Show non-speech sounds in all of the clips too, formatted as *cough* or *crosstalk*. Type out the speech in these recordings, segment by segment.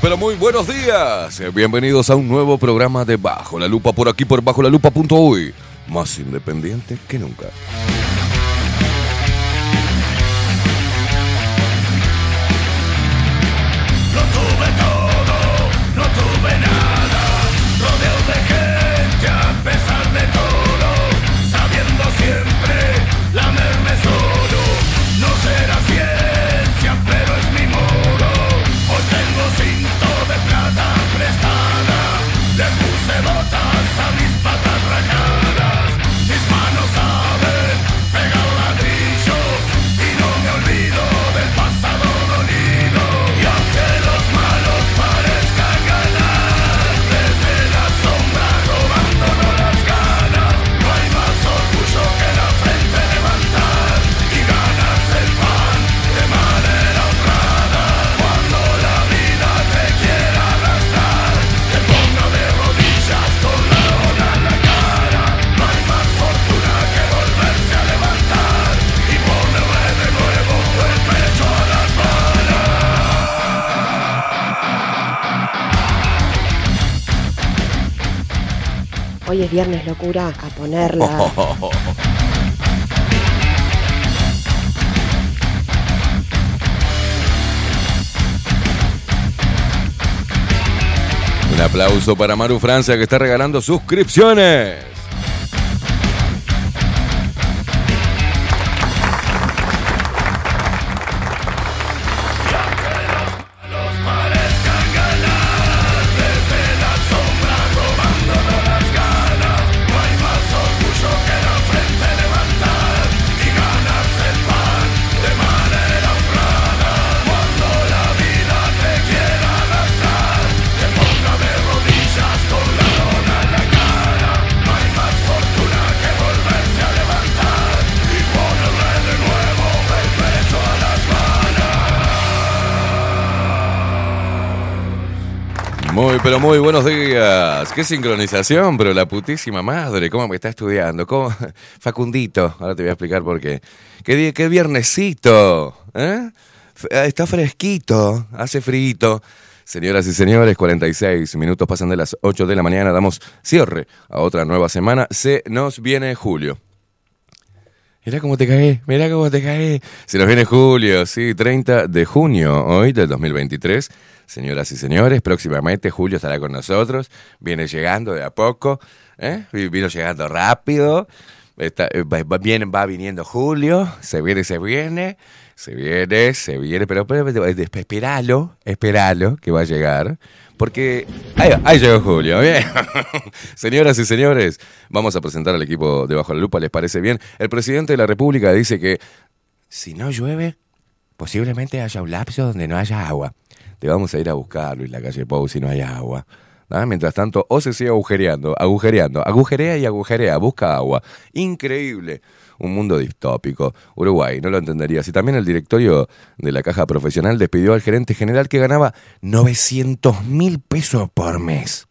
Pero muy buenos días. Bienvenidos a un nuevo programa de Bajo la Lupa por aquí por bajo la lupa.uy. Más independiente que nunca. Hoy es viernes locura, a ponerla. Un aplauso para Maru Francia que está regalando suscripciones. Muy, buenos días. Qué sincronización, pero la putísima madre. ¿Cómo me está estudiando? ¿Cómo? *laughs* Facundito. Ahora te voy a explicar por qué. ¿Qué, qué viernesito? ¿Eh? Eh, Está fresquito. Hace frito. Señoras y señores, 46 minutos pasan de las 8 de la mañana. Damos cierre a otra nueva semana. Se nos viene julio. Mirá cómo te cagué, mirá cómo te cagué. Se nos viene julio, sí, 30 de junio, hoy del 2023. Señoras y señores, próximamente Julio estará con nosotros. Viene llegando de a poco, ¿eh? Vi- Vino llegando rápido. Eh, va, va- viene, va viniendo Julio, se viene, se viene, se viene, se viene, pero, pero, pero, eh, esperalo, esperalo que va a llegar. Porque ahí, ahí llegó Julio, bien. *laughs* Señoras y señores, vamos a presentar al equipo de Bajo la Lupa, ¿les parece bien? El presidente de la República dice que si no llueve, posiblemente haya un lapso donde no haya agua. Te vamos a ir a buscarlo en la calle Pou si no hay agua. ¿Ah? Mientras tanto, o se sigue agujereando, agujereando, agujerea y agujerea, busca agua. Increíble. Un mundo distópico. Uruguay, no lo entenderías. Y también el directorio de la caja profesional despidió al gerente general que ganaba 900 mil pesos por mes.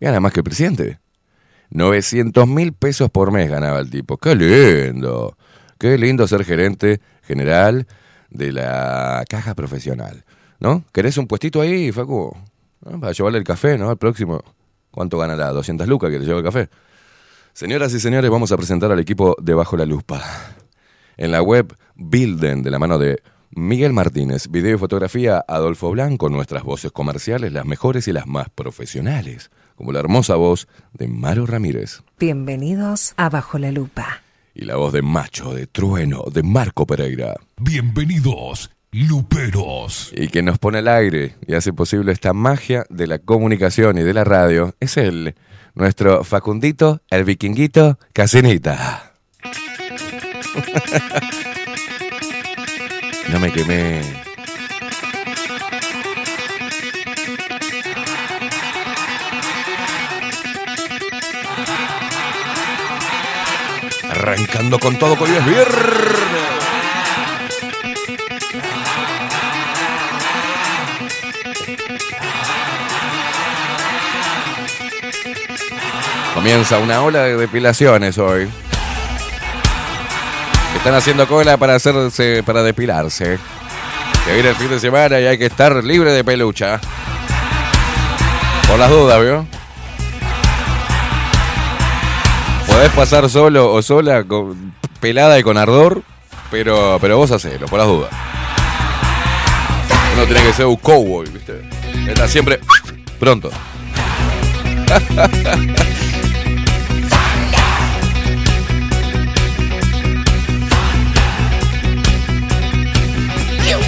Gana más que el presidente. 900 mil pesos por mes ganaba el tipo. ¡Qué lindo! Qué lindo ser gerente general de la caja profesional. ¿No? ¿Querés un puestito ahí, Facu? ¿No? Para llevarle el café, ¿no? Al próximo. ¿Cuánto ganará? 200 lucas que le lleva el café. Señoras y señores, vamos a presentar al equipo de Bajo la Lupa. En la web Bilden, de la mano de Miguel Martínez, video y fotografía Adolfo Blanco, nuestras voces comerciales, las mejores y las más profesionales. como la hermosa voz de Maro Ramírez Bienvenidos a Bajo la Lupa. Y la voz de Macho, de Trueno, de Marco Pereira. Bienvenidos, luperos. Y que nos pone al aire y hace posible esta magia de la comunicación y de la radio es él, nuestro Facundito, el vikinguito Casinita. *laughs* no me quemé. Arrancando con todo, hoy es viernes. Comienza una ola de depilaciones hoy. Están haciendo cola para hacerse, para depilarse. Se viene el fin de semana y hay que estar libre de pelucha. Por las dudas, ¿vio? Podés pasar solo o sola, pelada y con ardor, pero, pero vos hacelo, por las dudas. Uno tiene que ser un cowboy, ¿viste? Está siempre pronto. *laughs*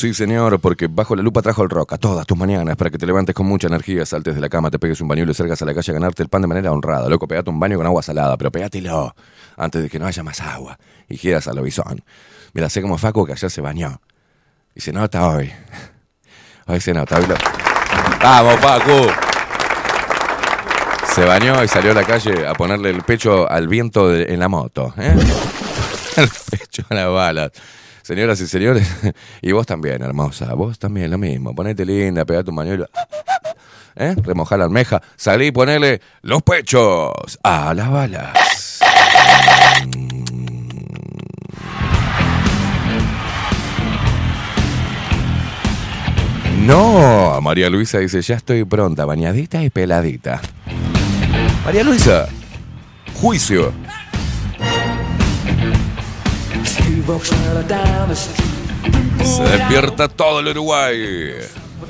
Sí señor, porque Bajo la Lupa trajo el rock a todas tus mañanas para que te levantes con mucha energía, saltes de la cama, te pegues un bañuelo y salgas a la calle a ganarte el pan de manera honrada. Loco, pegate un baño con agua salada, pero pegátelo antes de que no haya más agua y quieras a lo bisón. Mira, sé como Facu que ayer se bañó y se nota hoy. *laughs* Hoy se nota. Hoy ¡Vamos, Facu! Se bañó y salió a la calle a ponerle el pecho al viento en la moto. ¿eh? *laughs* el pecho a la bala. Señoras y señores, *laughs* y vos también, hermosa, vos también lo mismo. Ponete linda, pegate un bañuelo. *laughs* ¿Eh? Remojá la almeja, salí y ponele los pechos a las balas. No, María Luisa dice, ya estoy pronta, bañadita y peladita. María Luisa, juicio. Se despierta todo el Uruguay.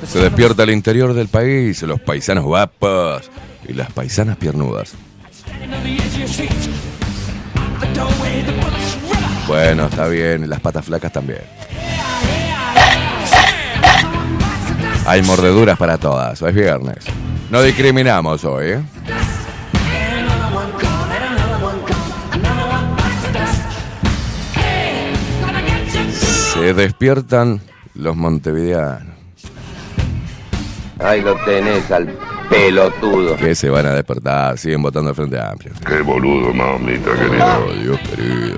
Se despierta el interior del país, los paisanos guapos y las paisanas piernudas. Bueno, está bien, las patas flacas también. Hay mordeduras para todas, hoy es viernes. No discriminamos hoy, ¿eh? Se despiertan los montevideanos. Ahí lo tenés al pelotudo. Que se van a despertar, siguen votando al Frente Amplio. Qué boludo, mamita querida. Oh, Dios querido.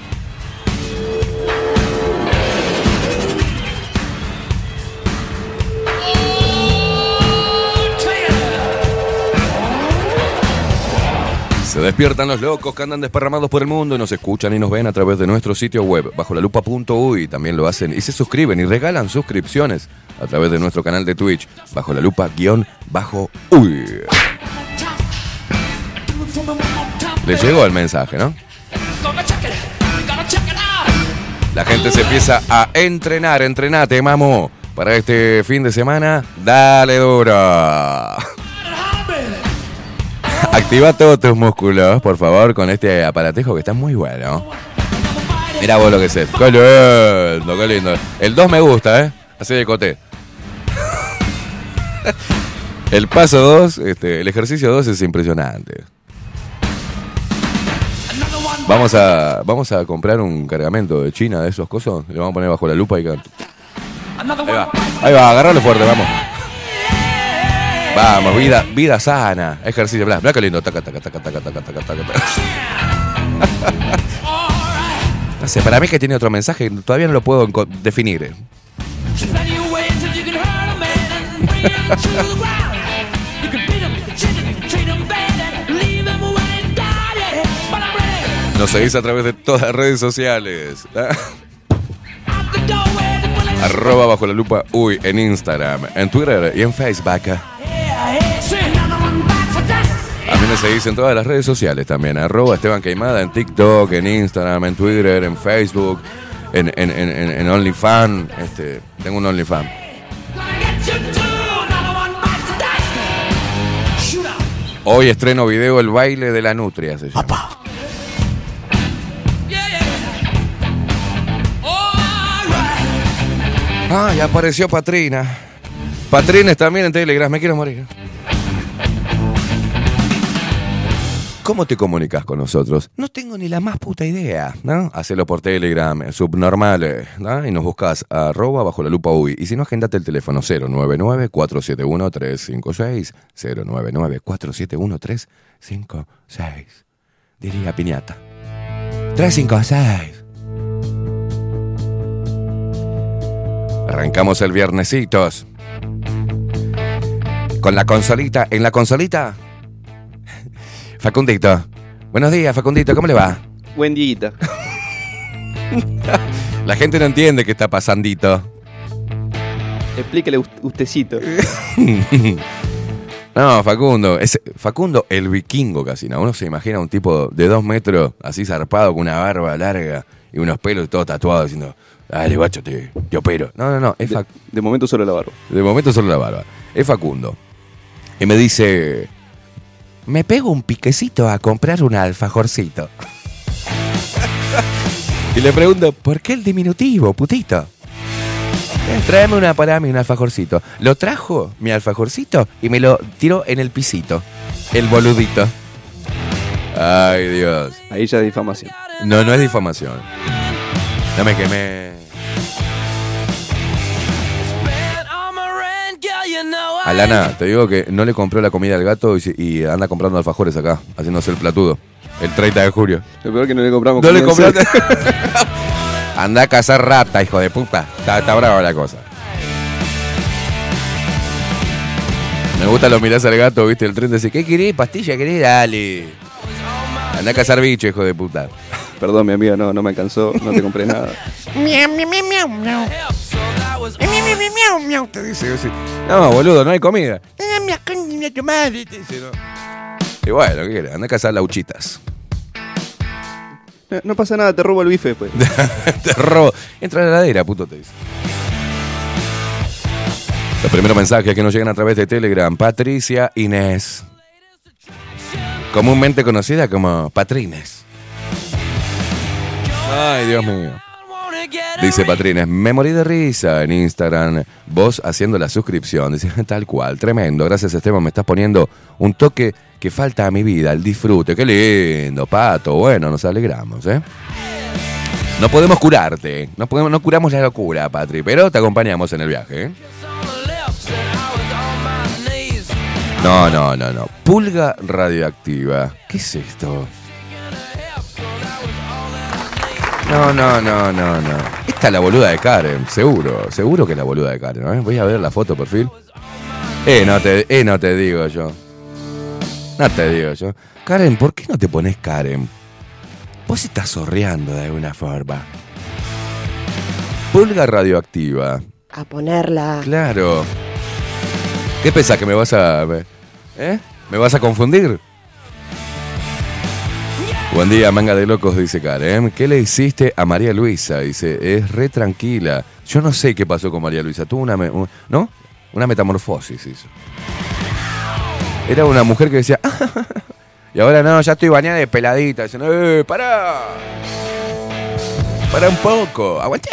Se despiertan los locos que andan desparramados por el mundo y nos escuchan y nos ven a través de nuestro sitio web, bajo la lupa.uy. También lo hacen y se suscriben y regalan suscripciones a través de nuestro canal de Twitch, bajo la lupa guion bajo uy. Les llegó el mensaje, ¿no? La gente se empieza a entrenar, entrenate, mamo. Para este fin de semana, dale duro. *laughs* Activa todos tus músculos, por favor, con este aparatejo que está muy bueno. Mira vos lo que es. Qué lindo, qué lindo. El 2 me gusta, ¿eh? Así de coté. *laughs* El paso 2, este, el ejercicio 2 es impresionante. Vamos a, vamos a comprar un cargamento de China de esos cosas. Le vamos a poner bajo la lupa y. Ahí va, ahí va, agarrarlo fuerte, vamos. Vamos, vida, vida sana, ejercicio, bla, mira qué lindo. Taca, taca, taca, taca, taca, taca, taca, taca. *laughs* No sé, para mí que tiene otro mensaje, todavía no lo puedo definir. eh. Nos seguís a través de todas las redes sociales. ¿ah? Arroba bajo la lupa uy en Instagram, en Twitter y en Facebook. A mí me seguís en todas las redes sociales también. Arroba Esteban Queimada en TikTok, en Instagram, en Twitter, en Facebook, en, en, en, en- OnlyFans. Este, tengo un OnlyFans. Hoy estreno video El baile de la nutria. Se llama. Ah, ya apareció Patrina. Patrines también en Telegram, me quiero morir. ¿Cómo te comunicas con nosotros? No tengo ni la más puta idea, ¿no? Hacelo por Telegram, eh, subnormales, ¿no? Y nos buscas arroba bajo la lupa uy. Y si no, agendate el teléfono 099-471-356. 099-471-356. Diría Piñata. 356. Arrancamos el viernesitos. Con la consolita. En la consolita. Facundito. Buenos días, Facundito. ¿Cómo le va? Buen día. *laughs* La gente no entiende qué está pasandito. Explíquele ust- ustecito. *laughs* No, Facundo. Es Facundo el vikingo casi, ¿no? Uno se imagina un tipo de dos metros, así zarpado, con una barba larga y unos pelos todos tatuados, diciendo, dale, guacho, te, te opero. No, no, no. Es De, de momento solo la barba. De momento solo la barba. Es Facundo. Y me dice, me pego un piquecito a comprar un alfajorcito. *laughs* y le pregunto, ¿por qué el diminutivo, putito? "Eh, Tráeme una para mí, un alfajorcito. Lo trajo mi alfajorcito y me lo tiró en el pisito. El boludito. Ay, Dios. Ahí ya es difamación. No, no es difamación. No me quemé. Alana, te digo que no le compró la comida al gato y, anda comprando alfajores acá, haciéndose el platudo. El 30 de julio. Lo peor que no le compramos No le compraste. *laughs* anda a cazar rata, hijo de puta. Está, está brava la cosa. Me gusta lo mirás al gato, viste, el tren dice, ¿qué querés? ¿Pastilla querés? Dale. Anda a cazar bicho, hijo de puta. Perdón, mi amiga, no, no me alcanzó, no te compré nada. *laughs* Te dice, dice, no, boludo, no hay comida. Y bueno, ¿qué querés? Anda a cazar lauchitas. No, no pasa nada, te robo el bife después. *laughs* Te robo. Entra a la heladera, puto, te dice. Los primeros mensajes que nos llegan a través de Telegram. Patricia Inés. Comúnmente conocida como Patrines. Ay, Dios mío. Dice Patrines, me morí de risa en Instagram. Vos haciendo la suscripción. Dice, *laughs* tal cual, tremendo. Gracias, Esteban. Me estás poniendo un toque que falta a mi vida, el disfrute. Qué lindo, pato. Bueno, nos alegramos, ¿eh? No podemos curarte. No, podemos, no curamos la locura, Patri, pero te acompañamos en el viaje, ¿eh? No, no, no, no. Pulga radioactiva. ¿Qué es esto? No, no, no, no, no. Esta es la boluda de Karen, seguro. Seguro que es la boluda de Karen, ¿eh? Voy a ver la foto, perfil. Eh, no te, eh, no te digo yo. No te digo yo. Karen, ¿por qué no te pones Karen? Vos estás sorreando de alguna forma. Pulga radioactiva. A ponerla. Claro. ¿Qué pensás que me vas a... ¿Eh? ¿Me vas a confundir? Buen día, manga de locos, dice Karen. ¿Qué le hiciste a María Luisa? Dice, es re tranquila. Yo no sé qué pasó con María Luisa. Tuvo una... ¿No? Una metamorfosis. Era una mujer que decía... *laughs* y ahora no, ya estoy bañada de peladita. Dicen, ¡eh, pará! ¡Para un poco! ¡Aguantá!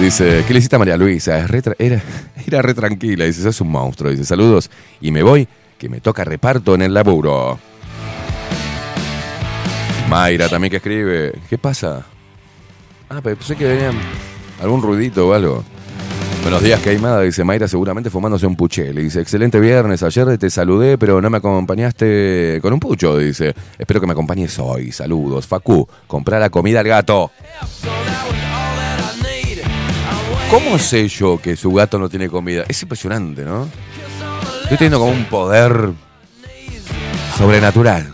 Dice, ¿qué le hiciste a María Luisa? Era, *laughs* era re tranquila. Dice, sos un monstruo. Dice, saludos. Y me voy, que me toca reparto en el laburo. Mayra también que escribe. ¿Qué pasa? Ah, pero pensé que venían algún ruidito o algo. Buenos días, Caimada, dice Mayra, seguramente fumándose un puché. Le dice, excelente viernes, ayer te saludé, pero no me acompañaste con un pucho, dice. Espero que me acompañes hoy. Saludos. Facu, comprar la comida al gato. ¿Cómo sé yo que su gato no tiene comida? Es impresionante, ¿no? Estoy teniendo como un poder sobrenatural.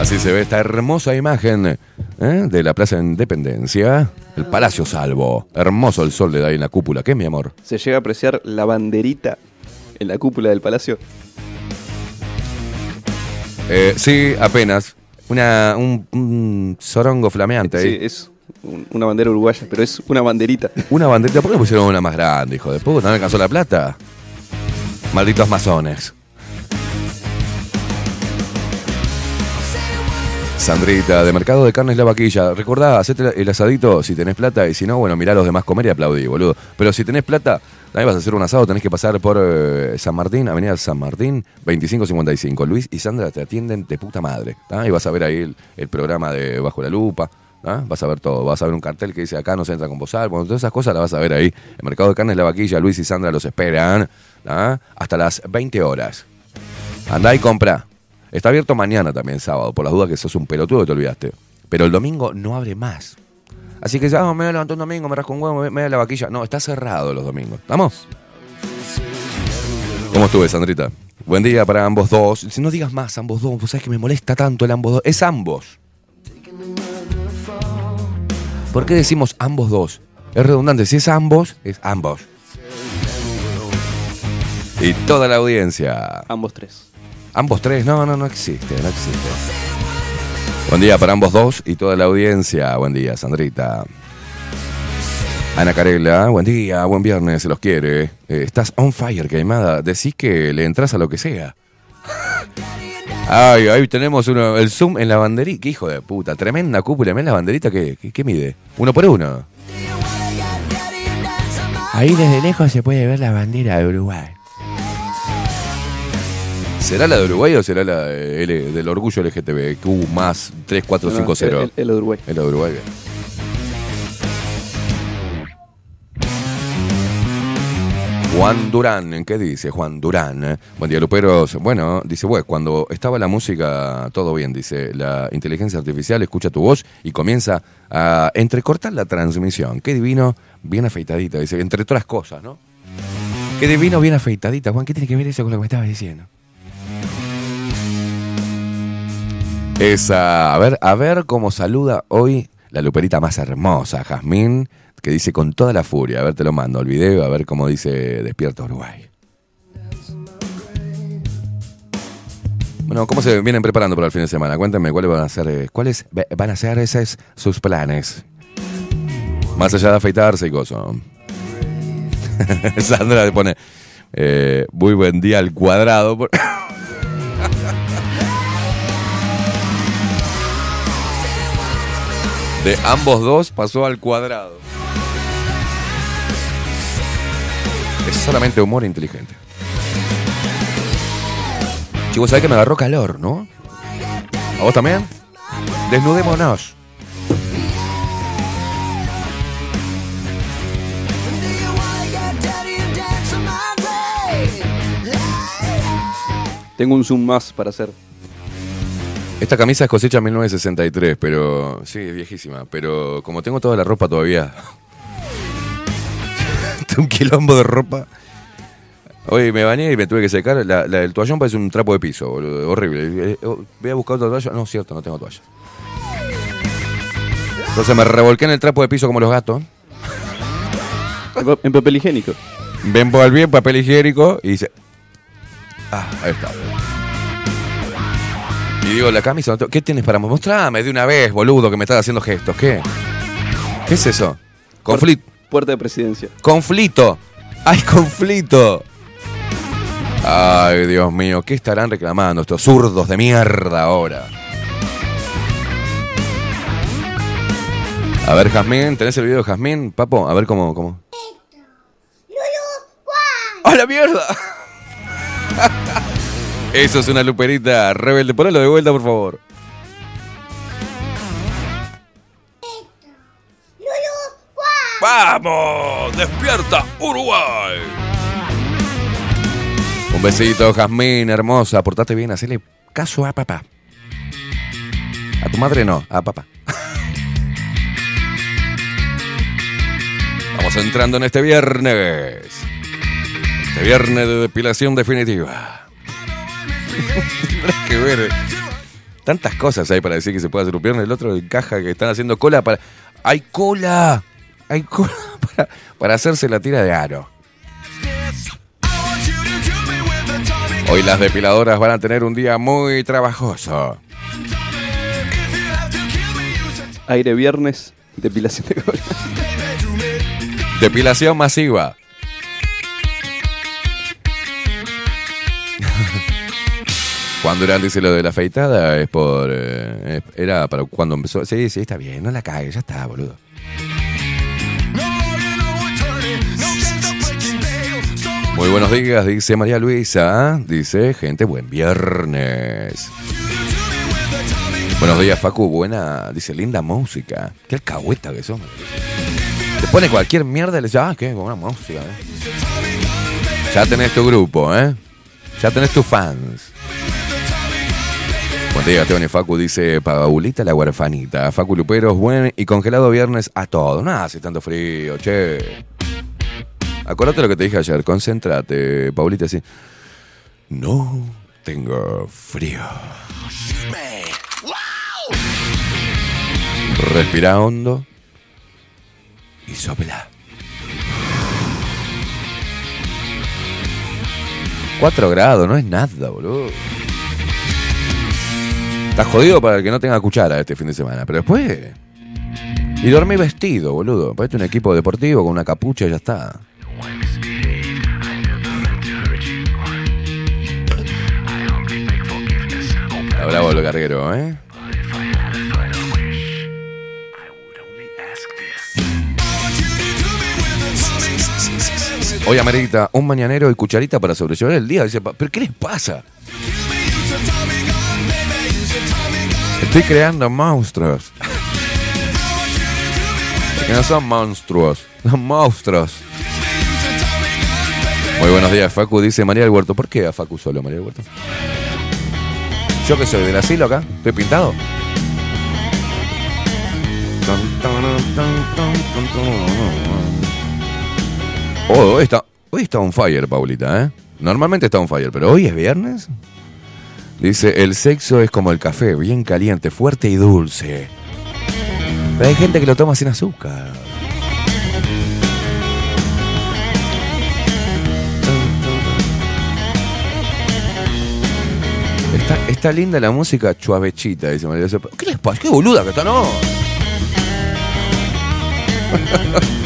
Así se ve esta hermosa imagen ¿eh? de la Plaza Independencia, el Palacio Salvo. Hermoso el sol le da ahí en la cúpula. ¿Qué, mi amor? Se llega a apreciar la banderita en la cúpula del palacio. Eh, sí, apenas. Una, un, un zorongo flameante ahí. Sí, es un- una bandera uruguaya, pero es una banderita. Una banderita, ¿por qué pusieron una más grande, hijo de puta? ¿No alcanzó la plata? Malditos masones. Sandrita, de Mercado de Carnes La Vaquilla. Recordá, hacete el asadito si tenés plata y si no, bueno, mirá a los demás comer y aplaudí, boludo. Pero si tenés plata, también vas a hacer un asado, tenés que pasar por eh, San Martín, Avenida San Martín, 2555. Luis y Sandra te atienden de puta madre. Y vas a ver ahí el, el programa de Bajo la Lupa. Vas a ver todo. Vas a ver un cartel que dice acá no se entra con bozal. Bueno, todas esas cosas las vas a ver ahí. El Mercado de Carnes La Vaquilla, Luis y Sandra los esperan hasta las 20 horas. Andá y compra. Está abierto mañana también, sábado, por las dudas que sos un pelotudo te olvidaste. Pero el domingo no abre más. Así que, ah, me voy a levantar un domingo, me rasco un huevo, me voy a la vaquilla. No, está cerrado los domingos. ¿Vamos? ¿Cómo estuve, Sandrita? Buen día para ambos dos. Si no digas más, ambos dos, vos sabés que me molesta tanto el ambos dos. Es ambos. ¿Por qué decimos ambos dos? Es redundante. Si es ambos, es ambos. Y toda la audiencia. Ambos tres. Ambos tres, no, no, no existe, no existe. Buen día para ambos dos y toda la audiencia. Buen día, Sandrita. Ana Carela, buen día, buen viernes, se los quiere. Eh, estás on fire, queimada. Decís que le entras a lo que sea. *laughs* Ay, ahí tenemos el zoom en la banderita. Qué hijo de puta, tremenda cúpula. ¿Ven la banderita qué, qué, qué mide? Uno por uno. Ahí desde lejos se puede ver la bandera de Uruguay. ¿Será la de Uruguay o será la de L- del orgullo LGTBQ más 3450? No, el, el de Uruguay. Es la de Uruguay. bien. Juan Durán, ¿qué dice Juan Durán? Buen día, Luperos. Bueno, dice, bueno, cuando estaba la música, todo bien, dice, la inteligencia artificial escucha tu voz y comienza a entrecortar la transmisión. Qué divino, bien afeitadita, dice, entre otras cosas, ¿no? Qué divino, bien afeitadita. Juan, ¿qué tiene que ver eso con lo que me estabas diciendo? Esa, a ver, a ver cómo saluda hoy la luperita más hermosa, Jazmín, que dice con toda la furia. A ver, te lo mando el video, a ver cómo dice Despierta Uruguay. Bueno, ¿cómo se vienen preparando para el fin de semana? Cuéntenme cuáles van a ser, eh, cuáles van a ser esos sus planes. Más allá de afeitarse y gozo. *laughs* Sandra le pone eh, muy buen día al cuadrado. *laughs* De ambos dos pasó al cuadrado. Es solamente humor inteligente. Chicos, ¿sabés que me agarró calor, no? ¿A vos también? Desnudémonos. Tengo un zoom más para hacer. Esta camisa es cosecha 1963, pero. Sí, es viejísima. Pero como tengo toda la ropa todavía. *laughs* un quilombo de ropa. Hoy me bañé y me tuve que secar. La, la- el toallón parece un trapo de piso, boludo. Horrible. Eh, oh, Voy a buscar otra toalla. No, cierto, no tengo toalla. Entonces me revolqué en el trapo de piso como los gatos. En pa- En papel higiénico. Me envolví en papel higiénico y dice. Ah, ahí está. Y digo, la camisa, ¿qué tienes para mostrarme de una vez, boludo, que me estás haciendo gestos? ¿Qué? ¿Qué es eso? Conflicto. Puerta de presidencia. Conflicto. ¡Hay conflicto! Ay, Dios mío, ¿qué estarán reclamando estos zurdos de mierda ahora? A ver, Jazmín, ¿tenés el video de Jazmín, papo? A ver cómo, cómo. ¡A la mierda! *laughs* Eso es una luperita rebelde. Ponelo de vuelta, por favor. ¡Vamos! ¡Despierta, Uruguay! Un besito, Jazmín, hermosa. Portate bien, hacele caso a papá. A tu madre no, a papá. *laughs* Vamos entrando en este viernes. Este viernes de depilación definitiva. Tendrás que ver. Tantas cosas hay para decir que se puede hacer un viernes. El otro encaja que están haciendo cola para. ¡Hay cola! Hay cola *laughs* para, para hacerse la tira de aro. Hoy las depiladoras van a tener un día muy trabajoso. Aire viernes, depilación de cola. Depilación masiva. Cuando era dice lo de la afeitada es por eh, era para cuando empezó. Sí, sí, está bien, no la cagues, ya está, boludo. Muy buenos días, dice María Luisa. Dice, gente, buen viernes. Buenos días, Facu. Buena, dice, linda música. Qué alcahueta que somos. Te pone cualquier mierda y le dice, ah, qué buena música. eh". Ya tenés tu grupo, ¿eh? Ya tenés tus fans. Buen día, Esteban y Facu dice Paulita la huerfanita. Facu Luperos, buen y congelado viernes a todo. No hace tanto frío, che. Acordate lo que te dije ayer, concéntrate, Paulita, así. No tengo frío. Respira hondo y sopla. 4 grados, no es nada, boludo. Estás jodido para el que no tenga cuchara este fin de semana, pero después. Y dormí vestido, boludo. Ponete un equipo deportivo con una capucha y ya está. Está bravo el carguero, ¿eh? Hoy amerita un mañanero y cucharita para sobrellevar el día. Dice, "Pa- ¿pero qué les pasa? Estoy creando monstruos. Que no son monstruos, son monstruos. Muy buenos días, Facu, dice María del Huerto. ¿Por qué a Facu solo, María del Huerto? ¿Yo que soy del asilo acá? ¿Estoy pintado? Oh, hoy está, hoy está on fire, Paulita, ¿eh? Normalmente está on fire, pero hoy es viernes. Dice, el sexo es como el café, bien caliente, fuerte y dulce. Pero hay gente que lo toma sin azúcar. Está, está linda la música chuavechita, dice María. ¿Qué les pasa? ¿Qué boluda que está, no? *laughs*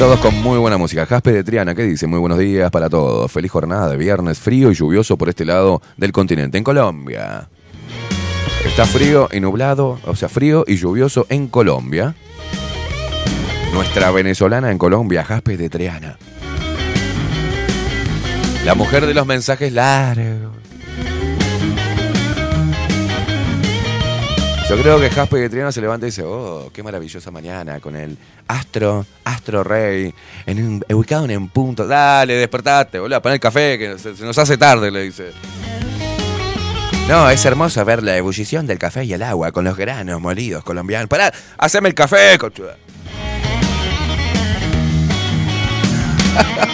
Todos con muy buena música. Jasper de Triana, ¿qué dice? Muy buenos días para todos. Feliz jornada de viernes frío y lluvioso por este lado del continente, en Colombia. Está frío y nublado, o sea, frío y lluvioso en Colombia. Nuestra venezolana en Colombia, Jasper de Triana. La mujer de los mensajes largos. Yo creo que Jasper Triano se levanta y dice, oh, qué maravillosa mañana con el astro, astro rey, en un- ubicado en un punto. Dale, despertate, boludo, pon el café, que se, nos hace tarde, le dice. No, es hermoso ver la ebullición del café y el agua con los granos molidos colombianos. Pará, haceme el café, conchuda. *laughs*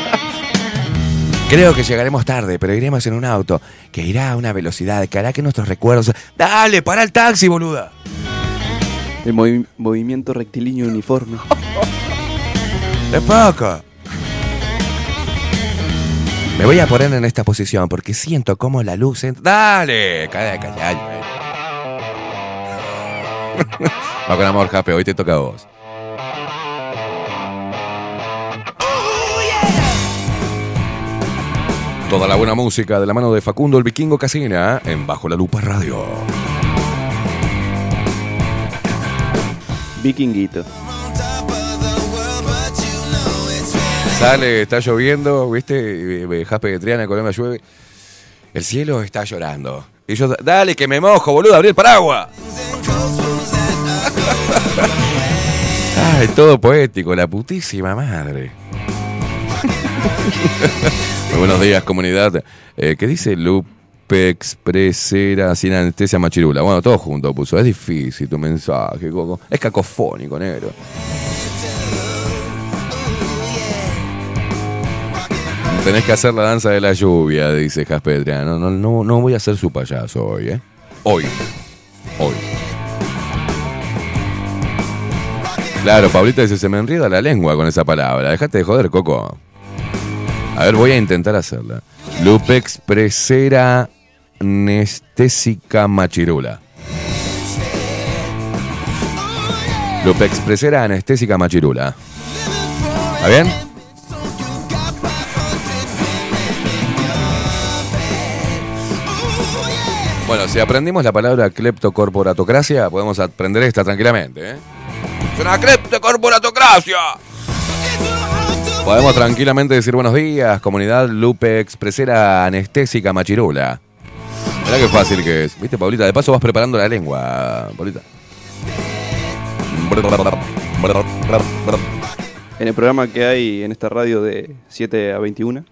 Creo que llegaremos tarde, pero iremos en un auto que irá a una velocidad que hará que nuestros recuerdos... ¡Dale, para el taxi, boluda! El movi- movimiento rectilíneo uniforme. *laughs* ¡Es poco! Me voy a poner en esta posición porque siento como la luz entra... ¡Dale! Cada callar. *laughs* Va con amor, Jape, hoy te toca a vos. Toda la buena música de la mano de Facundo el Vikingo Casina en Bajo la Lupa Radio. Vikinguito. Sale, está lloviendo, ¿viste? Y, y, Jaspe de Triana, Colombia llueve. El cielo está llorando. Y yo, dale, que me mojo, boludo, abrí el paraguas. *laughs* Ay, todo poético, la putísima madre. *laughs* Muy buenos días, comunidad. Eh, ¿Qué dice Lupe Expresera sin anestesia machirula? Bueno, todo junto puso. Es difícil tu mensaje, Coco. Es cacofónico, negro. Tenés que hacer la danza de la lluvia, dice Jasper Triano. No, no, no voy a ser su payaso hoy, ¿eh? Hoy. Hoy. Claro, Pablita dice, se me enreda la lengua con esa palabra. Dejate de joder, Coco. A ver, voy a intentar hacerla. Lupe expresera anestésica machirula. Lupe expresera anestésica machirula. ¿Está bien? Bueno, si aprendimos la palabra cleptocorporatocracia, podemos aprender esta tranquilamente. ¿eh? ¡Es una! Podemos tranquilamente decir buenos días, comunidad Lupe Expresera Anestésica Machirula. Mirá qué fácil que es. ¿Viste, Paulita? De paso vas preparando la lengua, Paulita. En el programa que hay en esta radio de 7 a 21.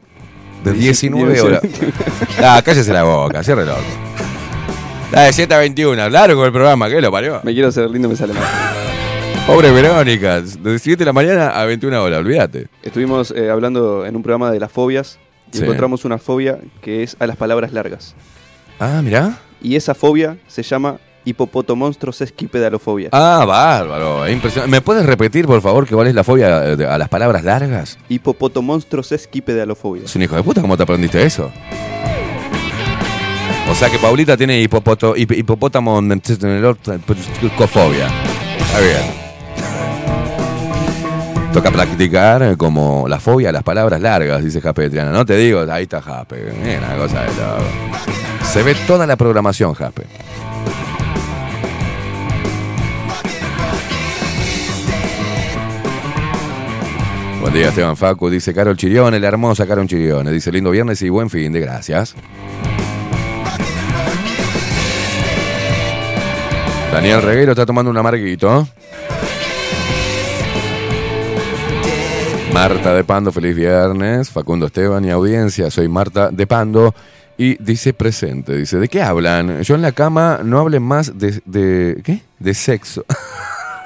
De 19 horas. *laughs* Ah, cállese la boca, cierre el orto. Ah, de 7 a 21, largo el programa, ¿qué lo parió? Me quiero hacer lindo, me sale mal. Pobre Verónica, de 7 de la mañana a 21 horas, olvídate. Estuvimos eh, hablando en un programa de las fobias y Sí. encontramos una fobia que es a las palabras largas. Ah, mirá. Y esa fobia se llama hipopotomonstrosesquipedalofobia. Ah, bárbaro, es impresionante. ¿Me puedes repetir, por favor, que cuál es la fobia a las palabras largas? Hipopotomonstrosesquipedalofobia. Es un hijo de puta, ¿cómo te aprendiste eso? O sea que Paulita tiene hipopoto, hip- hipopótamo en el orto- cofobia. Está bien. Toca practicar eh, como la fobia a las palabras largas, dice Jaspe Triana. No te digo, ahí está Jaspe. Es una cosa de loco. Se ve toda la programación, Jaspe. Buen día, Esteban Facu. Dice Carol Chirione, la hermosa Carol Chirione. Dice lindo viernes y buen fin de gracias. Daniel Reguero está tomando un amarguito. Marta de Pando, feliz viernes. Facundo Esteban y audiencia, soy Marta de Pando. Y dice presente, dice, ¿de qué hablan? Yo en la cama no hablen más de... de ¿Qué? De sexo.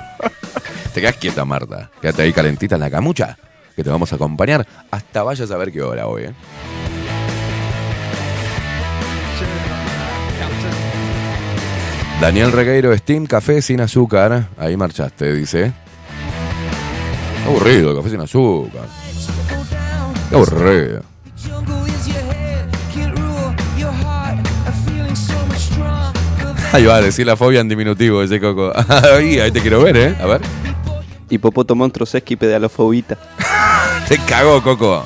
*laughs* te quedas quieta, Marta. Quédate ahí calentita en la camucha, que te vamos a acompañar hasta vayas a ver qué hora hoy. ¿eh? Daniel Regueiro, Steam, café sin azúcar. Ahí marchaste, dice. Qué aburrido, el café sin azúcar. Qué aburrido. Ahí va a decir la fobia en diminutivo ese coco. *laughs* Ahí, ahí te quiero ver, ¿eh? A ver. Hipopotomonstrosesquipedalofobita. *laughs* Te cagó, Coco.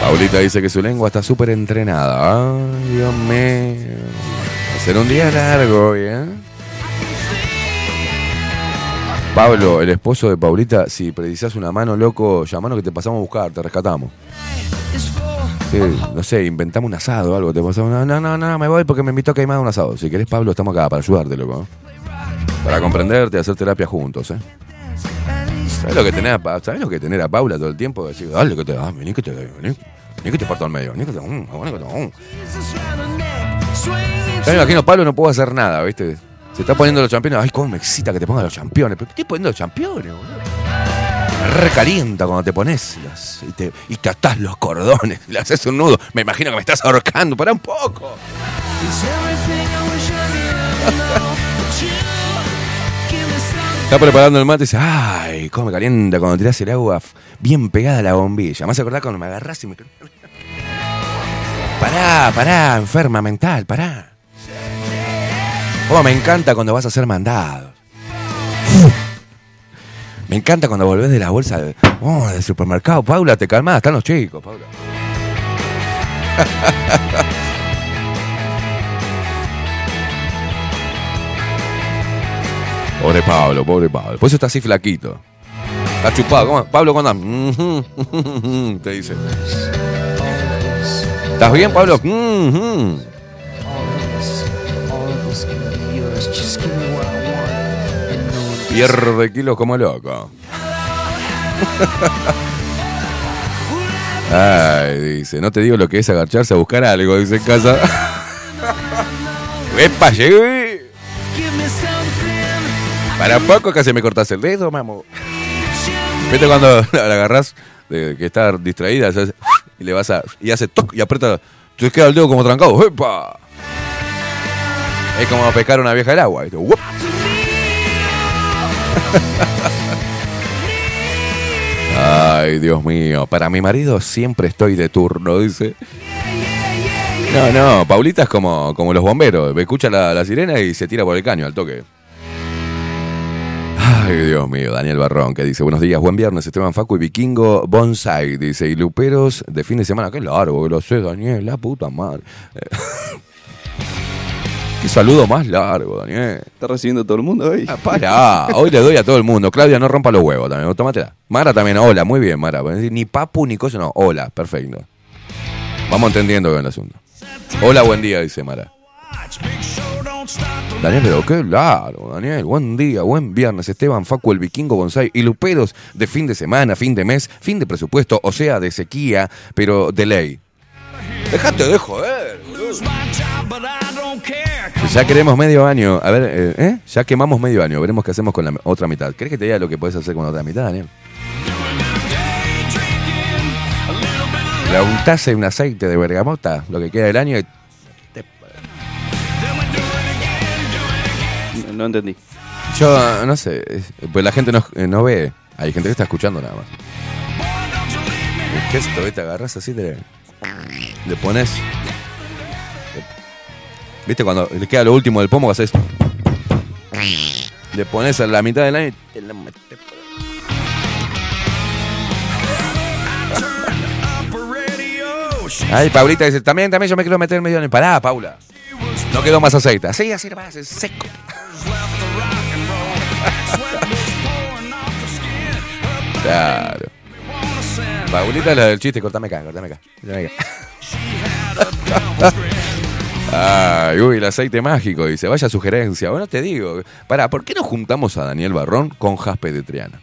Paulita dice que su lengua está súper entrenada. Ay, Dios mío. Va a ser un día largo ¿eh? Pablo, el esposo de Paulita, si precisás una mano, loco, llamanos que te pasamos a buscar, te rescatamos. No sé, inventamos un asado o algo. Te pasamos, no, no, no, no, me voy porque me invitó a quemar un asado. Si querés, Pablo, estamos acá para ayudarte, loco. Para comprenderte hacer terapia juntos, ¿eh? ¿Sabes lo que tenés a, ¿sabés lo que tener a Paula todo el tiempo? Decir, dale, que te ah, vení que te vení, vení que te parto al medio, vení que te. mm, vení que te. Ya me imagino, Pablo no puedo hacer nada, ¿viste? Se está poniendo los campeones. Ay, cómo me excita que te pongan los campeones. ¿Pero qué estoy poniendo los campeones, boludo? Recalienta cuando te pones los, y, te, y atás los cordones, *laughs* le haces un nudo. Me imagino que me estás ahorcando, para un poco. *laughs* Está preparando el mate y dice, ay, cómo me calienta cuando tirás el agua bien pegada a la bombilla. Me hace acordar cuando me agarrás y me... *laughs* Pará, pará, enferma mental, pará. Oh, me encanta cuando vas a ser mandado. Me encanta cuando volvés de la bolsa de, oh, del supermercado. Paula, te calmás, están los chicos, Paula. *laughs* Pobre Pablo, pobre Pablo. Por eso está así flaquito. Está chupado. ¿Cómo? Pablo, ¿cómo andas? *laughs* Te dice. ¿Estás bien, Pablo? *laughs* Pierde kilos como loco. *laughs* Ay, dice, no te digo lo que es agacharse a buscar algo, dice en casa. *laughs* ¡Epa, llegué! Para poco casi me cortas el dedo, mamo. ¿Viste cuando *laughs* la agarras de que está distraída y le vas a y hace toc y aprieta, te queda el dedo como trancado. ¡Epa! Es como pescar una vieja al agua. *laughs* Ay, Dios mío. Para mi marido siempre estoy de turno, dice. No, no, Paulita es como, como los bomberos. Escucha la, la sirena y se tira por el caño al toque. Ay, Dios mío, Daniel Barrón, que dice, buenos días, buen viernes, Esteban Facu y Vikingo Bonsai, dice, y Luperos de fin de semana, qué largo, que lo sé, Daniel, la puta madre. *laughs* Qué saludo más largo, Daniel. Está recibiendo todo el mundo hoy. Ah, Pará, hoy le doy a todo el mundo. Claudia, no rompa los huevos también, tómatela. Mara también, hola, muy bien, Mara. Ni papu ni cosa, no, hola, perfecto. Vamos entendiendo bien el asunto. Hola, buen día, dice Mara. Daniel, pero qué largo, Daniel. Buen día, buen viernes. Esteban, Facu, el vikingo, Bonsai y Luperos de fin de semana, fin de mes, fin de presupuesto, o sea, de sequía, pero de ley. Dejate de joder, boludo. Ya queremos medio año. A ver, eh, ¿eh? Ya quemamos medio año. Veremos qué hacemos con la otra mitad. ¿Crees que te diga lo que puedes hacer con la otra mitad, Daniel? La untás en un aceite de bergamota, lo que queda del año, y No, no entendí. Yo no sé, es- pues la gente no, eh, no ve. Hay gente que está escuchando nada más. El gesto, ¿viste? Agarras así, te, le pones. ¿Viste? Cuando le queda lo último del pomo, que haces. Le pones a la mitad del año y te la metes por- Ay, *laughs* Paulita dice, también, también yo me quiero meter medio en el... Pará, Paula. No quedó más aceite. Así, así nomás, es seco. *laughs* Claro. Paulita es la del chiste, cortame acá, cortame acá. cortame acá. *laughs* Ay, uy, el aceite mágico, dice, vaya sugerencia. Bueno, te digo, para, ¿por qué no juntamos a Daniel Barrón con Jaspe de Triana?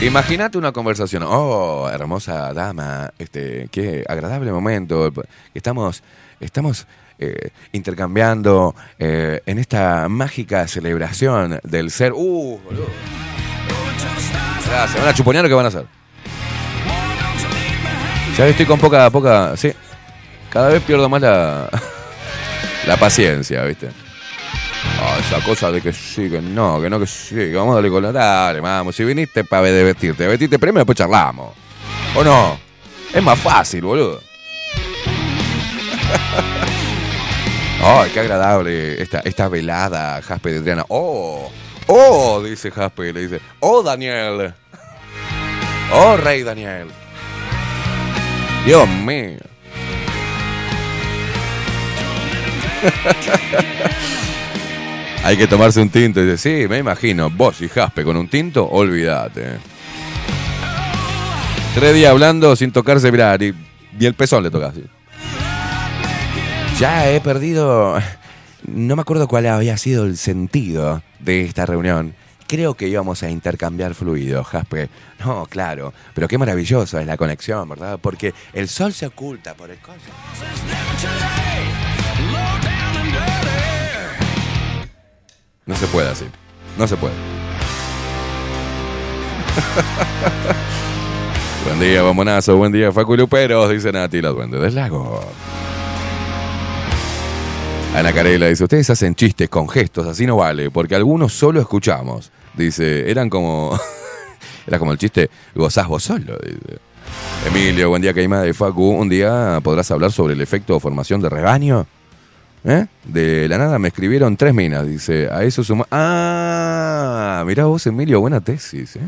Imagínate una conversación, oh, hermosa dama, este, qué agradable momento, estamos, estamos eh, intercambiando eh, en esta mágica celebración del ser, uh, boludo. Se van a chuponear lo que van a hacer. Ya estoy con poca, poca, sí. Cada vez pierdo más la, *laughs* la paciencia, ¿viste? Ah, esa cosa de que sí, que no, que no, que sí, que vamos a darle con la dale, vamos. Si viniste para vestirte, vestirte primero, después charlamos. ¿O no? Es más fácil, boludo. *laughs* Ay, qué agradable esta, esta velada, Jaspe de Adriana. Oh, oh, dice Jaspe, le dice. Oh, Daniel. Oh, Rey Daniel. Dios mío. *laughs* Hay que tomarse un tinto. Y dice, sí, me imagino. Vos y Jaspe con un tinto, olvídate. Tres días hablando sin tocarse, mirá, Y el pezón le toca así. Ya he perdido. No me acuerdo cuál había sido el sentido de esta reunión. Creo que íbamos a intercambiar fluidos, Jaspe. No, claro. Pero qué maravilloso es la conexión, ¿verdad? Porque el sol se oculta por el coso. No se puede así. No se puede. *laughs* buen día, bombonazo. Buen día, Facu Luperos, dice Nati, la duende del lago. Ana Carela dice, ustedes hacen chistes con gestos, así no vale, porque algunos solo escuchamos. Dice, eran como... *laughs* Era como el chiste, gozás vos solo. dice. Emilio, buen día, Caimada de Facu. Un día podrás hablar sobre el efecto de formación de rebaño. ¿Eh? De la nada me escribieron tres minas, dice. A eso suma. Ah, mirá vos, Emilio, buena tesis, ¿eh?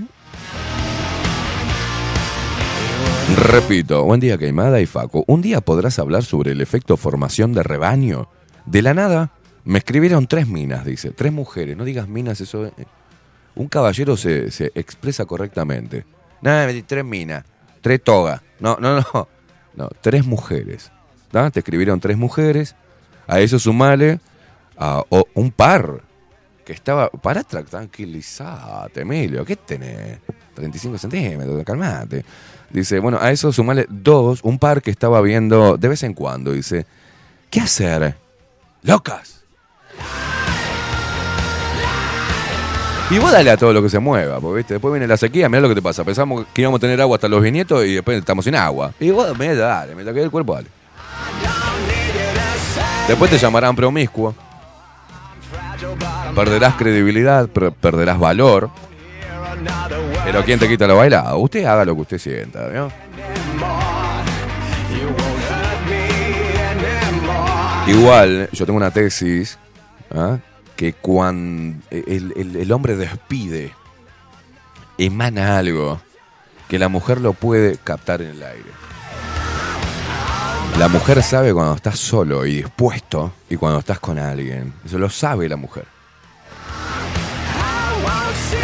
Repito, buen día, Caimada y Facu. Un día podrás hablar sobre el efecto formación de rebaño. De la nada me escribieron tres minas, dice. Tres mujeres. No digas minas, eso. eh. Un caballero se, se expresa correctamente. Nada, tres minas. Tres togas. No, no, no. No, tres mujeres. Te escribieron tres mujeres. A eso sumale a un par que estaba. Tra- tranquilizate, Emilio. ¿Qué tenés? 35 centímetros, calmate. Dice, bueno, a eso sumale dos, un par que estaba viendo de vez en cuando. Dice, ¿qué hacer? Locas. Y vos dale a todo lo que se mueva, porque ¿viste? después viene la sequía, mirá lo que te pasa. Pensamos que íbamos a tener agua hasta los viñetos y después estamos sin agua. Y vos, me dale, me toqué el cuerpo, dale. Después te llamarán promiscuo. Perderás credibilidad, per- perderás valor. Pero ¿quién te quita lo bailado? Usted haga lo que usted sienta, ¿no? Igual, yo tengo una tesis ¿ah? que cuando el, el- el hombre despide, emana algo que la mujer lo puede captar en el aire. La mujer sabe cuando estás solo y dispuesto y cuando estás con alguien. Eso lo sabe la mujer.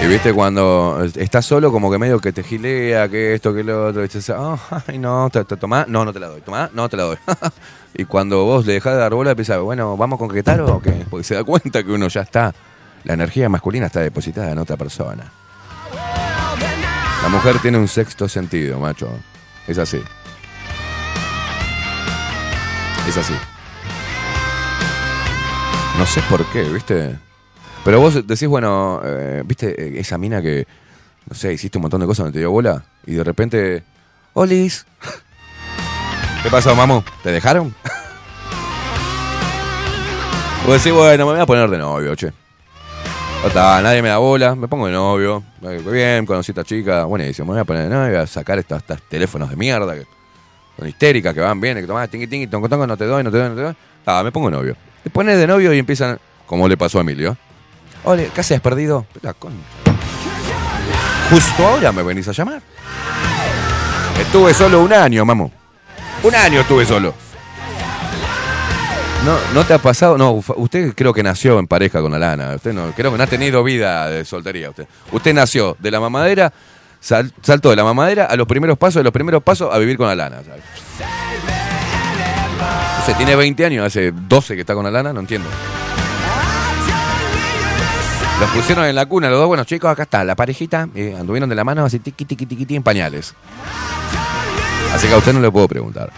Y viste cuando estás solo como que medio que te gilea, que esto, que lo otro, y "Oh, ay no, te, tomá, no, no te la doy, tomá, no te la doy. *laughs* y cuando vos le dejás de dar bola, empieza, bueno, ¿vamos a concretar o qué? Porque se da cuenta que uno ya está, la energía masculina está depositada en otra persona. La mujer tiene un sexto sentido, macho. Es así. Es así. No sé por qué, ¿viste? Pero vos decís, bueno, eh, ¿viste eh, esa mina que, no sé, hiciste un montón de cosas donde te dio bola? Y de repente, ¡Olis! ¿Qué pasó, mamu? ¿Te dejaron? *laughs* Vos decís, bueno, me voy a poner de novio, che. Está, nadie me da bola, me pongo de novio. Eh, Bien, conocí a esta chica, buenísimo, me voy a poner de novio, voy a sacar estos, estos teléfonos de mierda que son histéricas, que van bien, que tomás tingui tingui, tongo tongo, no te doy, no te doy, no te doy. Ah, me pongo novio. Te pones de novio y empiezan, como le pasó a Emilio. Ole, ¿qué haces perdido? La concha. Justo ahora me venís a llamar. Estuve solo un año, mamu. Un año estuve solo. No, ¿No te ha pasado? No, usted creo que nació en pareja con Alana. Usted no, creo que no ha tenido vida de soltería. Usted, usted nació de la mamadera, sal- saltó de la mamadera a los primeros pasos, de los primeros pasos a vivir con Alana. ¿sabes? O sea, tiene 20 años, hace 12 que está con Alana, no entiendo. Los pusieron en la cuna, los dos buenos chicos, acá está, la parejita, eh, anduvieron de la mano así tiqui tiqui tiqui, en pañales. Así que a usted no le puedo preguntar.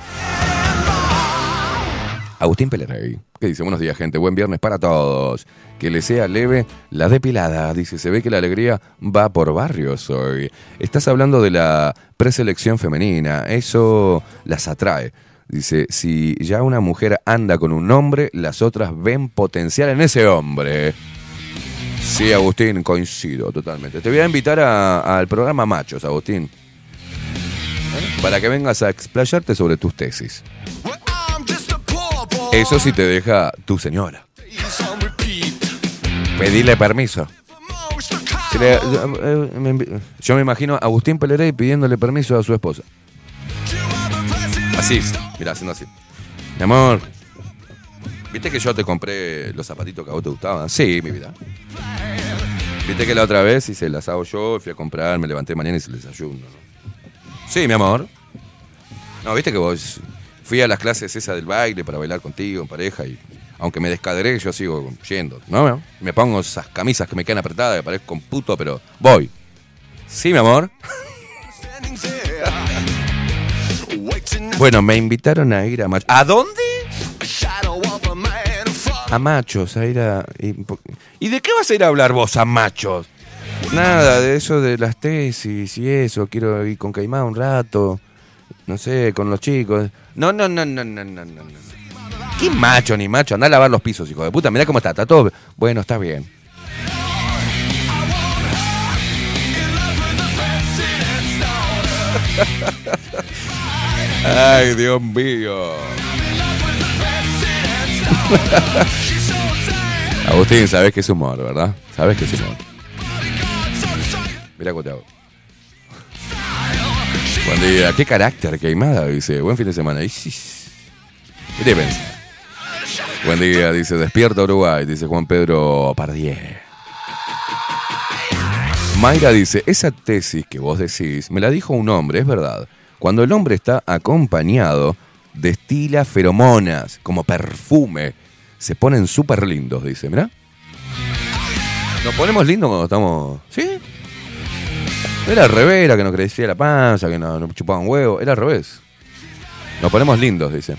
Agustín Pelerey, que dice, buenos días gente, buen viernes para todos. Que le sea leve la depilada. Dice, se ve que la alegría va por barrios hoy. Estás hablando de la preselección femenina, eso las atrae. Dice, si ya una mujer anda con un hombre, las otras ven potencial en ese hombre. Sí, Agustín, coincido totalmente. Te voy a invitar al programa Machos, Agustín. ¿Eh? Para que vengas a explayarte sobre tus tesis. Eso sí te deja tu señora. Pedirle permiso. Eh, envi- yo me imagino a Agustín Pelerey pidiéndole permiso a su esposa. Así, mira, haciendo así. Mi amor, ¿viste que yo te compré los zapatitos que a vos te gustaban? Sí, mi vida. ¿Viste que la otra vez hice el asado yo, fui a comprar, me levanté mañana y el desayuno? ¿no? Sí, mi amor. No, viste que vos fui a las clases esas del baile para bailar contigo en pareja y aunque me descadré, yo sigo yendo. ¿no? Me pongo esas camisas que me quedan apretadas, que parezco un puto, pero voy. Sí, mi amor. Bueno, me invitaron a ir a Machos. ¿A dónde? A Machos, a ir a... ¿Y, ¿y de qué vas a ir a hablar vos a Machos? Nada, de eso de las tesis y eso. Quiero ir con Caimán un rato. No sé, con los chicos. No, no, no, no, no, no, no. ¿Qué macho ni macho? Anda a lavar los pisos, hijo de puta. Mirá cómo está, está todo... Bueno, está bien. *laughs* Ay, Dios mío. *laughs* Agustín, sabes que es humor, ¿verdad? Sabes que es humor. Mira cómo te hago. Buen día. ¿Qué carácter, queimada? Dice, buen fin de semana. Sí, ¿Qué te pensás? Buen día, dice, despierta Uruguay, dice Juan Pedro Pardier. Mayra dice, esa tesis que vos decís, me la dijo un hombre, es verdad. Cuando el hombre está acompañado, destila feromonas, como perfume. Se ponen súper lindos, dice, mirá. Nos ponemos lindos cuando estamos... ¿Sí? Era al revés, era que nos crecía la panza, que nos, nos chupaban huevo. Era al revés. Nos ponemos lindos, dice.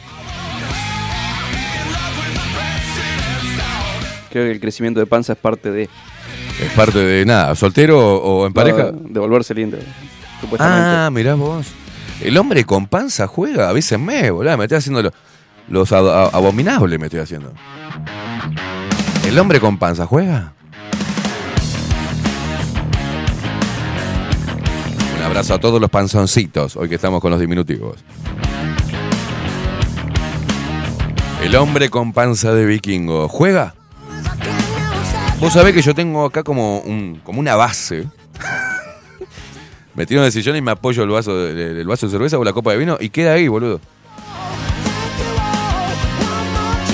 Creo que el crecimiento de panza es parte de. Es parte de nada, soltero o en pareja. De volverse lindo. Supuestamente. Ah, mirá vos. El hombre con panza juega, a veces me, boludo, me estoy haciendo lo- los abominables, me estoy haciendo. ¿El hombre con panza juega? Abrazo a todos los panzoncitos, hoy que estamos con los diminutivos. El hombre con panza de vikingo, ¿juega? Vos sabés que yo tengo acá como, un, como una base. *laughs* me tiro en el sillón y me apoyo el vaso, de, vaso de cerveza o la copa de vino y queda ahí, boludo.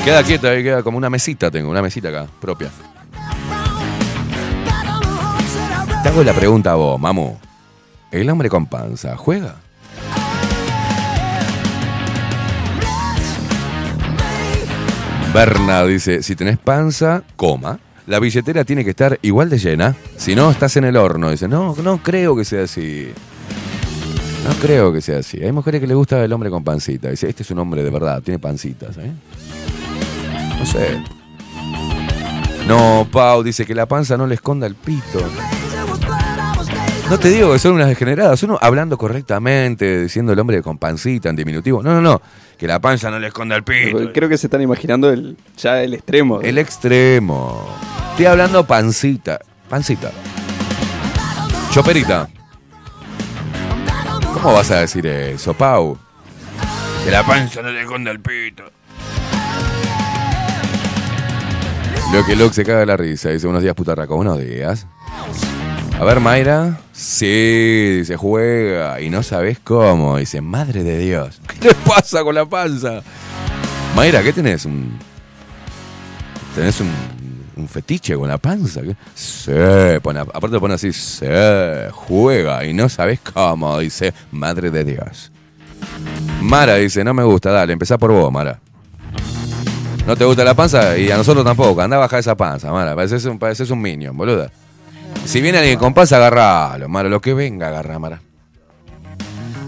Queda quieta, ahí queda como una mesita tengo, una mesita acá, propia. Te hago la pregunta a vos, mamu. ¿El hombre con panza juega? Berna dice, si tenés panza, coma. La billetera tiene que estar igual de llena. Si no, estás en el horno. Dice, no, no creo que sea así. No creo que sea así. Hay mujeres que le gusta el hombre con pancita. Dice, este es un hombre de verdad, tiene pancitas. ¿eh? No sé. No, Pau dice que la panza no le esconda el pito. No te digo que son unas degeneradas. Uno hablando correctamente, diciendo el hombre con pancita en diminutivo. No, no, no. Que la panza no le esconda el pito. Creo que se están imaginando el, ya el extremo. El extremo. Estoy hablando pancita. Pancita. Choperita. ¿Cómo vas a decir eso, Pau? Que la panza no le esconda el pito. Lo que Locke se caga de la risa. Dice, buenos días, putarraco. Buenos días. A ver, Mayra. Sí, dice, juega. Y no sabes cómo. Dice, madre de Dios. ¿Qué le pasa con la panza? Mayra, ¿qué tenés? ¿Un, ¿Tenés un, un fetiche con la panza? ¿Qué? Sí, pone, aparte pone así, sí, juega. Y no sabes cómo. Dice, madre de Dios. Mara dice, no me gusta, dale, empezá por vos, Mara. No te gusta la panza y a nosotros tampoco. Anda a bajar esa panza, Mara. Pareces un, pareces un minion, boluda. Si viene alguien con panza, agarralo, Mara. Lo que venga, agarra, Mara.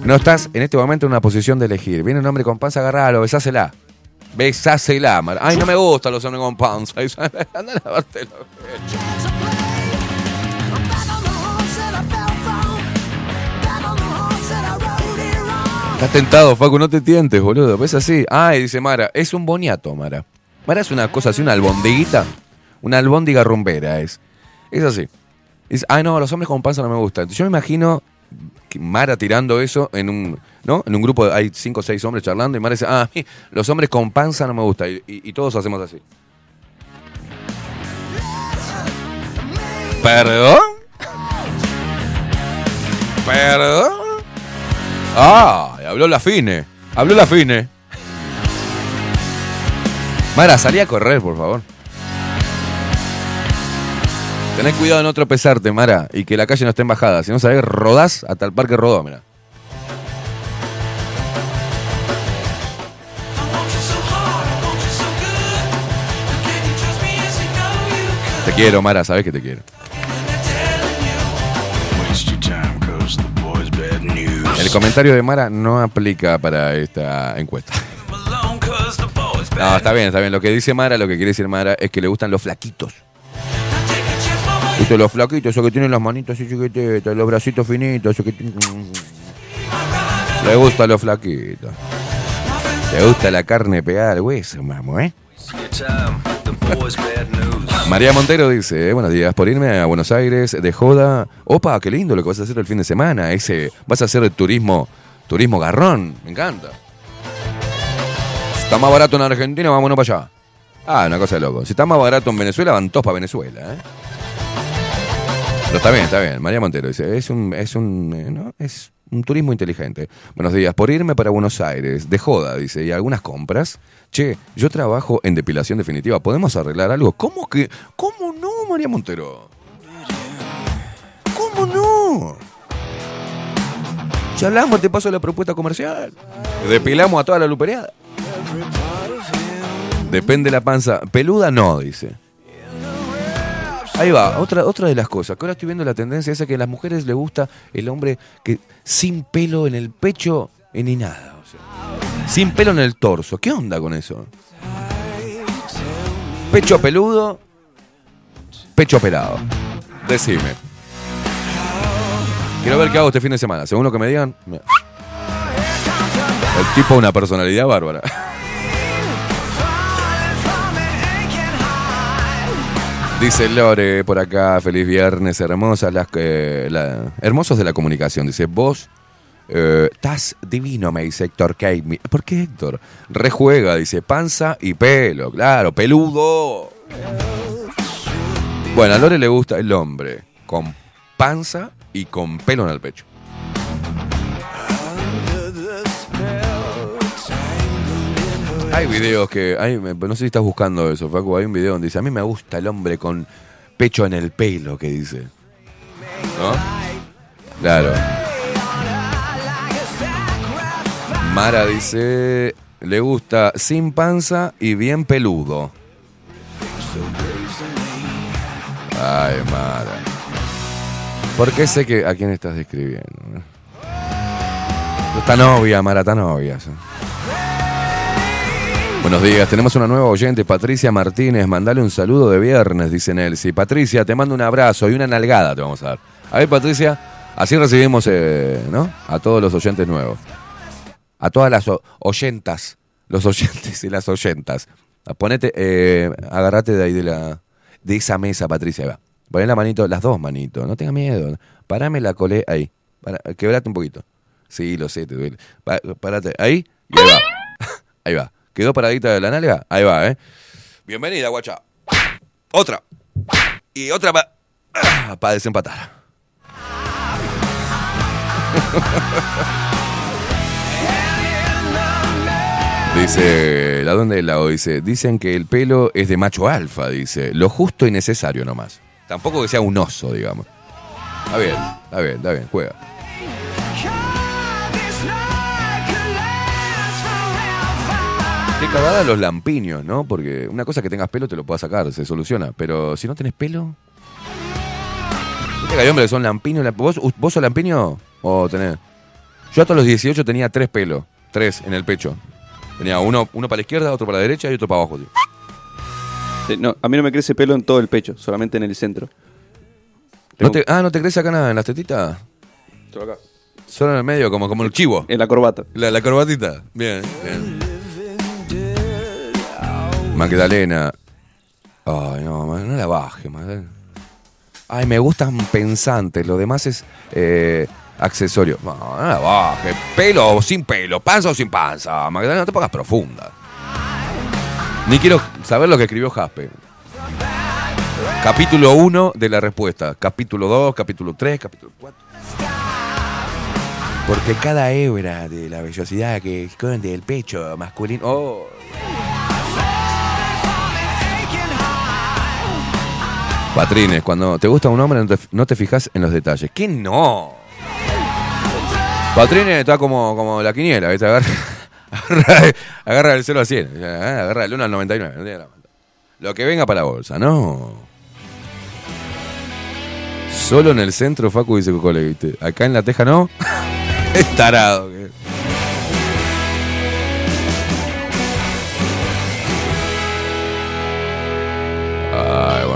No estás en este momento en una posición de elegir. Viene un hombre con panza, agarralo, besásela. Besásela, Mara. Ay, no me gustan los hombres con panza. *laughs* Anda a lavarte los Estás tentado, Facu, no te tientes, boludo. ¿Ves así? Ay, dice Mara, es un boniato, Mara. Mara es una cosa así, una albondiguita. Una albóndiga rumbera es. Es así. Dice, ay, no, los hombres con panza no me gustan. Yo me imagino que Mara tirando eso en un, ¿no? En un grupo, hay cinco o seis hombres charlando y Mara dice, ah, a *laughs* los hombres con panza no me gustan. Y, y- y todos hacemos así. ¿Perdón? ¿Perdón? Ah, habló la fine. Habló la fine. Mara, salí a correr, por favor. Tenés cuidado de no tropezarte, Mara, y que la calle no esté en bajada. Si no sabés, rodás hasta el parque rodó, mira. Te quiero, Mara, sabés que te quiero. El comentario de Mara no aplica para esta encuesta. No, está bien, está bien. Lo que dice Mara, lo que quiere decir Mara, es que le gustan los flaquitos. Los flaquitos, esos que tienen las manitos así chiquititas, los bracitos finitos, esos que tienen- Le gustan los flaquitos. Le gusta la carne pegada al hueso, mamo, ¿eh? María Montero dice, eh, buenos días, por irme a Buenos Aires de joda. Opa, qué lindo lo que vas a hacer el fin de semana. Ese, vas a hacer el turismo, turismo garrón, me encanta. Está más barato en Argentina, vámonos para allá. Ah, una cosa de loco. Si está más barato en Venezuela, van todos para Venezuela, ¿eh? Pero está bien, está bien. María Montero dice, es un, es un, eh, ¿no? es un turismo inteligente. Buenos días, por irme para Buenos Aires, de joda, dice, y algunas compras. Che, yo trabajo en depilación definitiva, ¿podemos arreglar algo? ¿Cómo que? ¿Cómo no, María Montero? ¿Cómo no? Ya te paso la propuesta comercial. Depilamos a toda la lupereada. Depende la panza. Peluda no, dice. Ahí va, otra, otra de las cosas. Que ahora estoy viendo la tendencia esa que a las mujeres le gusta el hombre que sin pelo en el pecho ni nada. sin pelo en el torso. ¿Qué onda con eso? Pecho peludo, pecho pelado. Decime. Quiero ver qué hago este fin de semana. Según lo que me digan. El tipo una personalidad bárbara. Dice Lore por acá, feliz viernes, hermosas las que la- hermosos de la comunicación. Dice, vos eh, estás divino, me dice Héctor Kate. ¿Por qué Héctor? Rejuega, dice, panza y pelo, claro, peludo. Bueno, a Lore le gusta el hombre con panza y con pelo en el pecho. Hay videos que. Hay, no sé si estás buscando eso, Facu. Hay un video donde dice: A mí me gusta el hombre con pecho en el pelo, que dice. ¿No? Claro. Mara dice: Le gusta sin panza y bien peludo. Ay, Mara. ¿Por qué sé que a quién estás describiendo? Está novia, Mara, está novia. sí. Buenos días, tenemos una nueva oyente, Patricia Martínez. Mandale un saludo de viernes, dice Nelsi. Patricia, te mando un abrazo y una nalgada te vamos a dar. A ver, Patricia, así recibimos eh, ¿no? a todos los oyentes nuevos. A todas las oyentas, los oyentes y las oyentas. Ponete, eh, agárrate de ahí de, la, de esa mesa, Patricia. Va. Poné la manito, las dos manitos, no tengas miedo. Parame la colé ahí. Quebrate un poquito. Sí, lo sé, te duele. Pa- Parate ahí y ahí va. *laughs* Ahí va. ¿Quedó paradita de la nalga? Ahí va, ¿eh? Bienvenida, guacha. Otra. Y otra para para desempatar. *laughs* Dice, la donde del lago dice, dicen que el pelo es de macho alfa, dice, lo justo y necesario nomás. Tampoco que sea un oso, digamos. Está bien, está bien, está bien, juega. Qué cagada los lampiños, ¿no? Porque una cosa es que tengas pelo te lo puedas sacar, se soluciona. Pero si no tenés pelo. ¿Viste que hay hombres que son lampiños? La- ¿Vos, ¿Vos sos lampiño o tenés? Yo hasta los 18 tenía tres pelos. Tres en el pecho. Tenía uno, uno para la izquierda, otro para la derecha y otro para abajo. tío. Sí, no, a mí no me crece pelo en todo el pecho, solamente en el centro. ¿No Tengo- te- ah, ¿no te crees acá nada en las tetitas? Solo acá. Solo en el medio, como, como el chivo. En la corbata. La, la corbatita. Bien, bien. Magdalena. Ay, no, no la baje, Magdalena. Ay, me gustan pensantes. Lo demás es eh, accesorio. No, no la baje. Pelo o sin pelo. Panza o sin panza. Magdalena, no te pongas profunda. Ni quiero saber lo que escribió Jaspe. Capítulo 1 de la respuesta. Capítulo 2, capítulo 3, capítulo 4. Porque cada hebra de la vellosidad que esconde el pecho masculino. Oh. Patrines, cuando te gusta un hombre no te, no te fijas en los detalles. ¿Qué no? Patrines está como, como la quiniela, ¿viste? Agarra, *laughs* agarra, agarra el 0 a 100, eh, agarra el 1 al 99. no la. Lo que venga para la bolsa, no. Solo en el centro, Facu dice Cocole, ¿viste? Acá en la teja no. *laughs* es tarado.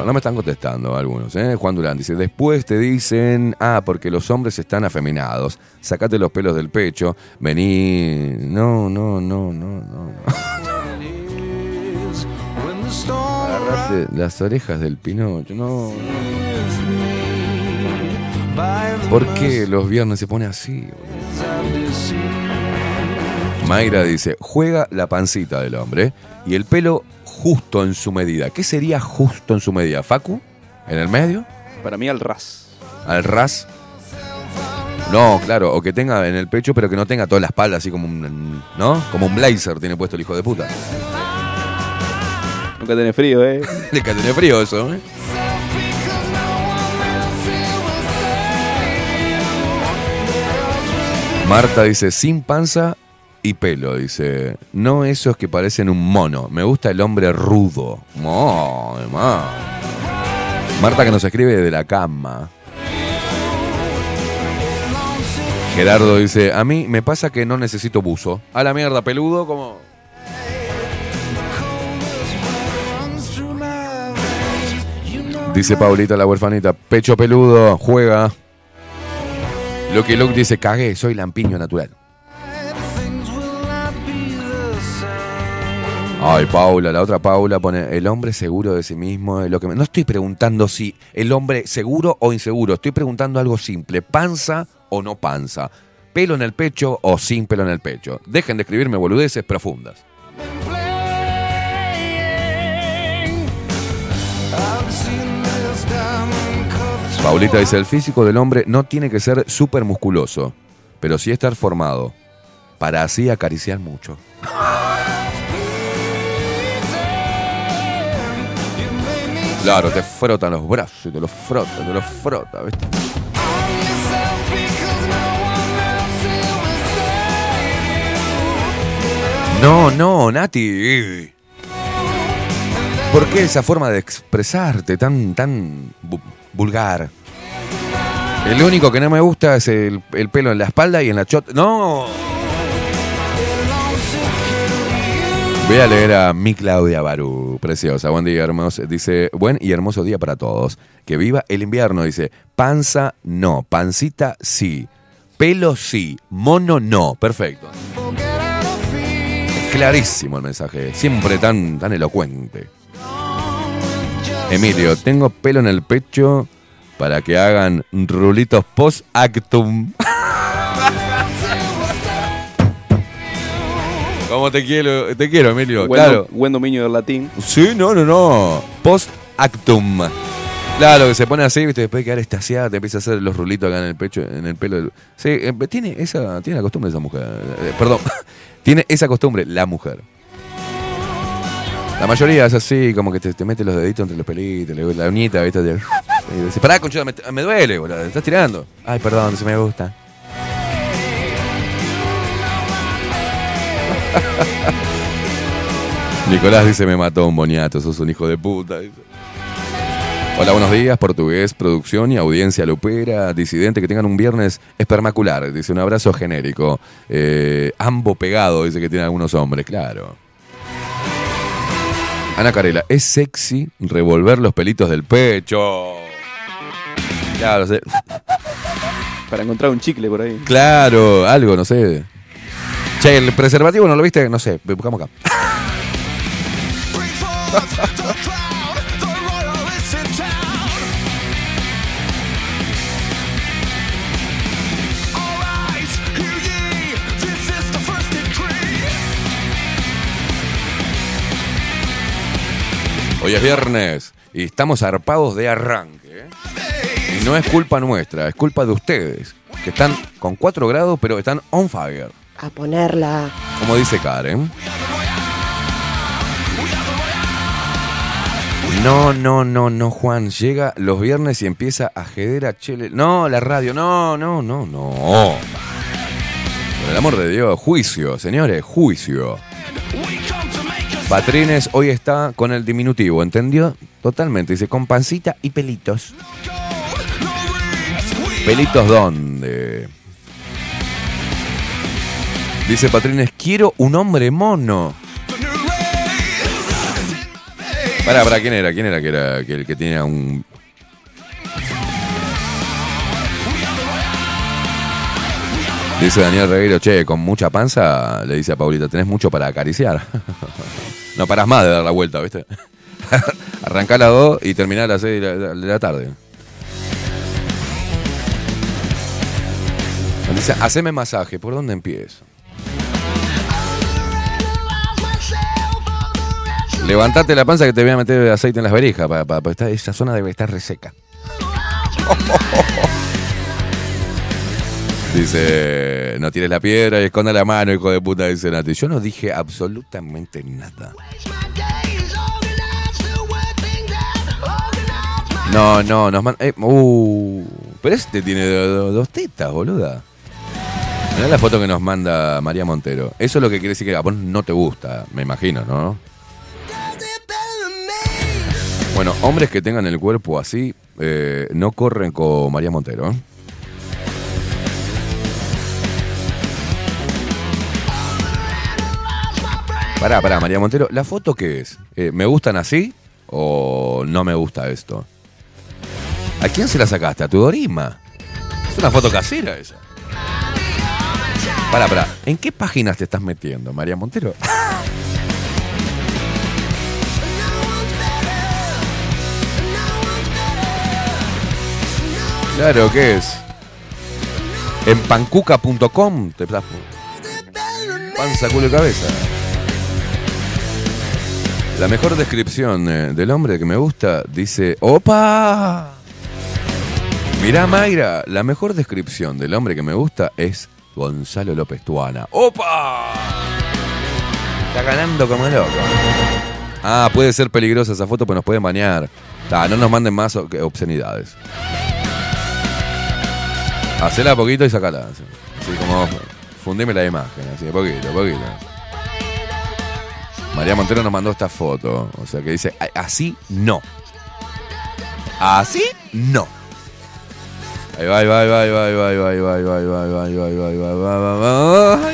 No me están contestando algunos, ¿eh? Juan Durán dice, después te dicen, ah, porque los hombres están afeminados, sacate los pelos del pecho, vení, no, no, no, no, no. Agarrate las orejas del Pinocho, no. ¿Por qué los viernes se pone así? Mayra dice, juega la pancita del hombre y el pelo justo en su medida. ¿Qué sería justo en su medida? ¿Facu? ¿En el medio? Para mí al ras. ¿Al ras? No, claro, o que tenga en el pecho, pero que no tenga toda la espalda así como un, ¿no? Como un blazer tiene puesto el hijo de puta. Nunca tenés frío, ¿eh? *laughs* Que tiene frío eso, ¿eh? Marta dice, sin panza y pelo, dice. No esos que parecen un mono. Me gusta el hombre rudo. Oh, ma. Marta que nos escribe de la cama. Gerardo dice, a mí me pasa que no necesito buzo. A la mierda, peludo, como... Dice Paulita la huerfanita, pecho peludo, juega. Que Luke dice, cagué, soy lampiño natural. Ay, Paula, la otra Paula pone, el hombre seguro de sí mismo es lo que me... No estoy preguntando si el hombre seguro o inseguro, estoy preguntando algo simple, panza o no panza, pelo en el pecho o sin pelo en el pecho. Dejen de escribirme boludeces profundas. Paulita dice, el físico del hombre no tiene que ser súper musculoso, pero sí estar formado, para así acariciar mucho. Claro, te frotan los brazos y te los frota, te los frota, ¿viste? No, no, Nati. ¿Por qué esa forma de expresarte tan, tan vu- vulgar? El único que no me gusta es el, el pelo en la espalda y en la chota. ¡No! Voy a leer a mi Claudia Barú, preciosa. Buen día, hermoso. Dice, buen y hermoso día para todos. Que viva el invierno. Dice, panza no, pancita sí, pelo sí, mono no. Perfecto. Clarísimo el mensaje, siempre tan, tan elocuente. Emilio, tengo pelo en el pecho para que hagan rulitos post-actum. ¿Cómo te quiero? Te quiero, Emilio. Buen, claro. buen dominio del latín. Sí, no, no, no. Post-actum. Claro, que se pone así, ¿viste? después de quedar estaciada, te empieza a hacer los rulitos acá en el pecho, en el pelo. Sí, eh, tiene esa, tiene la costumbre esa mujer. Eh, perdón, *laughs* tiene esa costumbre la mujer. La mayoría es así, como que te, te mete los deditos entre los pelitos, le- la uñita, ¿viste? *laughs* Y dice, pará, conchuda, me, me duele, boludo, estás tirando. Ay, perdón, se me gusta. *laughs* Nicolás dice, me mató un boniato, sos un hijo de puta. Hola, buenos días, portugués, producción y audiencia lupera, disidente, que tengan un viernes espermacular. Dice, un abrazo genérico. Eh, ambo pegado, dice que tiene algunos hombres, claro. Ana Carela, es sexy revolver los pelitos del pecho. Claro, sé- *laughs* Para encontrar un chicle por ahí. claro, algo, no sé. Che, el preservativo no lo viste, no sé, buscamos acá. Hoy es viernes y estamos zarpados de arranque. ¿eh? Y no es culpa nuestra, es culpa de ustedes, que están con 4 grados, pero están on fire. A ponerla. Como dice Karen. No, no, no, no, Juan. Llega los viernes y empieza a jeder a Chele. No, la radio, no, no, no, no. Por el amor de Dios, juicio, señores, juicio. Patrines hoy está con el diminutivo, ¿entendió? Totalmente, dice con pancita y pelitos. Pelitos dónde. Dice Patrines, quiero un hombre mono. Pará, pará, ¿quién era? ¿Quién era que era que el que tenía un. Dice Daniel Reguero, che, con mucha panza, le dice a Paulita, tenés mucho para acariciar. *laughs* no paras más de dar la vuelta, ¿viste? *laughs* Arrancá a las 2 y terminá a las 6 de la, de la tarde. Dice, haceme masaje, ¿por dónde empiezo? Levantate la panza que te voy a meter aceite en las para, esta, esa zona debe estar reseca. *laughs* Dice, no tires la piedra y esconda la mano, hijo de puta, dice Nati. Yo no dije absolutamente nada. No, no, nos manda. uh, pero este tiene do- do- dos tetas, boluda. Mirá la foto que nos manda María Montero. Eso es lo que quiere decir que a vos no te gusta, me imagino, ¿no? Bueno, hombres que tengan el cuerpo así eh, no corren con María Montero. ¿eh? Pará, pará, María Montero, ¿la foto qué es? Eh, ¿Me gustan así o no me gusta esto? ¿A quién se la sacaste? ¿A tu Dorima? Es una foto casera esa. Pará, pará, ¿en qué páginas te estás metiendo, María Montero? *laughs* Claro, ¿qué es? En pancuca.com te estás... Panza, culo y cabeza. La mejor descripción eh, del hombre que me gusta dice, ¡Opa! Mirá, Mayra, la mejor descripción del hombre que me gusta es Gonzalo López Tuana. ¡Opa! Está ganando como loco. Ah, puede ser peligrosa esa foto, pues nos pueden bañar. Ta, no nos manden más obscenidades. Hacela poquito y sacala. Así, como fundime la imagen, así, poquito, poquito. María Montero nos mandó esta foto. O sea que dice, "A- así no. Así no. Ahí va, ahí va, ahí va, ahí va, ahí va, ahí va, ahí va, ahí va, ahí va, va, va, va, va,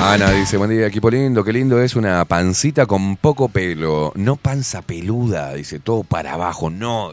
Ana dice, buen día, equipo lindo, qué lindo es una pancita con poco pelo. No panza peluda, dice, todo para abajo, no.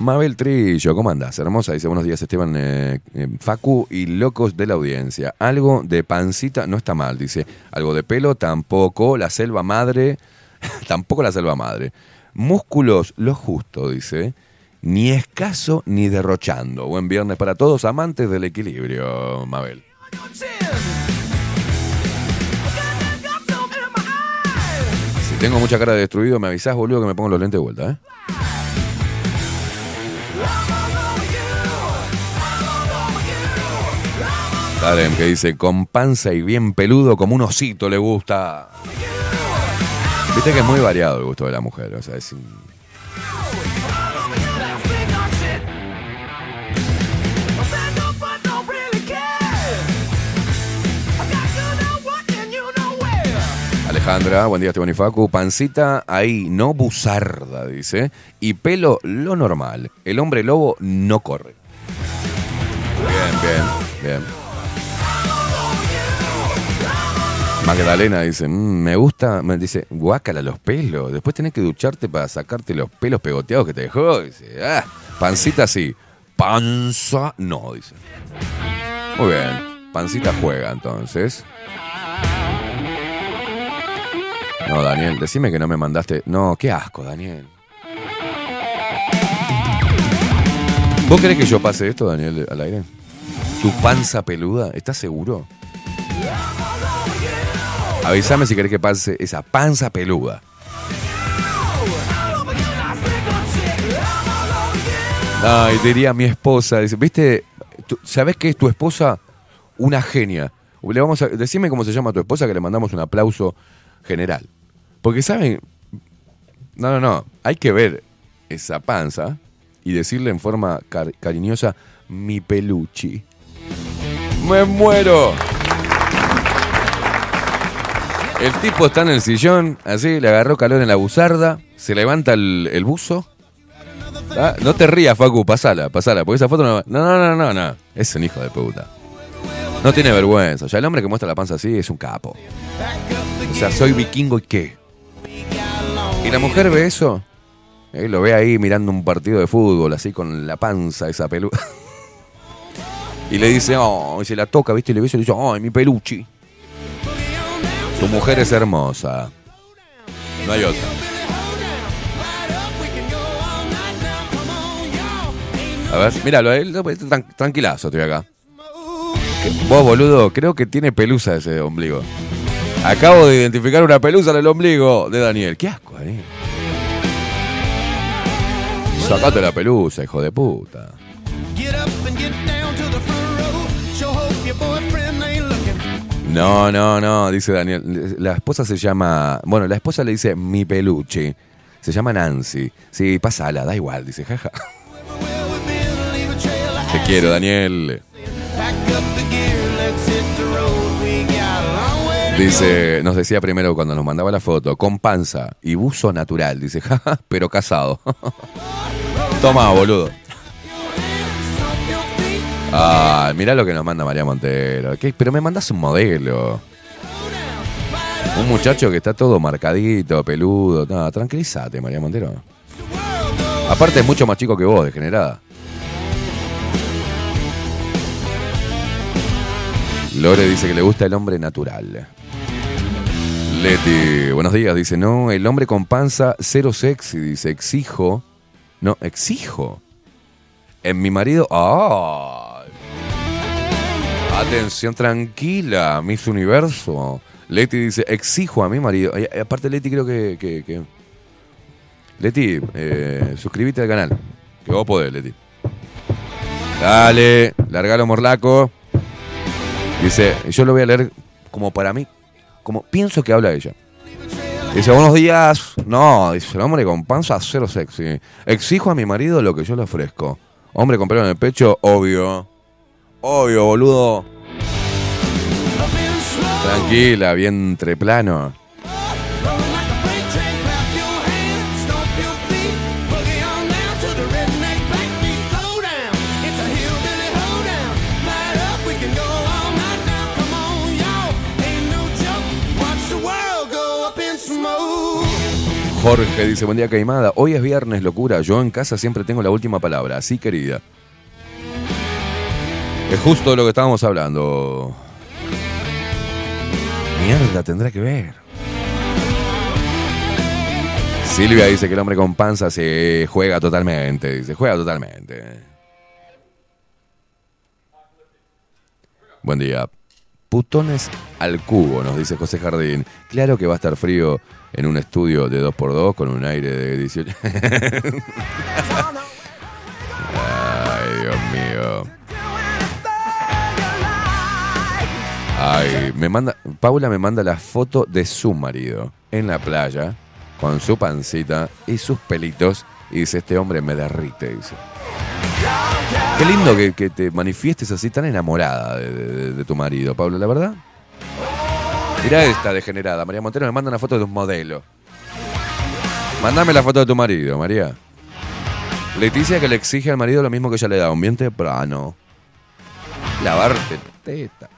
Mabel Trillo, ¿cómo andás? Hermosa, dice, buenos días Esteban, eh, eh, Facu y locos de la audiencia. Algo de pancita no está mal, dice. Algo de pelo tampoco, la selva madre, *laughs* tampoco la selva madre. Músculos lo justo, dice. Ni escaso ni derrochando. Buen viernes para todos, amantes del equilibrio, Mabel. Si tengo mucha cara de destruido, me avisás, boludo, que me pongo los lentes de vuelta, ¿eh? Darem que dice, con panza y bien peludo como un osito le gusta. Viste que es muy variado el gusto de la mujer, o sea, es... Alejandra, buen día Esteban y Facu. Pancita ahí, no buzarda, dice. Y pelo lo normal. El hombre lobo no corre. Bien, bien, bien. Magdalena dice, "Mm, me gusta, me dice, guácala los pelos. Después tenés que ducharte para sacarte los pelos pegoteados que te dejó. Dice, ah, pancita sí. Panza no, dice. Muy bien. Pancita juega entonces. No, Daniel, decime que no me mandaste. No, qué asco, Daniel. ¿Vos querés que yo pase esto, Daniel, al aire? ¿Tu panza peluda? ¿Estás seguro? Avísame si querés que pase esa panza peluda. Ay, diría mi esposa. ¿viste? ¿Sabés qué es tu esposa? Una genia. Le vamos a, decime cómo se llama tu esposa que le mandamos un aplauso general. Porque, ¿saben? No, no, no. Hay que ver esa panza y decirle en forma car- cariñosa, mi peluchi. Me muero. El tipo está en el sillón, así, le agarró calor en la buzarda, se levanta el, buzo. Ah, No te rías, Facu, pasala, pasala, porque esa foto no... No, no, no, no, no. Es un hijo de puta. No tiene vergüenza. Ya el hombre que muestra la panza así es un capo. O sea, soy vikingo y qué. Y la mujer ve eso. lo ve ahí mirando un partido de fútbol, así con la panza esa peluda. *laughs* y le dice, oh, y se la toca, ¿viste? Y le besa y le dice, ay, mi peluchi. Tu mujer es hermosa. No hay otra. A ver, míralo, él tran- tranquilazo estoy acá. Vos, boludo, creo que tiene pelusa ese ombligo. Acabo de identificar una pelusa en el ombligo de Daniel. Qué asco, Daniel. Sacate la pelusa, hijo de puta. No, no, no, dice Daniel. La esposa se llama. Bueno, la esposa le dice mi peluche. Se llama Nancy. Sí, pásala, da igual, dice, jaja. Te quiero, Daniel. Dice, nos decía primero cuando nos mandaba la foto, con panza y buzo natural. Dice, jaja, pero casado. *laughs* Toma, boludo. Ah, mirá lo que nos manda María Montero. ¿Qué? Pero me mandas un modelo. Un muchacho que está todo marcadito, peludo. No, tranquilízate, María Montero. Aparte es mucho más chico que vos, degenerada. Lore dice que le gusta el hombre natural. Leti, buenos días. Dice, no, el hombre con panza, cero sexy. Dice, exijo. No, exijo. En mi marido. ¡Ay! Atención, tranquila, Miss Universo. Leti dice, exijo a mi marido. Y, aparte, Leti, creo que. Leti, eh, suscríbete al canal. Que vos podés, Leti. Dale, largalo morlaco. Dice, yo lo voy a leer como para mí, como pienso que habla ella. Dice, buenos días. No, dice, el hombre con panza cero sexy. Exijo a mi marido lo que yo le ofrezco. Hombre con pelo en el pecho, obvio. Obvio, boludo. Tranquila, vientre plano. Jorge dice, buen día Caimada. Hoy es viernes, locura. Yo en casa siempre tengo la última palabra. Así, querida. Es justo lo que estábamos hablando. Mierda, tendrá que ver. Silvia dice que el hombre con panza se juega totalmente. Dice, juega totalmente. Buen día. Putones al cubo, nos dice José Jardín. Claro que va a estar frío en un estudio de 2x2 con un aire de 18. *laughs* Ay, me manda, Paula me manda la foto de su marido en la playa con su pancita y sus pelitos y dice, este hombre me derrite, dice. Qué lindo que, te manifiestes así tan enamorada de tu marido, Paula, la verdad. Mirá esta degenerada, María Montero me manda una foto de un modelo. Mándame la foto de tu marido, María. Leticia que le exige al marido lo mismo que ella le da, un bien temprano. Lavarte teta.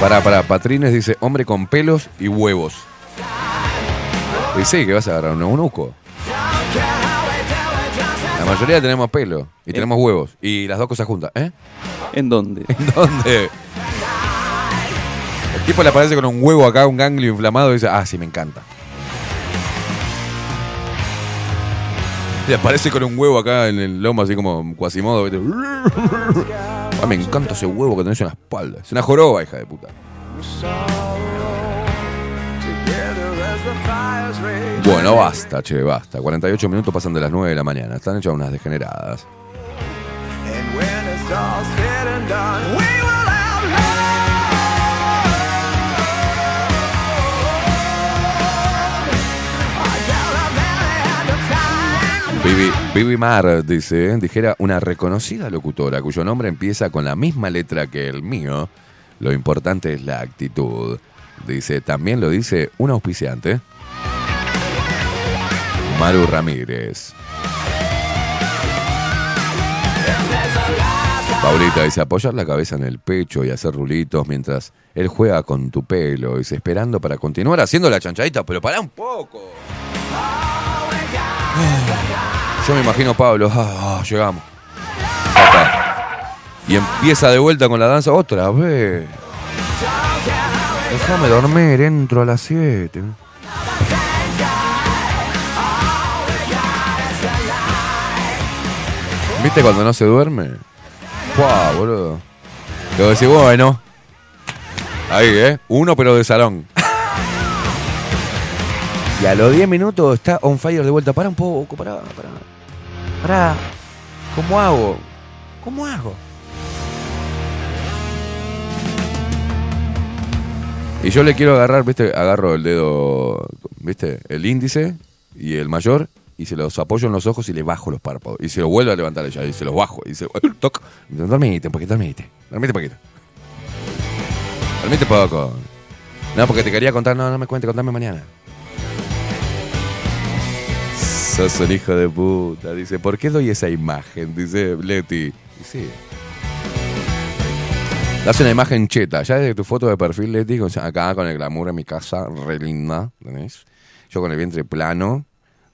Para, para, Patrines dice, hombre con pelos y huevos. Y sí, que vas a agarrar un eunuco. La mayoría tenemos pelo y tenemos huevos. Y las dos cosas juntas, ¿eh? ¿En dónde? *laughs* ¿En dónde? El tipo le aparece con un huevo acá, un ganglio inflamado y dice, ah, sí, me encanta. Le *laughs* aparece con un huevo acá en el lomo, así como Quasimodo. ¿viste? *laughs* Ah, me encanta ese huevo que tenés en la espalda. Es una joroba, hija de puta. Bueno, basta, che, basta. 48 minutos pasan de las 9 de la mañana. Están hechas unas degeneradas. Vivi Mar, dice, dijera una reconocida locutora cuyo nombre empieza con la misma letra que el mío. Lo importante es la actitud. Dice, también lo dice un auspiciante. Maru Ramírez. Paulita dice apoyar la cabeza en el pecho y hacer rulitos mientras él juega con tu pelo, dice esperando para continuar haciendo la chanchadita, pero para un poco. Yo me imagino Pablo, ah, ah, llegamos. Está. Y empieza de vuelta con la danza otra vez. Déjame dormir, entro a las 7. ¿Viste cuando no se duerme? ¡Fua, boludo! Luego decís, bueno. Ahí, ¿eh? Uno, pero de salón. Y a los 10 minutos está on fire de vuelta. Para un poco, para, para. ¿Cómo hago? ¿Cómo hago? Y yo le quiero agarrar, ¿viste? Agarro el dedo, ¿viste? El índice y el mayor y se los apoyo en los ojos y le bajo los párpados. Y se lo vuelvo a levantar ella y se los bajo. Y se *laughs* toc. Dormite un poquito, dormite. Dormite un poquito. Dormite poco. No, porque te quería contar. No, no me cuente, contame mañana. Sos un hijo de puta. Dice, ¿por qué doy esa imagen? Dice Leti. Y sí. Das una imagen cheta. Ya desde tu foto de perfil, Leti, acá con el glamour en mi casa, re linda. ¿tenés? Yo con el vientre plano.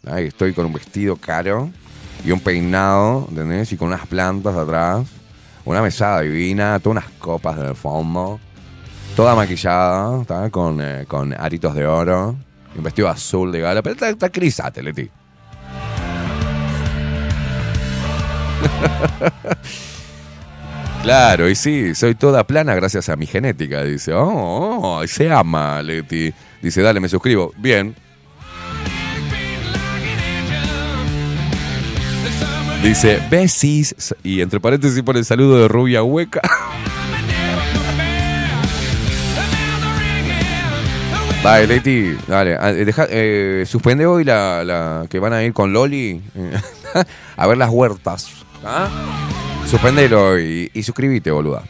Ahí estoy con un vestido caro y un peinado, ¿entendés? Y con unas plantas atrás. Una mesada divina, todas unas copas en el fondo. Toda maquillada, ¿tá? Con, eh, con aritos de oro. Y un vestido azul de gala. Pero está, está Leti. *laughs* Claro, y sí, soy toda plana gracias a mi genética, dice. Oh, oh, se ama, Leti. Dice, dale, me suscribo. Bien. Dice, besis. Y entre paréntesis pone el saludo de rubia hueca. *laughs* Dale, Leti, dale. ah, eh, deja- eh, suspende hoy la, que van a ir con Loli *laughs* a ver las huertas. ¿Ah? Suspendelo y, y suscríbete, boluda.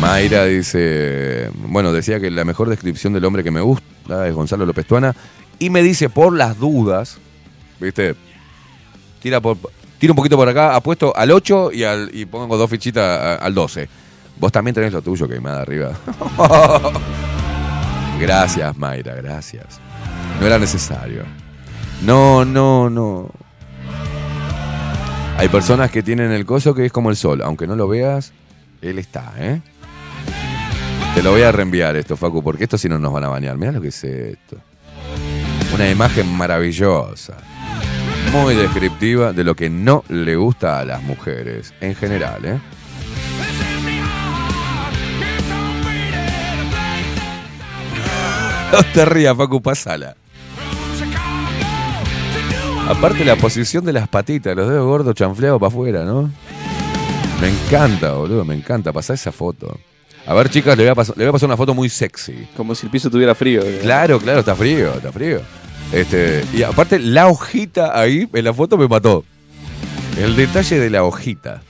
Mayra dice, bueno, decía que la mejor descripción del hombre que me gusta es Gonzalo López Tuana. Y me dice, por las dudas, ¿viste? Tira, por, tira un poquito por acá, apuesto al 8 y, al, y pongo dos fichitas al 12. Vos también tenés lo tuyo, que me da arriba. *laughs* gracias, Mayra, gracias. No era necesario. No, no, no. Hay personas que tienen el coso que es como el sol. Aunque no lo veas, él está, ¿eh? Te lo voy a reenviar esto, Facu, porque esto sí no nos van a bañar. Mirá lo que es esto. Una imagen maravillosa. Muy descriptiva de lo que no le gusta a las mujeres. En general, ¿eh? *laughs* No te rías, Facu, pasala. Aparte la posición de las patitas, los dedos gordos chanfleados para afuera, ¿no? Me encanta, boludo, me encanta. Pasá esa foto. A ver, chicas, le voy a, pas- le voy a pasar una foto muy sexy. Como si el piso tuviera frío. Claro, claro, está frío, está frío. Este, y aparte, la hojita ahí en la foto me mató. El detalle de la hojita.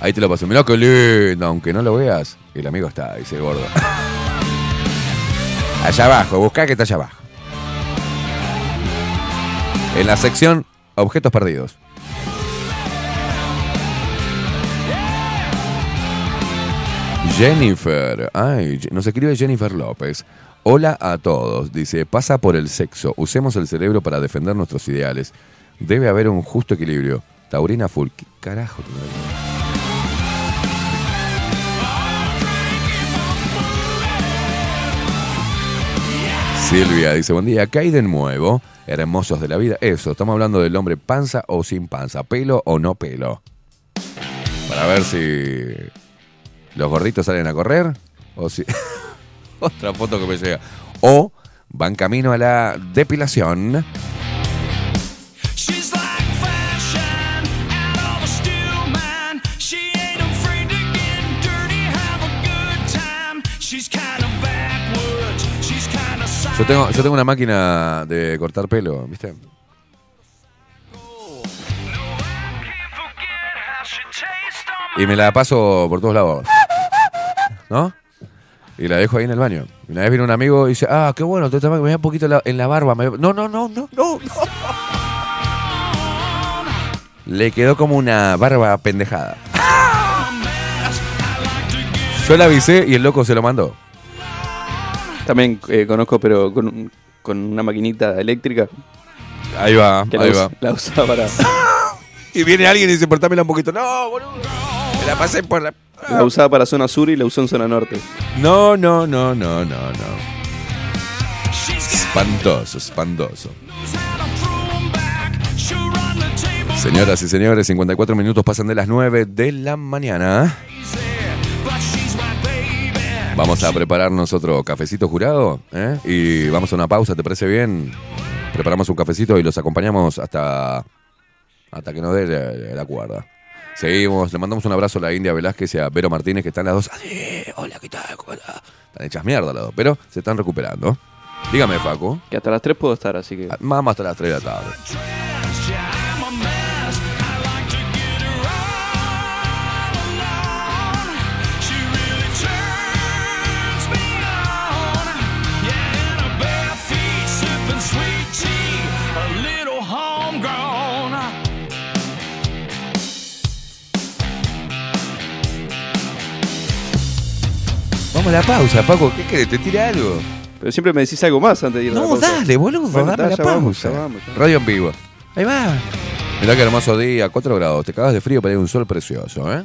Ahí te lo paso. Mirá qué lindo, aunque no lo veas. El amigo está, dice el gordo. *laughs* Allá abajo, buscá que está allá abajo. En la sección Objetos Perdidos. Jennifer, nos escribe Jennifer López. Hola a todos, dice, pasa por el sexo, usemos el cerebro para defender nuestros ideales. Debe haber un justo equilibrio. Taurina full, ¿qué carajo? Silvia dice, buen día, ¿qué de nuevo? Hermosos de la vida. Eso, estamos hablando del hombre panza o sin panza, pelo o no pelo. Para ver si los gorditos salen a correr o si... *laughs* Otra foto que me llega. O van camino a la depilación. Yo tengo, yo tengo una máquina de cortar pelo, ¿viste? Y me la paso por todos lados. ¿No? Y la dejo ahí en el baño. Y una vez vino un amigo y dice, ah, qué bueno, me da un poquito en la, barba. No, no, no, no, no, no. Le quedó como una barba pendejada. Yo la avisé y el loco se lo mandó. También eh, conozco, pero con, con una maquinita eléctrica Ahí va, que ahí va. la usaba para. *laughs* Y viene alguien y dice, portámela un poquito. No, boludo. Me la pasé por la... La usaba para zona sur y la usó en zona norte. No, no, no, no, no, no. Espantoso, espantoso. Señoras y señores, 54 minutos pasan de las 9 de la mañana. Vamos a prepararnos otro cafecito jurado ¿eh? y vamos a una pausa, ¿te parece bien? Preparamos un cafecito y los acompañamos hasta, hasta que nos dé la, la cuerda. Seguimos, le mandamos un abrazo a la India Velázquez y a Vero Martínez que están las dos. "Así, hola, ¿qué tal? ¿Cómo está?". Están hechas mierda las dos, pero se están recuperando. Dígame, Facu. Que hasta las 3 puedo estar, así que. Vamos hasta las 3 de la tarde. Vamos a la pausa, Facu. ¿Qué querés? ¿Te tira algo? Pero siempre me decís algo más antes de ir a la No, pausa. dale, boludo, Bueno, dame la ya pausa. vamos, ya vamos, ya. Radio en vivo. Ahí va. Mirá qué hermoso día, 4 grados. Te cagas de frío, pero hay un sol precioso, ¿eh?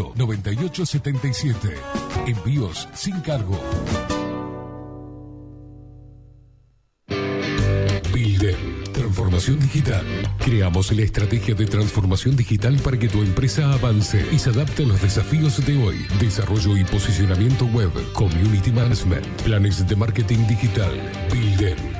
2-208-9877. Envíos sin cargo. Builder. Transformación digital. Creamos la estrategia de transformación digital para que tu empresa avance y se adapte a los desafíos de hoy. Desarrollo y posicionamiento web, community management, planes de marketing digital. Builder.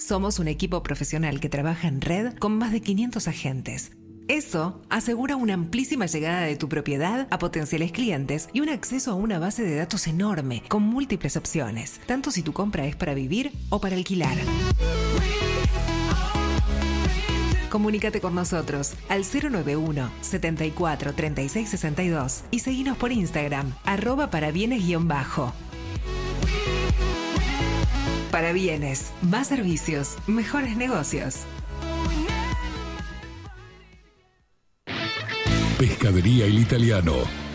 Somos un equipo profesional que trabaja en red con más de 500 agentes. Eso asegura una amplísima llegada de tu propiedad a potenciales clientes y un acceso a una base de datos enorme con múltiples opciones, tanto si tu compra es para vivir o para alquilar. Comunícate con nosotros al 091 74 36 62 y seguinos por Instagram, arroba para bienes-bajo. Para bienes, más servicios, mejores negocios. Pescadería El Italiano.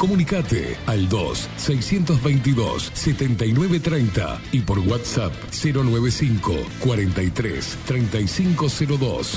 Comunicate al 2-622-7930 y por WhatsApp 095 43 3502.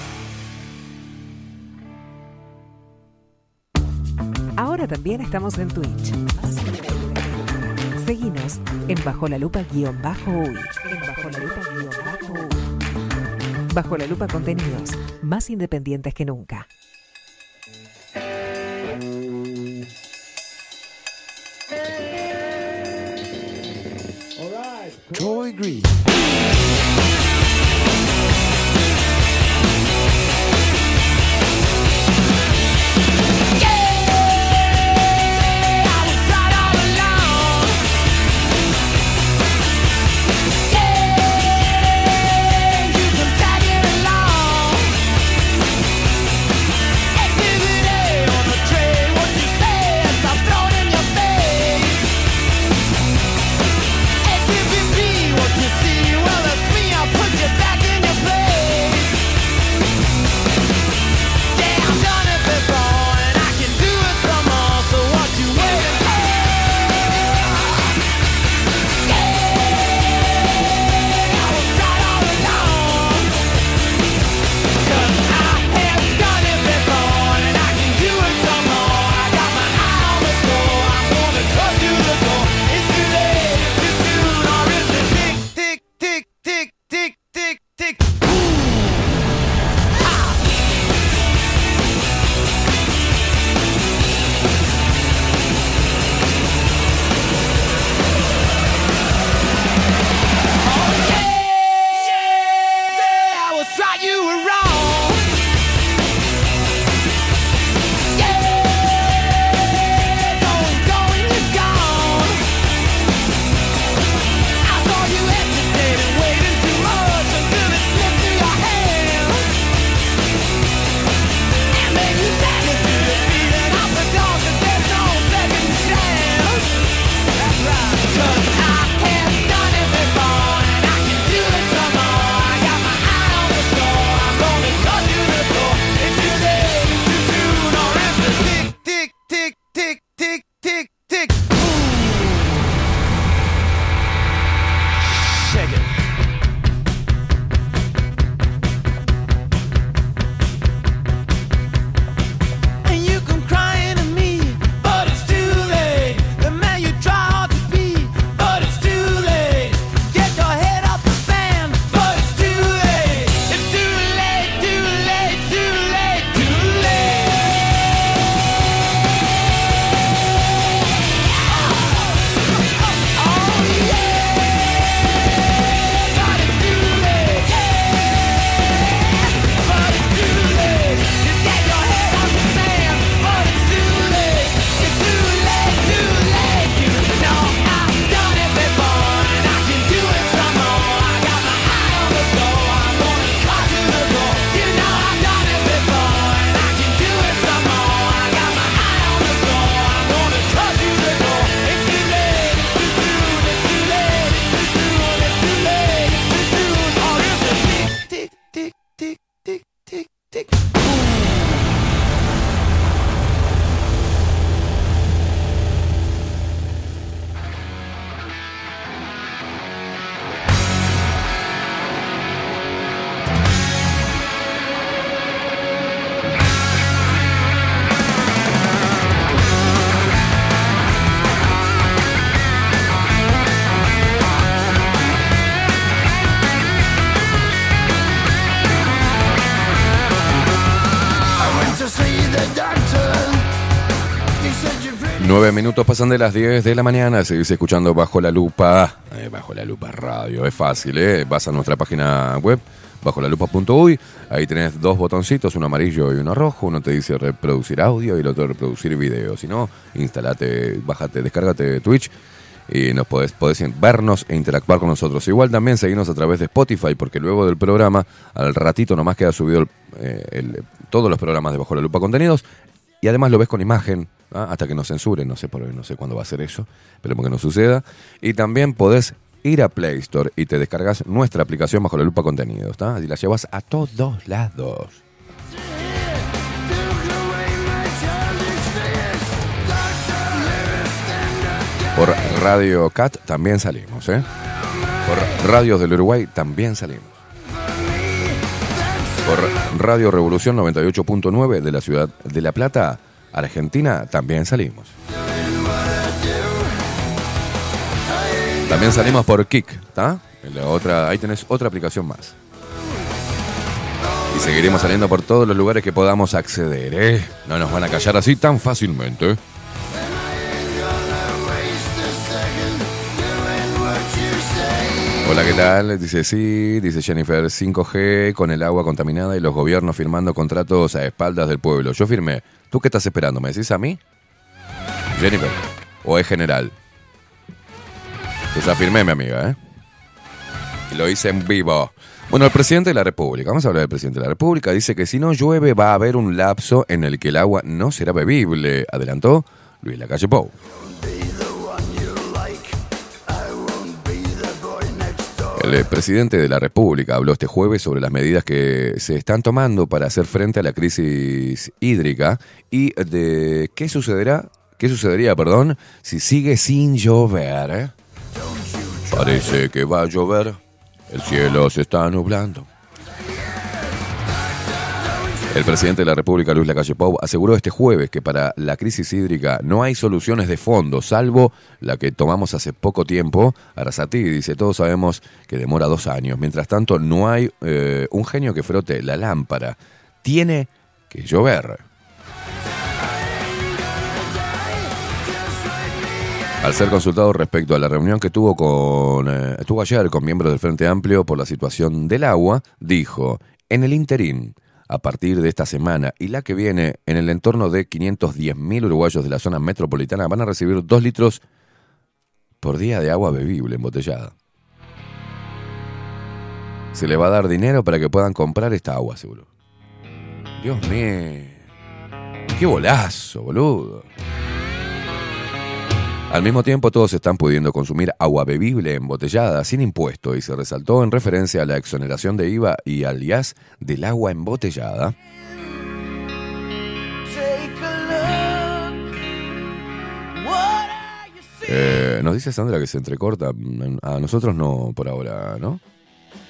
Ahora también estamos en Twitch. Seguinos en Bajo la Lupa guion bajo uy. En Bajo la Lupa guion bajo uy. Bajo la Lupa contenidos más independientes que nunca. Troy Green. Minutos pasan de las 10 de la mañana, seguís escuchando Bajo la Lupa, eh, Bajo la Lupa Radio, es fácil, ¿eh? Vas a nuestra página web, bajo la lupa.uy, ahí tenés dos botoncitos, uno amarillo y uno rojo, uno te dice reproducir audio y el otro reproducir video, si no, instalate, bájate, descárgate Twitch y nos podés, podés vernos e interactuar con nosotros. Igual también seguirnos a través de Spotify, porque luego del programa, al ratito nomás queda subido el- eh, el- todos los programas de Bajo la Lupa Contenidos, y además lo ves con imagen, ¿ah? hasta que nos censuren, no sé por no sé cuándo va a ser eso, esperemos que no suceda. Y también podés ir a Play Store y te descargas nuestra aplicación bajo la lupa contenidos, y la llevas a todos lados. Por Radio Cat también salimos, ¿eh? Por Radios del Uruguay también salimos. Por Radio Revolución 98.9 de la ciudad de La Plata, Argentina, también salimos. También salimos por Kik, ¿está? Otra, ahí tenés otra aplicación más. Y seguiremos saliendo por todos los lugares que podamos acceder, ¿eh? No nos van a callar así tan fácilmente. Hola, ¿qué tal? Dice sí, dice Jennifer, 5G con el agua contaminada y los gobiernos firmando contratos a espaldas del pueblo. Yo firmé. ¿Tú qué estás esperando? ¿Me decís a mí? Jennifer. ¿O es general? Yo ya firmé, mi amiga, ¿eh? Lo hice en vivo. Bueno, el presidente de la República, vamos a hablar del presidente de la República, dice que si no llueve va a haber un lapso en el que el agua no será bebible, adelantó Luis Lacalle Pou. El eh, presidente de la República habló este jueves sobre las medidas que se están tomando para hacer frente a la crisis hídrica y de qué sucederá, qué sucedería, perdón, si sigue sin llover. Parece que va a llover. El cielo se está nublando. El presidente de la República, Luis Lacalle Pou, aseguró este jueves que para la crisis hídrica no hay soluciones de fondo, salvo la que tomamos hace poco tiempo. Arasatí dice, todos sabemos que demora dos años. Mientras tanto, no hay eh, un genio que frote la lámpara. Tiene que llover. Al ser consultado respecto a la reunión que tuvo con eh, tuvo ayer con miembros del Frente Amplio por la situación del agua, dijo, en el interín, a partir de esta semana y la que viene, en el entorno de 510.000 uruguayos de la zona metropolitana van a recibir dos litros por día de agua bebible embotellada. Se le va a dar dinero para que puedan comprar esta agua, seguro. Dios mío. Qué bolazo, boludo. Al mismo tiempo, todos están pudiendo consumir agua bebible embotellada sin impuesto y se resaltó en referencia a la exoneración de IVA y al IAS del agua embotellada. Eh, nos dice Sandra que se entrecorta. A nosotros no por ahora, ¿no?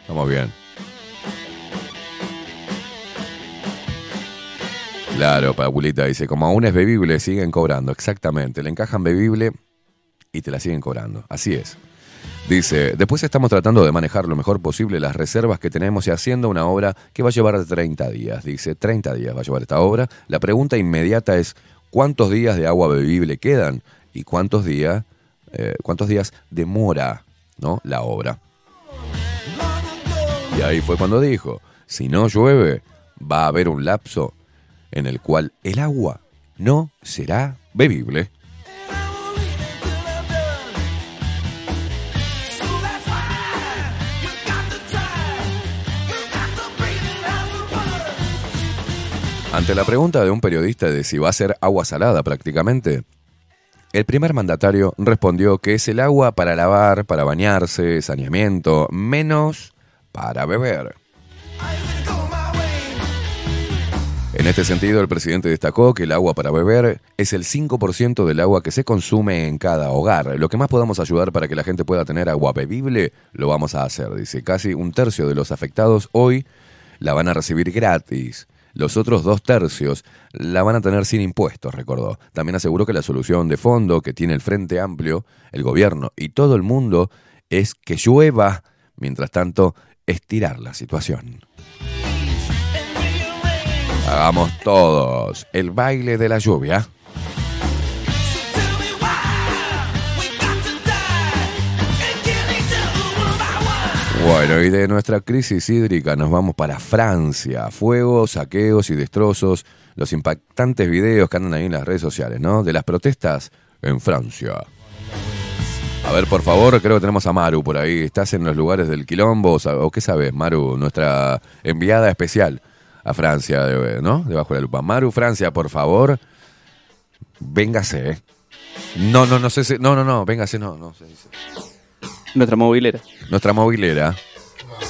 Estamos bien. Claro, Paulita dice, como aún es bebible, siguen cobrando. Exactamente, le encajan bebible y te la siguen cobrando. Así es. Dice, después estamos tratando de manejar lo mejor posible las reservas que tenemos y haciendo una obra que va a llevar 30 días. Dice, 30 días va a llevar esta obra. La pregunta inmediata es, ¿cuántos días de agua bebible quedan? ¿Y cuántos días, eh, cuántos días demora ¿no? la obra? Y ahí fue cuando dijo, si no llueve, va a haber un lapso en el cual el agua no será bebible. Ante la pregunta de un periodista de si va a ser agua salada prácticamente, el primer mandatario respondió que es el agua para lavar, para bañarse, saneamiento, menos para beber. En este sentido, el presidente destacó que el agua para beber es el 5% del agua que se consume en cada hogar. Lo que más podamos ayudar para que la gente pueda tener agua bebible, lo vamos a hacer. Dice, casi un tercio de los afectados hoy la van a recibir gratis. Los otros dos tercios la van a tener sin impuestos, recordó. También aseguró que la solución de fondo que tiene el Frente Amplio, el gobierno y todo el mundo es que llueva. Mientras tanto, estirar la situación. Hagamos todos el baile de la lluvia. Bueno, y de nuestra crisis hídrica nos vamos para Francia. Fuegos, saqueos y destrozos. Los impactantes videos que andan ahí en las redes sociales, ¿no? De las protestas en Francia. A ver, por favor, creo que tenemos a Maru por ahí. ¿Estás en los lugares del quilombo? ¿O qué sabes, Maru? Nuestra enviada especial a Francia, ¿no? Debajo de la lupa. Maru, Francia, por favor. Véngase, ¿eh? No, no, no sé si... No, no, no, véngase, no, no sé. Nuestra movilera. Nuestra movilera.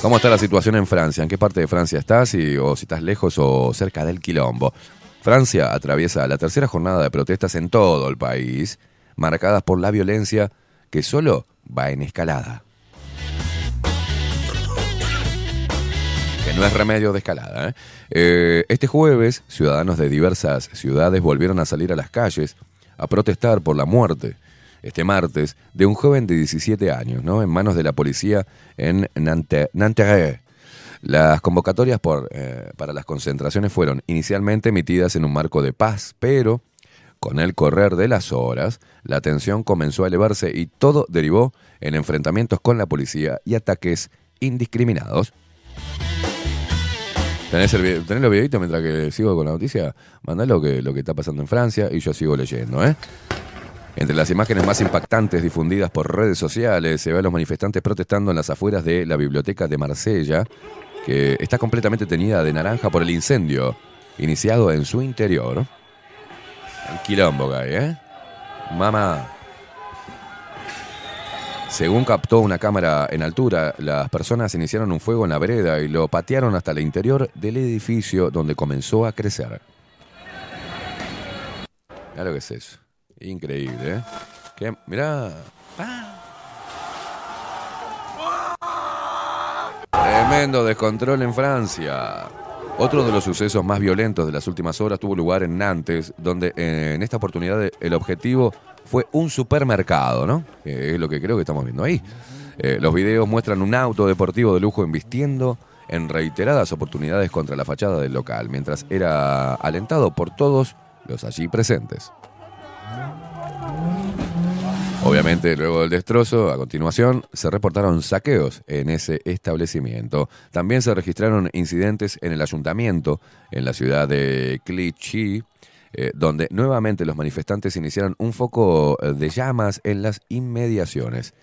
¿Cómo está la situación en Francia? ¿En qué parte de Francia estás? O si estás lejos o cerca del quilombo. Francia atraviesa la tercera jornada de protestas en todo el país, marcadas por la violencia que solo va en escalada. Que no es remedio de escalada. ¿eh? Eh, este jueves, ciudadanos de diversas ciudades volvieron a salir a las calles a protestar por la muerte este martes de un joven de 17 años, ¿no? En manos de la policía en Nanterre. Las convocatorias por, eh, para las concentraciones fueron inicialmente emitidas en un marco de paz, pero con el correr de las horas, la tensión comenzó a elevarse y todo derivó en enfrentamientos con la policía y ataques indiscriminados. ¿Tenés, el, los videitos mientras que sigo con la noticia? Mandá lo que, lo que está pasando en Francia y yo sigo leyendo, ¿eh? Entre las imágenes más impactantes difundidas por redes sociales se ve a los manifestantes protestando en las afueras de la biblioteca de Marsella, que está completamente teñida de naranja por el incendio iniciado en su interior. El quilombo, ¿eh? Mamá. Según captó una cámara en altura, las personas iniciaron un fuego en la vereda y lo patearon hasta el interior del edificio donde comenzó a crecer. Lo que es eso. Increíble, ¿eh? ¿Qué? Mirá. Tremendo descontrol en Francia. Otro de los sucesos más violentos de las últimas horas tuvo lugar en Nantes, donde eh, en esta oportunidad el objetivo fue un supermercado, ¿no? Que es lo que creo que estamos viendo ahí. Eh, los videos muestran un auto deportivo de lujo embistiendo en reiteradas oportunidades contra la fachada del local, mientras era alentado por todos los allí presentes. Obviamente, luego del destrozo, a continuación, se reportaron saqueos en ese establecimiento. También se registraron incidentes en el ayuntamiento, en la ciudad de Clichy, eh, donde nuevamente los manifestantes iniciaron un foco de llamas en las inmediaciones.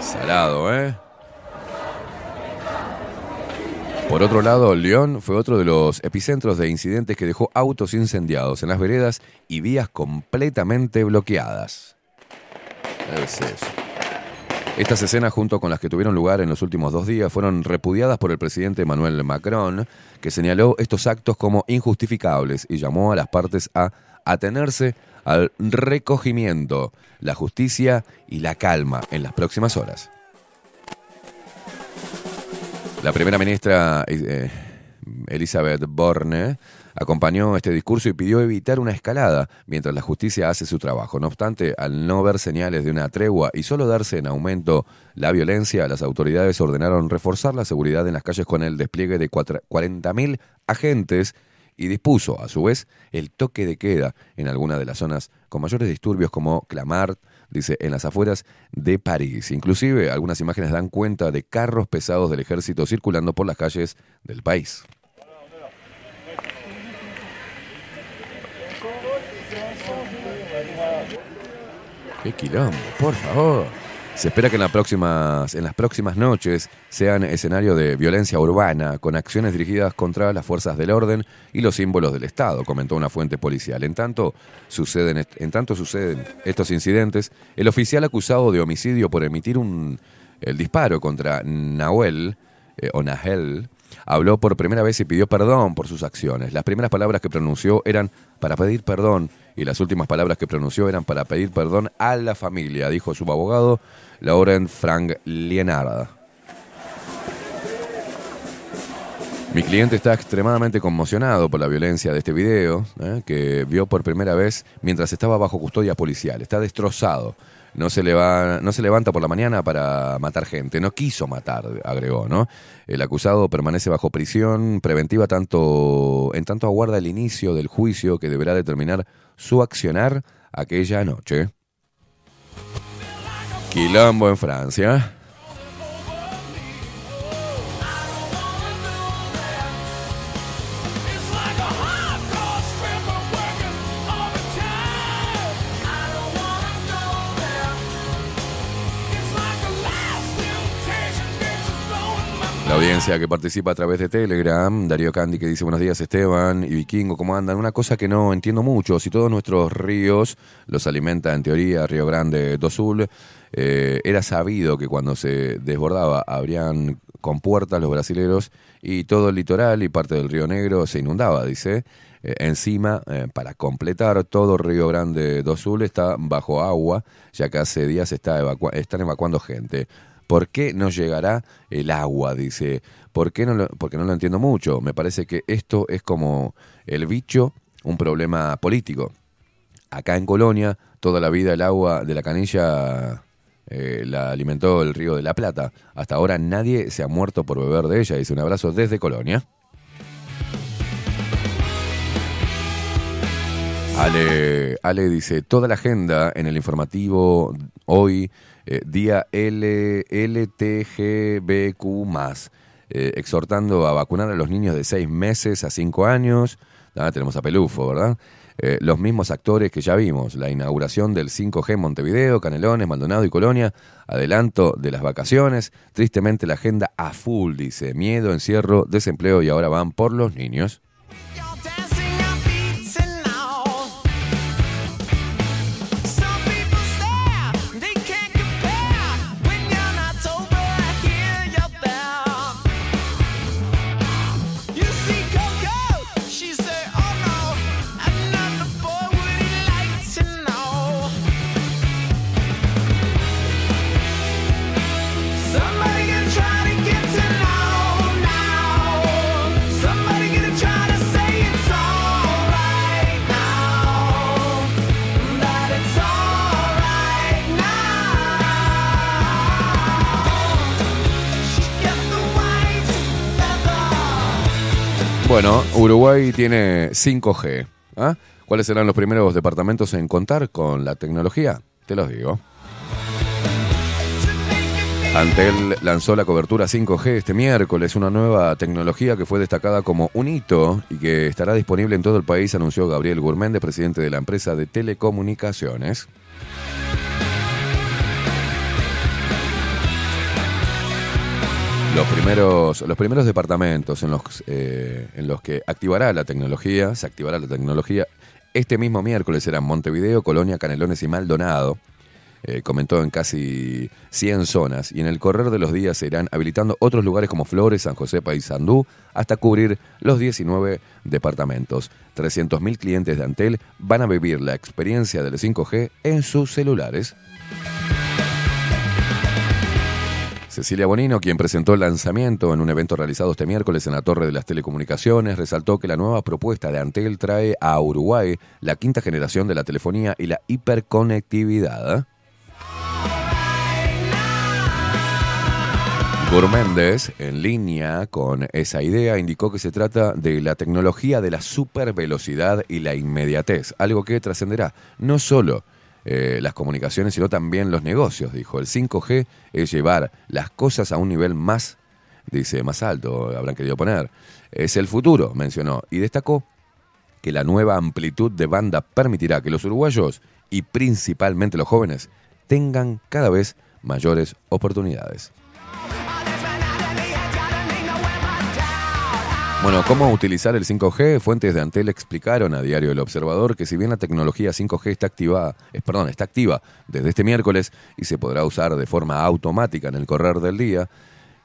Salado, ¿eh? Por otro lado, León fue otro de los epicentros de incidentes que dejó autos incendiados en las veredas y vías completamente bloqueadas. Estas escenas, junto con las que tuvieron lugar en los últimos dos días, fueron repudiadas por el presidente Emmanuel Macron, que señaló estos actos como injustificables y llamó a las partes a atenerse al recogimiento, la justicia y la calma en las próximas horas. La primera ministra eh, Elizabeth Borne acompañó este discurso y pidió evitar una escalada mientras la justicia hace su trabajo. No obstante, al no ver señales de una tregua y solo darse en aumento la violencia, las autoridades ordenaron reforzar la seguridad en las calles con el despliegue de 40.000 agentes y dispuso, a su vez, el toque de queda en algunas de las zonas con mayores disturbios como Clamart, dice, en las afueras de París. Inclusive algunas imágenes dan cuenta de carros pesados del ejército circulando por las calles del país. ¡Qué quilombo, por favor! Se espera que en, las próximas, en las próximas noches sean escenario de violencia urbana, con acciones dirigidas contra las fuerzas del orden y los símbolos del Estado, comentó una fuente policial. En tanto suceden, en tanto suceden estos incidentes, el oficial acusado de homicidio por emitir un, el disparo contra Nahuel, eh, o Nahel, habló por primera vez y pidió perdón por sus acciones. Las primeras palabras que pronunció eran para pedir perdón y las últimas palabras que pronunció eran para pedir perdón a la familia, dijo su abogado Laurent Frank Lienard. Mi cliente está extremadamente conmocionado por la violencia de este video, ¿eh? que vio por primera vez mientras estaba bajo custodia policial. Está destrozado. no se, leva- no se levanta por la mañana para matar gente. No quiso matar, agregó, ¿no? El acusado permanece bajo prisión preventiva tanto en tanto aguarda el inicio del juicio que deberá determinar su accionar aquella noche. Quilombo en Francia. La audiencia que participa a través de Telegram, Darío Candy que dice buenos días Esteban y Vikingo, ¿cómo andan? Una cosa que no entiendo mucho, si todos nuestros ríos los alimenta en teoría Río Grande do Sul, eh, era sabido que cuando se desbordaba abrían compuertas los brasileros y todo el litoral y parte del Río Negro se inundaba, dice. Eh, encima, eh, para completar, todo Río Grande do Sul está bajo agua, ya que hace días está están evacuando gente. ¿Por qué no llegará el agua? Dice. ¿Por qué no lo, porque no lo entiendo mucho. Me parece que esto es como el bicho, un problema político. Acá en Colonia, toda la vida el agua de la canilla eh, la alimentó el río de la Plata. Hasta ahora nadie se ha muerto por beber de ella. Dice un abrazo desde Colonia. Ale, Ale dice, toda la agenda en el informativo hoy, eh, día L, LTGBQ+, eh, exhortando a vacunar a los niños de 6 meses a 5 años. Ah, tenemos a Pelufo, ¿verdad? Eh, los mismos actores que ya vimos, la inauguración del 5G en Montevideo, Canelones, Maldonado y Colonia, adelanto de las vacaciones, tristemente la agenda a full, dice, miedo, encierro, desempleo y ahora van por los niños. Bueno, Uruguay tiene 5G. ¿ah? ¿Cuáles serán los primeros departamentos en contar con la tecnología? Te los digo. Antel lanzó la cobertura 5G este miércoles, una nueva tecnología que fue destacada como un hito y que estará disponible en todo el país, anunció Gabriel Gourméndez, presidente de la empresa de telecomunicaciones. Los primeros, los primeros departamentos en los, eh, en los que activará la tecnología, se activará la tecnología, este mismo miércoles serán Montevideo, Colonia, Canelones y Maldonado. Eh, comentó en casi 100 zonas y en el correr de los días se irán habilitando otros lugares como Flores, San José, Paysandú, hasta cubrir los 19 departamentos. 300.000 clientes de Antel van a vivir la experiencia del 5G en sus celulares. Cecilia Bonino, quien presentó el lanzamiento en un evento realizado este miércoles en la Torre de las Telecomunicaciones, resaltó que la nueva propuesta de Antel trae a Uruguay la quinta generación de la telefonía y la hiperconectividad. Gourméndez, en línea con esa idea, indicó que se trata de la tecnología de la supervelocidad y la inmediatez, algo que trascenderá no solo eh, las comunicaciones, sino también los negocios, dijo. El 5G es llevar las cosas a un nivel más, dice, más alto, habrán querido poner. Es el futuro, mencionó, y destacó que la nueva amplitud de banda permitirá que los uruguayos, y principalmente los jóvenes, tengan cada vez mayores oportunidades. Bueno, ¿cómo utilizar el 5G? Fuentes de Antel explicaron a Diario El Observador que si bien la tecnología 5G está activa, eh, perdón, está activa desde este miércoles y se podrá usar de forma automática en el correr del día,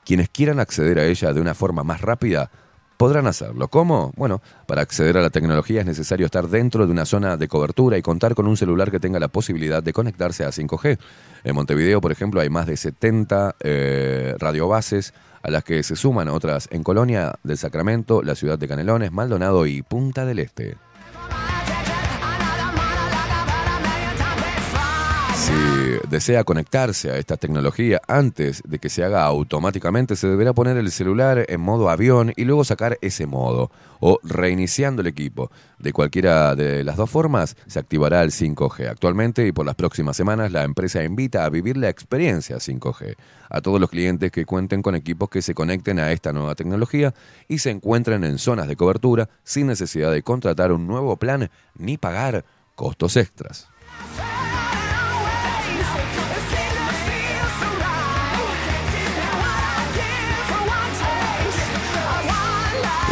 quienes quieran acceder a ella de una forma más rápida podrán hacerlo. ¿Cómo? Bueno, para acceder a la tecnología es necesario estar dentro de una zona de cobertura y contar con un celular que tenga la posibilidad de conectarse a 5G. En Montevideo, por ejemplo, hay más de 70 eh, radiobases a las que se suman otras en Colonia del Sacramento, la ciudad de Canelones, Maldonado y Punta del Este. Desea conectarse a esta tecnología antes de que se haga automáticamente, se deberá poner el celular en modo avión y luego sacar ese modo o reiniciando el equipo. De cualquiera de las dos formas, se activará el 5G. Actualmente y por las próximas semanas, la empresa invita a vivir la experiencia 5G a todos los clientes que cuenten con equipos que se conecten a esta nueva tecnología y se encuentren en zonas de cobertura sin necesidad de contratar un nuevo plan ni pagar costos extras.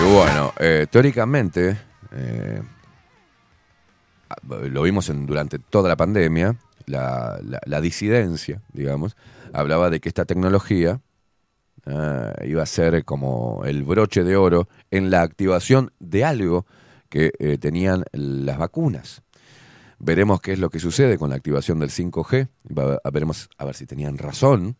Bueno, eh, teóricamente, eh, lo vimos en- durante toda la pandemia, la, la- la disidencia, digamos, hablaba de que esta tecnología ah, iba a ser como el broche de oro en la activación de algo que eh, tenían las vacunas. Veremos qué es lo que sucede con la activación del 5G. Va- a- veremos a ver si tenían razón,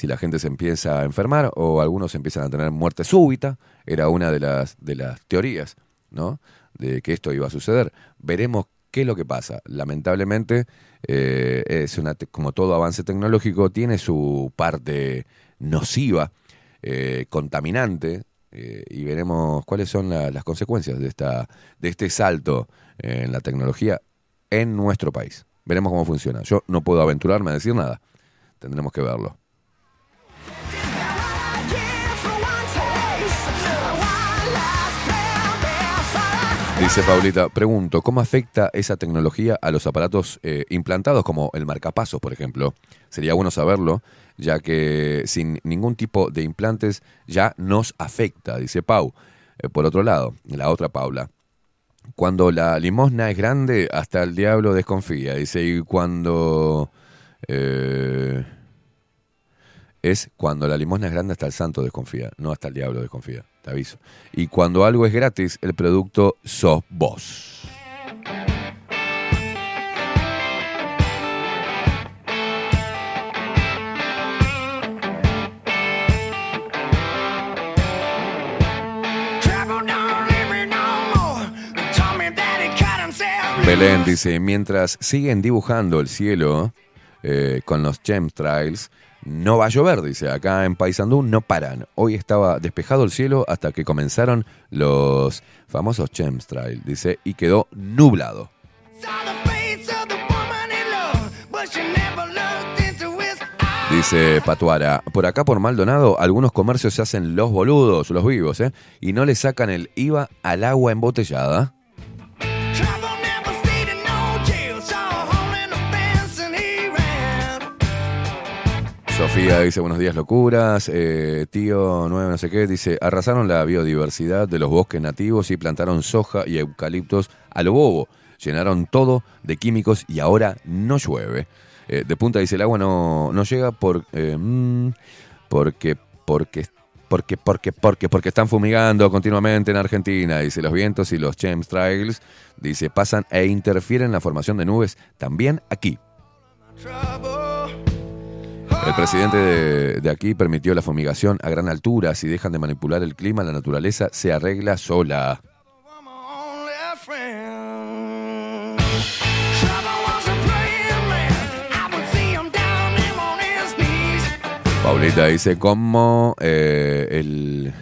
si la gente se empieza a enfermar o algunos empiezan a tener muerte súbita. Era una de las, de las teorías, ¿no? De que esto iba a suceder. Veremos qué es lo que pasa. Lamentablemente, eh, es una como todo avance tecnológico, tiene su parte nociva, eh, contaminante, eh, y veremos cuáles son la- las consecuencias de, esta, de este salto en la tecnología en nuestro país. Veremos cómo funciona. Yo no puedo aventurarme a decir nada. Tendremos que verlo. Dice Paulita, pregunto, ¿cómo afecta esa tecnología a los aparatos eh, implantados como el marcapasos, por ejemplo? Sería bueno saberlo, ya que sin ningún tipo de implantes ya nos afecta, dice Pau. Eh, por otro lado, la otra Paula, cuando la limosna es grande, hasta el diablo desconfía. Dice, y cuando... eh, es cuando la limosna es grande hasta el santo desconfía, no hasta el diablo desconfía, te aviso. Y cuando algo es gratis, el producto sos vos. Belén dice, mientras siguen dibujando el cielo eh, con los chemtrails, no va a llover, dice, acá en Paysandú no paran. Hoy estaba despejado el cielo hasta que comenzaron los famosos chemtrails, dice, y quedó nublado. Dice Patuara, por acá por Maldonado, algunos comercios se hacen los boludos, los vivos, ¿eh? Y no le sacan el IVA al agua embotellada. Sofía dice buenos días locuras, Eh, tío 9 no sé qué, dice arrasaron la biodiversidad de los bosques nativos y plantaron soja y eucaliptos a lo bobo, llenaron todo de químicos y ahora no llueve. Eh, de punta dice el agua no, no llega por, eh, mm, porque, porque, porque, porque, porque, porque están fumigando continuamente en Argentina, dice los vientos y los chemtrails, dice pasan e interfieren en la formación de nubes también aquí. El presidente de, aquí permitió la fumigación a gran altura. Si dejan de manipular el clima, la naturaleza se arregla sola. Paulita dice, como eh, el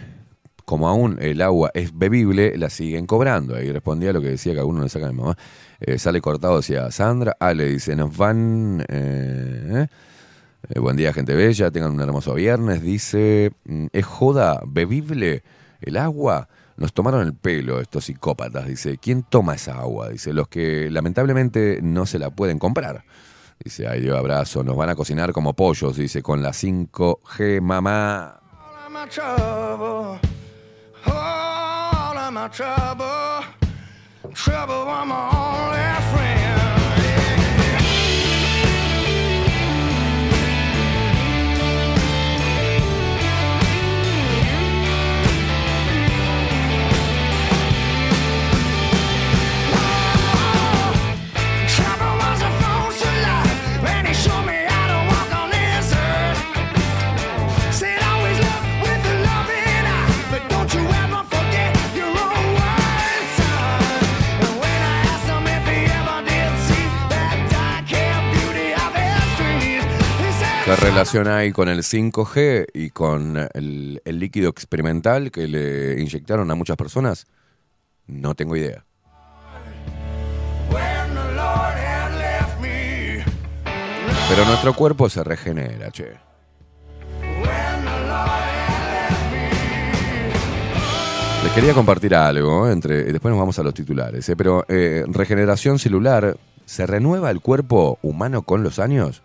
como aún el agua es bebible, la siguen cobrando. Ahí respondía lo que decía que a uno le saca mi mamá. Eh, sale cortado hacia Sandra. Ale dice, nos van... eh, eh, buen día, gente bella. Tengan un hermoso viernes. Dice, mm, ¿es joda bebible el agua? Nos tomaron el pelo estos psicópatas. Dice, ¿quién toma esa agua? Dice, los que lamentablemente no se la pueden comprar. Dice, ay Dios, abrazo. Nos van a cocinar como pollos. Dice, con la 5G, mamá. Trouble, *laughs* relación hay con el 5G y con el, líquido experimental que le inyectaron a muchas personas? No tengo idea. Pero nuestro cuerpo se regenera, che. Les quería compartir algo, ¿eh? entre, después nos vamos a los titulares, ¿eh? pero eh, regeneración celular, ¿se renueva el cuerpo humano con los años?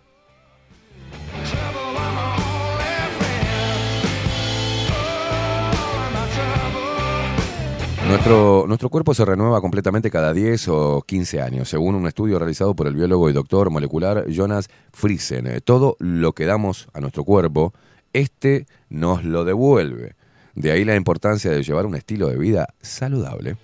Nuestro, nuestro cuerpo se renueva completamente cada 10 o 15 años, según un estudio realizado por el biólogo y doctor molecular Jonas Friesen. Todo lo que damos a nuestro cuerpo, este nos lo devuelve. De ahí la importancia de llevar un estilo de vida saludable.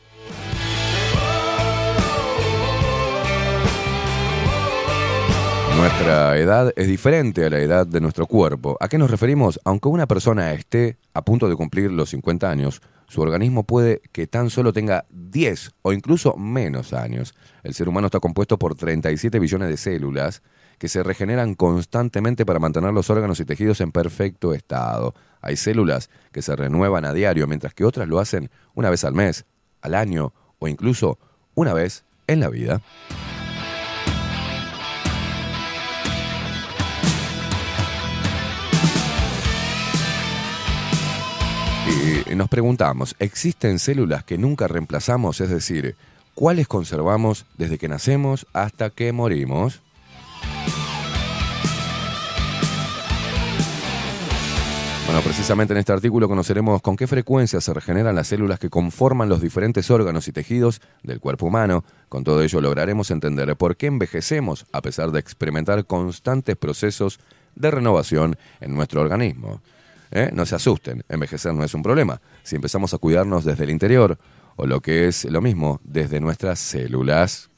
Nuestra edad es diferente a la edad de nuestro cuerpo. ¿A qué nos referimos? Aunque una persona esté a punto de cumplir los 50 años, su organismo puede que tan solo tenga 10 o incluso menos años. El ser humano está compuesto por 37 billones de células que se regeneran constantemente para mantener los órganos y tejidos en perfecto estado. Hay células que se renuevan a diario, mientras que otras lo hacen una vez al mes, al año o incluso una vez en la vida. Nos preguntamos, ¿existen células que nunca reemplazamos? Es decir, ¿cuáles conservamos desde que nacemos hasta que morimos? Bueno, precisamente en este artículo conoceremos con qué frecuencia se regeneran las células que conforman los diferentes órganos y tejidos del cuerpo humano. Con todo ello lograremos entender por qué envejecemos a pesar de experimentar constantes procesos de renovación en nuestro organismo. ¿Eh? No se asusten, envejecer no es un problema. Si empezamos a cuidarnos desde el interior, o lo que es lo mismo, desde nuestras células.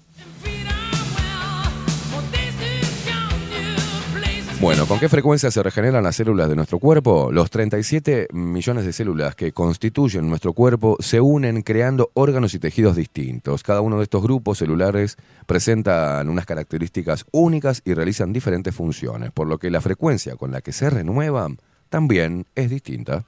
Bueno, ¿con qué frecuencia se regeneran las células de nuestro cuerpo? Los 37 millones de células que constituyen nuestro cuerpo se unen creando órganos y tejidos distintos. Cada uno de estos grupos celulares presentan unas características únicas y realizan diferentes funciones, por lo que la frecuencia con la que se renuevan también es distinta.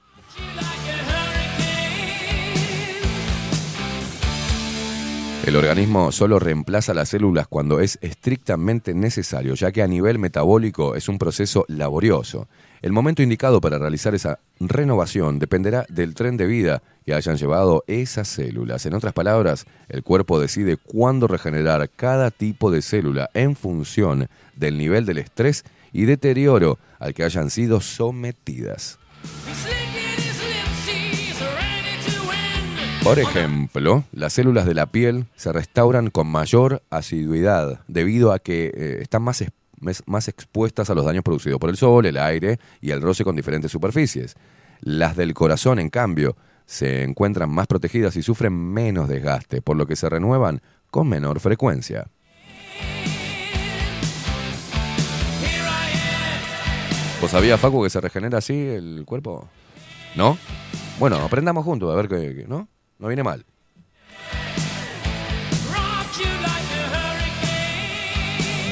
El organismo solo reemplaza las células cuando es estrictamente necesario, ya que a nivel metabólico es un proceso laborioso. El momento indicado para realizar esa renovación dependerá del tren de vida que hayan llevado esas células. En otras palabras, el cuerpo decide cuándo regenerar cada tipo de célula en función del nivel del estrés y deterioro al que hayan sido sometidas. Por ejemplo, las células de la piel se restauran con mayor asiduidad debido a que eh, están más, más expuestas a los daños producidos por el sol, el aire y el roce con diferentes superficies. Las del corazón, en cambio, se encuentran más protegidas y sufren menos desgaste, por lo que se renuevan con menor frecuencia. ¿Vos sabías, Facu, que se regenera así el cuerpo? ¿No? Bueno, aprendamos juntos, a ver qué- ¿no? No viene mal.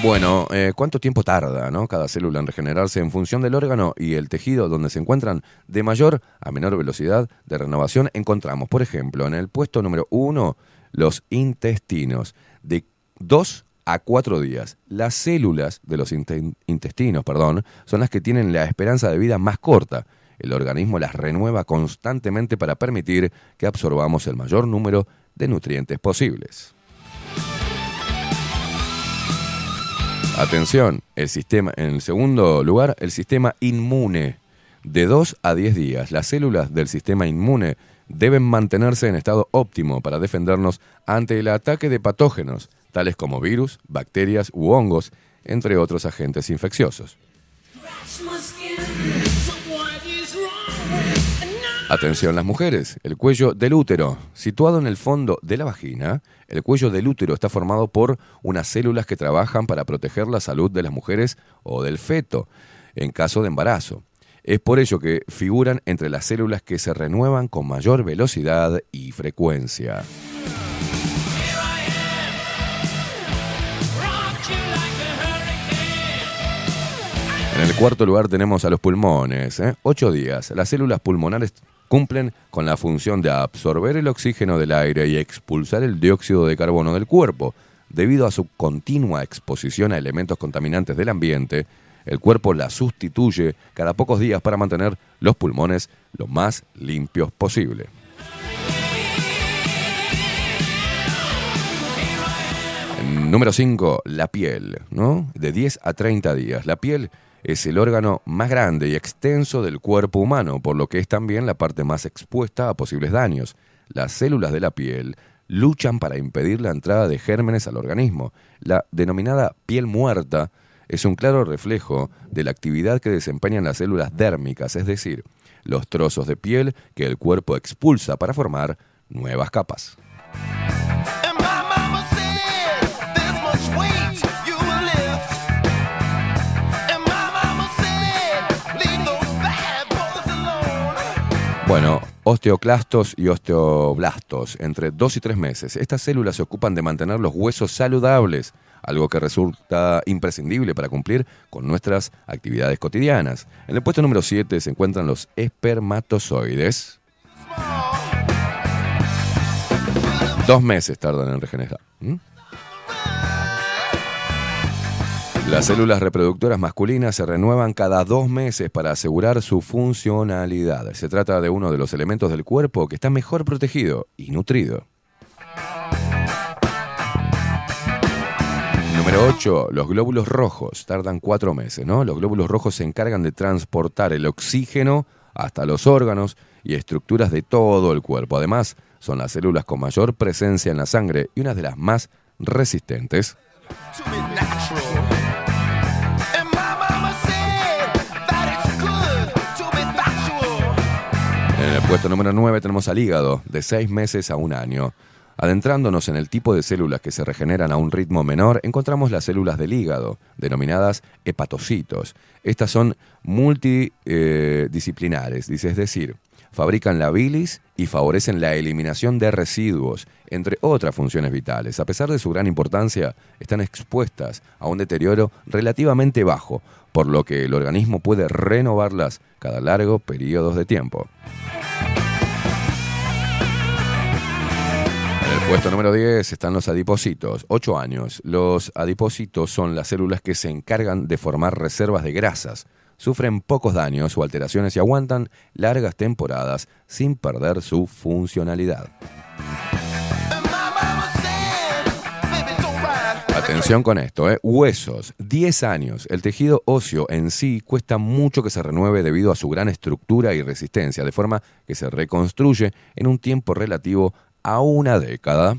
Bueno, eh, ¿cuánto tiempo tarda ¿no? cada célula en regenerarse en función del órgano y el tejido donde se encuentran de mayor a menor velocidad de renovación? Encontramos, por ejemplo, en el puesto número uno, los intestinos, de 2 a 4 días. Las células de los inte- intestinos, perdón, son las que tienen la esperanza de vida más corta. El organismo las renueva constantemente para permitir que absorbamos el mayor número de nutrientes posibles. Atención, el sistema, en el segundo lugar, el sistema inmune. De 2 a 10 días, las células del sistema inmune deben mantenerse en estado óptimo para defendernos ante el ataque de patógenos, tales como virus, bacterias u hongos, entre otros agentes infecciosos. Atención las mujeres, el cuello del útero, situado en el fondo de la vagina, el cuello del útero está formado por unas células que trabajan para proteger la salud de las mujeres o del feto en caso de embarazo. Es por ello que figuran entre las células que se renuevan con mayor velocidad y frecuencia. El cuarto lugar tenemos a los pulmones. ¿eh? Ocho días. Las células pulmonares cumplen con la función de absorber el oxígeno del aire y expulsar el dióxido de carbono del cuerpo. Debido a su continua exposición a elementos contaminantes del ambiente, el cuerpo la sustituye cada pocos días para mantener los pulmones lo más limpios posible. Número 5, la piel, ¿no? De 10 a 30 días. La piel es el órgano más grande y extenso del cuerpo humano, por lo que es también la parte más expuesta a posibles daños. Las células de la piel luchan para impedir la entrada de gérmenes al organismo. La denominada piel muerta es un claro reflejo de la actividad que desempeñan las células dérmicas, es decir, los trozos de piel que el cuerpo expulsa para formar nuevas capas. Bueno, osteoclastos y osteoblastos, entre dos y tres meses. Estas células se ocupan de mantener los huesos saludables, algo que resulta imprescindible para cumplir con nuestras actividades cotidianas. En el puesto número 7 se encuentran los espermatozoides. Dos meses tardan en regenerar. ¿Mm? Las células reproductoras masculinas se renuevan cada dos meses para asegurar su funcionalidad. Se trata de uno de los elementos del cuerpo que está mejor protegido y nutrido. Número 8. Los glóbulos rojos. Tardan cuatro meses, ¿no? Los glóbulos rojos se encargan de transportar el oxígeno hasta los órganos y estructuras de todo el cuerpo. Además, son las células con mayor presencia en la sangre y una de las más resistentes. Puesto número 9 tenemos al hígado, de 6 meses a un año. Adentrándonos en el tipo de células que se regeneran a un ritmo menor, encontramos las células del hígado, denominadas hepatocitos. Estas son multidisciplinares, dice, es decir, fabrican la bilis y favorecen la eliminación de residuos, entre otras funciones vitales. A pesar de su gran importancia, están expuestas a un deterioro relativamente bajo, por lo que el organismo puede renovarlas cada largo periodos de tiempo. Puesto número 10 están los adipocitos, 8 años. Los adipocitos son las células que se encargan de formar reservas de grasas. Sufren pocos daños o alteraciones y aguantan largas temporadas sin perder su funcionalidad. Atención con esto, ¿eh? huesos, 10 años. El tejido óseo en sí cuesta mucho que se renueve debido a su gran estructura y resistencia, de forma que se reconstruye en un tiempo relativo a una década.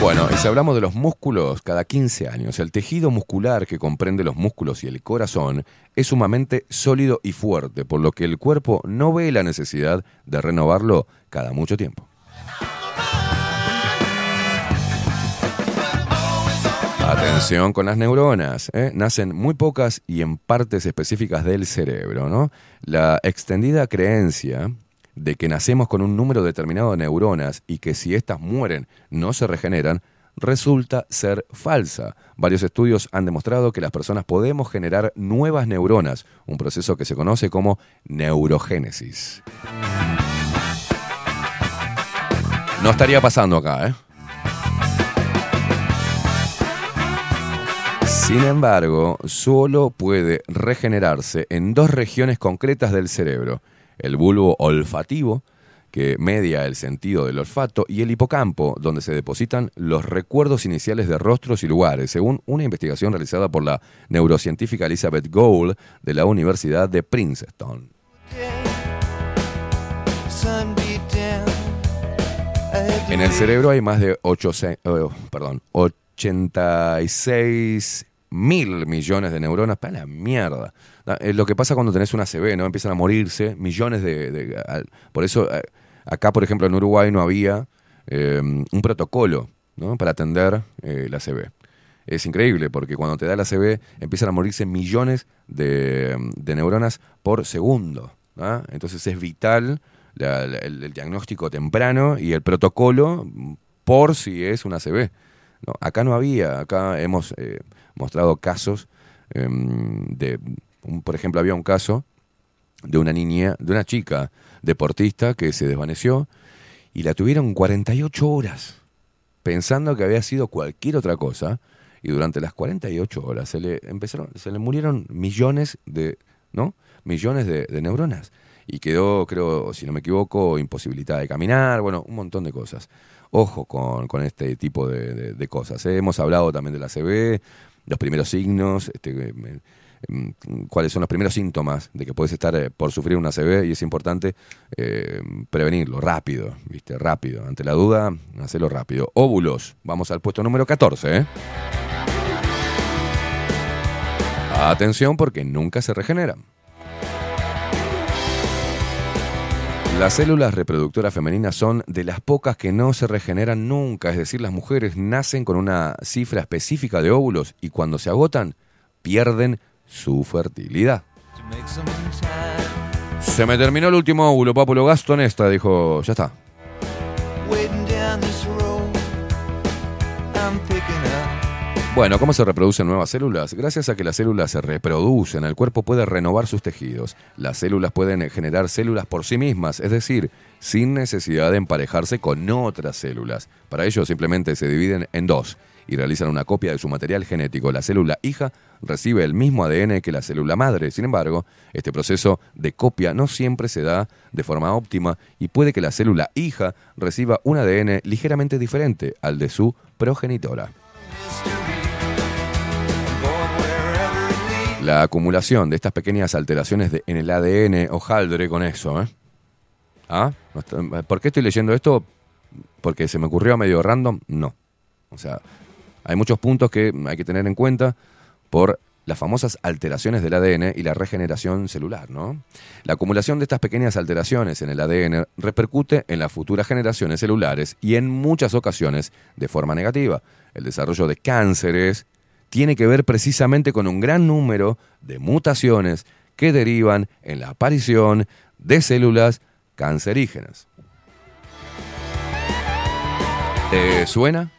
Bueno, y si hablamos de los músculos, cada 15 años, el tejido muscular que comprende los músculos y el corazón es sumamente sólido y fuerte, por lo que el cuerpo no ve la necesidad de renovarlo cada mucho tiempo. Atención con las neuronas. ¿eh? Nacen muy pocas y en partes específicas del cerebro. ¿no? La extendida creencia de que nacemos con un número determinado de neuronas y que si éstas mueren no se regeneran, resulta ser falsa. Varios estudios han demostrado que las personas podemos generar nuevas neuronas, un proceso que se conoce como neurogénesis. No estaría pasando acá, ¿eh? Sin embargo, solo puede regenerarse en dos regiones concretas del cerebro, el bulbo olfativo, que media el sentido del olfato, y el hipocampo, donde se depositan los recuerdos iniciales de rostros y lugares, según una investigación realizada por la neurocientífica Elizabeth Gould de la Universidad de Princeton. En el cerebro hay más de 8, perdón, 86 mil millones de neuronas. Para la mierda. Es lo que pasa cuando tenés una CB, ¿no? Empiezan a morirse millones de... por eso, eh, acá, por ejemplo, en Uruguay no había eh, un protocolo ¿no? para atender eh, la CB. Es increíble porque cuando te da la CB empiezan a morirse millones de, neuronas por segundo. Entonces es vital el, diagnóstico temprano y el protocolo por si es una CB. No, acá no había, acá hemos eh, mostrado casos em, de, un- por ejemplo, había un caso de una niña, de una chica deportista que se desvaneció y la tuvieron 48 horas pensando que había sido cualquier otra cosa y durante las 48 horas se le empezaron se le murieron millones de no millones de, neuronas y quedó creo si no me equivoco imposibilitada de caminar bueno un montón de cosas ojo con, con este tipo de, de- de cosas ¿eh? hemos hablado también de la CB los primeros signos este, em, em, cuáles son los primeros síntomas de que puedes estar eh, por sufrir una CB y es importante eh, prevenirlo rápido, ¿viste? Rápido. Ante la duda, hacelo rápido. Óvulos. Vamos al puesto número 14. ¿eh? Atención porque nunca se regeneran. Las células reproductoras femeninas son de las pocas que no se regeneran nunca, es decir, las mujeres nacen con una cifra específica de óvulos y cuando se agotan pierden su fertilidad. Se me terminó el último óvulo, papu, lo gasto en esta, dijo, ya está. Bueno, ¿cómo se reproducen nuevas células? Gracias a que las células se reproducen, el cuerpo puede renovar sus tejidos. Las células pueden generar células por sí mismas, es decir, sin necesidad de emparejarse con otras células. Para ello simplemente se dividen en dos y realizan una copia de su material genético. La célula hija recibe el mismo ADN que la célula madre. Sin embargo, este proceso de copia no siempre se da de forma óptima y puede que la célula hija reciba un ADN ligeramente diferente al de su progenitora. La acumulación de estas pequeñas alteraciones de- en el ADN, hojaldre con eso, ¿eh? ¿Ah? Está- ¿Por qué estoy leyendo esto? ¿Porque se me ocurrió medio random? No. O sea, hay muchos puntos que hay que tener en cuenta por las famosas alteraciones del ADN y la regeneración celular, ¿no? La acumulación de estas pequeñas alteraciones en el ADN repercute en las futuras generaciones celulares y en muchas ocasiones de forma negativa. El desarrollo de cánceres tiene que ver precisamente con un gran número de mutaciones que derivan en la aparición de células cancerígenas. ¿Te suena?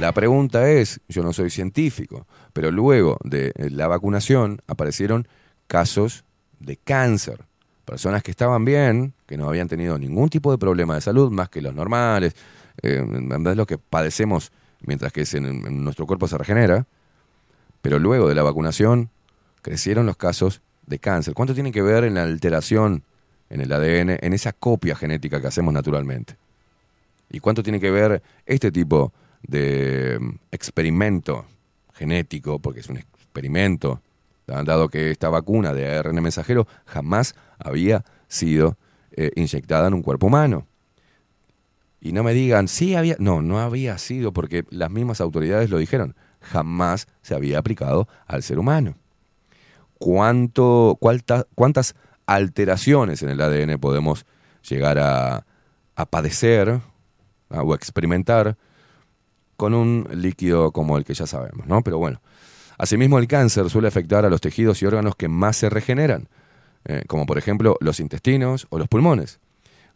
La pregunta es, yo no soy científico, pero luego de la vacunación aparecieron casos de cáncer. Personas que estaban bien, que no habían tenido ningún tipo de problema de salud, más que los normales, eh, en verdad es lo que padecemos mientras que en, nuestro cuerpo se regenera, pero luego de la vacunación crecieron los casos de cáncer. ¿Cuánto tiene que ver en la alteración en el ADN, en esa copia genética que hacemos naturalmente? ¿Y cuánto tiene que ver este tipo de mm, experimento genético, porque es un experimento, dado que esta vacuna de ARN mensajero jamás había sido eh, inyectada en un cuerpo humano? Y no me digan, sí había, no, no había sido, porque las mismas autoridades lo dijeron, jamás se había aplicado al ser humano. ¿Cuánto, cuánta- ¿Cuántas alteraciones en el ADN podemos llegar a, a padecer o experimentar con un líquido como el que ya sabemos, ¿no? Pero bueno, asimismo el cáncer suele afectar a los tejidos y órganos que más se regeneran, eh, como por ejemplo los intestinos o los pulmones.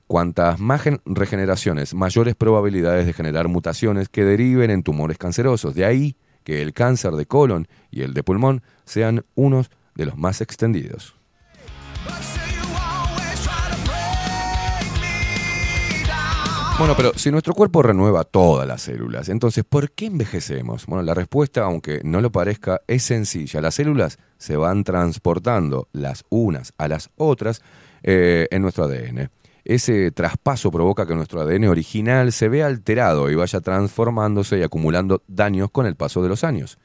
Cuantas más gen- regeneraciones, mayores probabilidades de generar mutaciones que deriven en tumores cancerosos. De ahí que el cáncer de colon y el de pulmón sean unos de los más extendidos. Bueno, pero si nuestro cuerpo renueva todas las células, entonces ¿por qué envejecemos? Bueno, la respuesta, aunque no lo parezca, es sencilla. Las células se van transportando las unas a las otras eh, en nuestro ADN. Ese traspaso provoca que nuestro ADN original se vea alterado y vaya transformándose y acumulando daños con el paso de los años.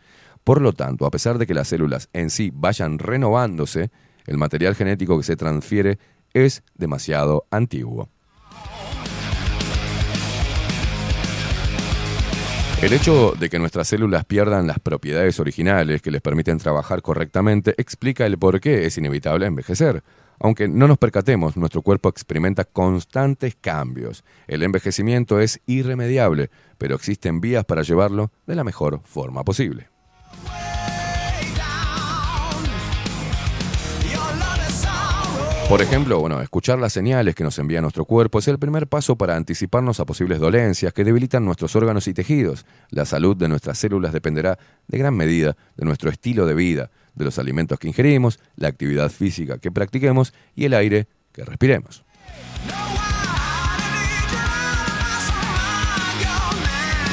Por lo tanto, a pesar de que las células en sí vayan renovándose, el material genético que se transfiere es demasiado antiguo. El hecho de que nuestras células pierdan las propiedades originales que les permiten trabajar correctamente explica el por qué es inevitable envejecer. Aunque no nos percatemos, nuestro cuerpo experimenta constantes cambios. El envejecimiento es irremediable, pero existen vías para llevarlo de la mejor forma posible. Por ejemplo, bueno, escuchar las señales que nos envía nuestro cuerpo es el primer paso para anticiparnos a posibles dolencias que debilitan nuestros órganos y tejidos. La salud de nuestras células dependerá de gran medida de nuestro estilo de vida, de los alimentos que ingerimos, la actividad física que practiquemos y el aire que respiremos.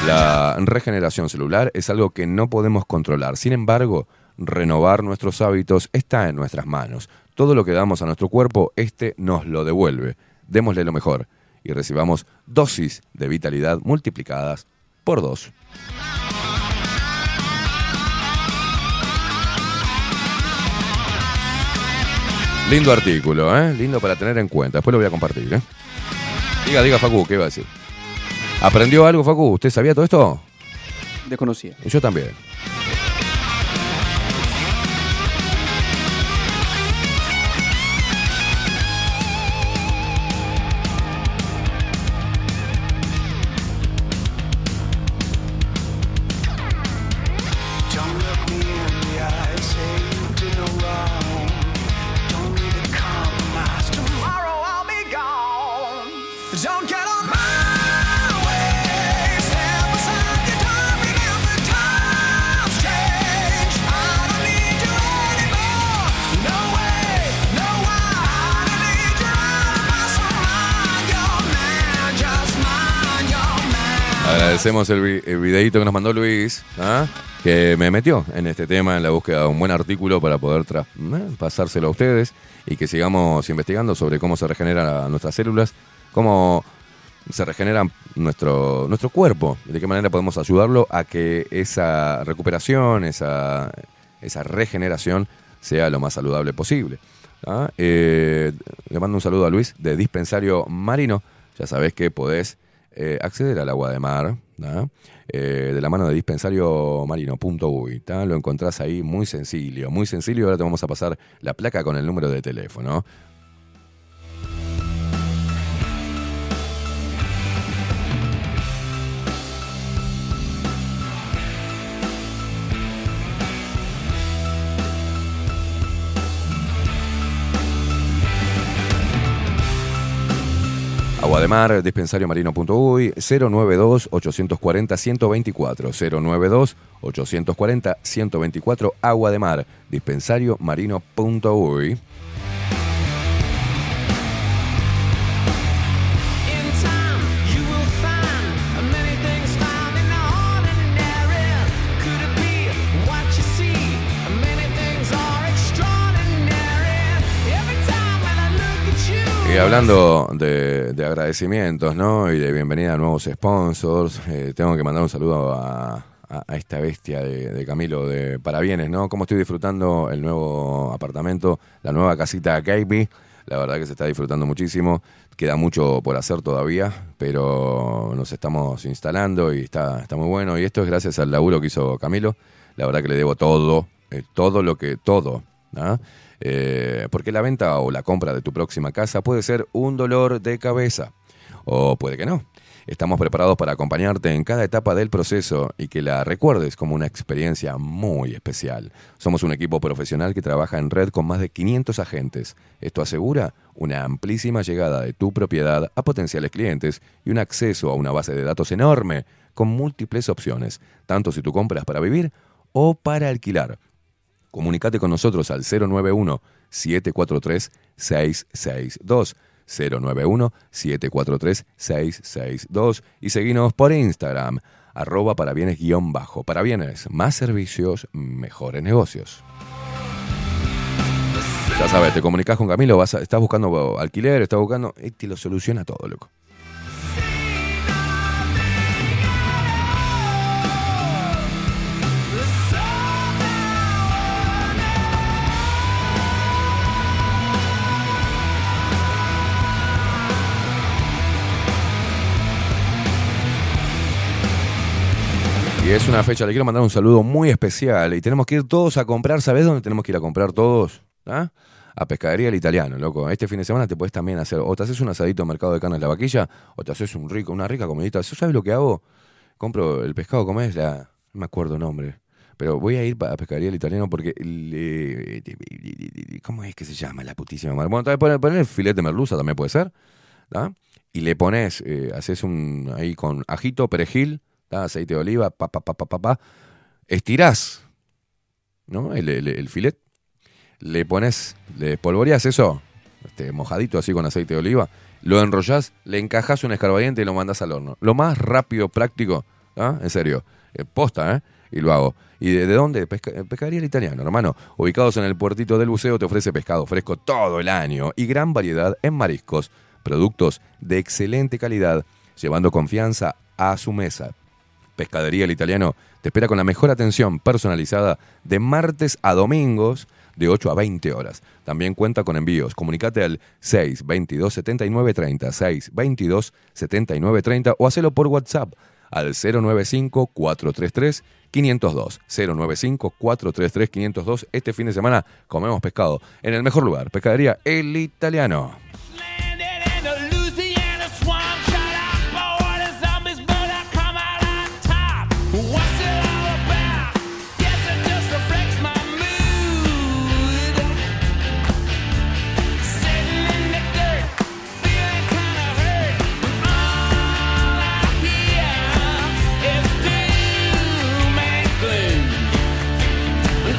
La regeneración celular es algo que no podemos controlar. Sin embargo, renovar nuestros hábitos está en nuestras manos. Todo lo que damos a nuestro cuerpo, este nos lo devuelve. Démosle lo mejor y recibamos dosis de vitalidad multiplicadas por dos. Lindo artículo, ¿eh? Lindo para tener en cuenta. Después lo voy a compartir, ¿eh? Diga, diga, Facu, ¿qué iba a decir? ¿Aprendió algo, Facu? ¿Usted sabía todo esto? Desconocía. Yo también. Agradecemos el, el videíto que nos mandó Luis, ¿ah? que me metió en este tema, en la búsqueda de un buen artículo para poder tra- eh, pasárselo a ustedes y que sigamos investigando sobre cómo se regeneran nuestras células, cómo se regenera nuestro, nuestro cuerpo de qué manera podemos ayudarlo a que esa recuperación, esa, esa regeneración sea lo más saludable posible. ¿ah? Eh, le mando un saludo a Luis de Dispensario Marino. Ya sabés que podés eh, acceder al agua de mar. Eh, de la mano de dispensariomarino.uy. ¿tá? Lo encontrás ahí muy sencillo, muy sencillo. Ahora te vamos a pasar la placa con el número de teléfono. Agua de Mar, dispensariomarino.uy, 092-840-124, 092-840-124, Agua de Mar, dispensariomarino.uy. hablando de, de agradecimientos, ¿no? Y de bienvenida a nuevos sponsors, eh, tengo que mandar un saludo a, esta bestia de, Camilo de Parabienes, ¿no? Cómo estoy disfrutando el nuevo apartamento, la nueva casita Gaby. La verdad que se está disfrutando muchísimo. Queda mucho por hacer todavía, pero nos estamos instalando y está, está muy bueno. Y esto es gracias al laburo que hizo Camilo. La verdad que le debo todo, eh, todo lo que, todo. ¿ah? Eh, porque la venta o la compra de tu próxima casa puede ser un dolor de cabeza. O puede que no. Estamos preparados para acompañarte en cada etapa del proceso y que la recuerdes como una experiencia muy especial. Somos un equipo profesional que trabaja en red con más de 500 agentes. Esto asegura una amplísima llegada de tu propiedad a potenciales clientes y un acceso a una base de datos enorme con múltiples opciones, tanto si tú compras para vivir o para alquilar. Comunicate con nosotros al 091-743-662. 091-743-662 y seguinos por Instagram, arroba para bienes guion bajo. Más servicios, mejores negocios. Ya sabes, te comunicas con Camilo, vas estás buscando alquiler, estás buscando, y te lo soluciona todo, loco. Y es una fecha, le quiero mandar un saludo muy especial. Y tenemos que ir todos a comprar, ¿sabes dónde tenemos que ir a comprar todos? ¿Ah? A Pescadería El Italiano, loco. Este fin de semana te puedes también hacer, o te haces un asadito en Mercado de Carnes La Vaquilla, o te haces un rico, una rica comidita. ¿Sabes lo que hago? Compro el pescado, ¿cómo es? La, no me acuerdo el nombre. Pero voy a ir a pescadería el italiano porque. ¿Cómo es que se llama la putísima madre? Bueno, también poner, filete de merluza también puede ser. ¿tá? Y le pones, eh, haces un. ahí con ajito, perejil, ¿tá? aceite de oliva, pa, pa, pa, pa. Estirás, ¿no? El, el, filet. Le pones, le espolvoreas eso, este, mojadito así con aceite de oliva. Lo enrollás, le encajás un escarbadiente y lo mandás al horno. Lo más rápido, práctico, ¿ah? en serio, eh, posta, ¿eh? Y lo hago. ¿Y de, de dónde? Pesca- eh, pescadería el italiano, hermano. Ubicados en el puertito del buceo, te ofrece pescado fresco todo el año y gran variedad en mariscos, productos de excelente calidad, llevando confianza a su mesa. Pescadería El Italiano te espera con la mejor atención personalizada de martes a domingos de 8 a 20 horas. También cuenta con envíos. Comunicate al 622 79 30 622 79 30 o hacelo por WhatsApp al 095 433 502 095 433 502 Este fin de semana comemos pescado en el mejor lugar, Pescadería El Italiano.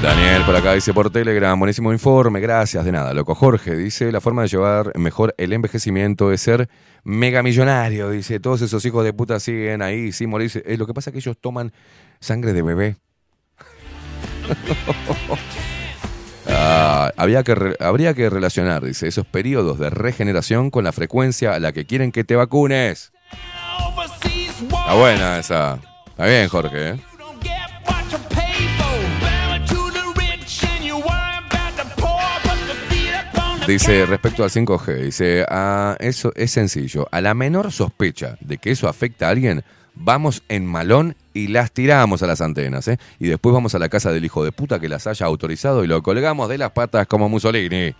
Daniel por acá dice por Telegram, buenísimo informe, gracias, de nada. Loco Jorge dice, la forma de llevar mejor el envejecimiento es ser megamillonario, dice, todos esos hijos de puta siguen ahí sin morirse. Eh, lo que pasa es que ellos toman sangre de bebé. *laughs* Ah, había que habría que relacionar, dice, esos periodos de regeneración con la frecuencia a la que quieren que te vacunes. Está buena esa. Está bien, Jorge. ¿eh? Dice respecto al 5G, dice, ah, eso es sencillo. A la menor sospecha de que eso afecta a alguien, vamos en malón y las tiramos a las antenas, ¿eh? Y después vamos a la casa del hijo de puta que las haya autorizado y lo colgamos de las patas como Mussolini.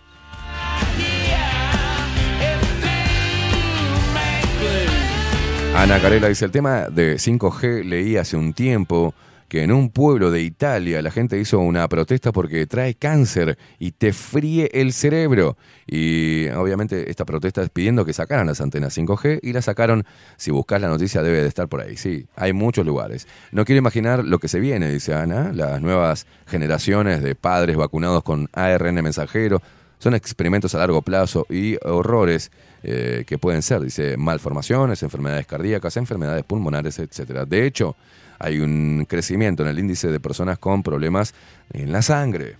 Ana Carela dice, el tema de 5G leí hace un tiempo que en un pueblo de Italia la gente hizo una protesta porque trae cáncer y te fríe el cerebro. Y obviamente esta protesta es pidiendo que sacaran las antenas 5G y la sacaron, si buscas la noticia debe de estar por ahí, sí, hay muchos lugares. No quiero imaginar lo que se viene, dice Ana, las nuevas generaciones de padres vacunados con ARN mensajero. Son experimentos a largo plazo y horrores eh, que pueden ser, dice, malformaciones, enfermedades cardíacas, enfermedades pulmonares, etcétera. De hecho, hay un crecimiento en el índice de personas con problemas en la sangre.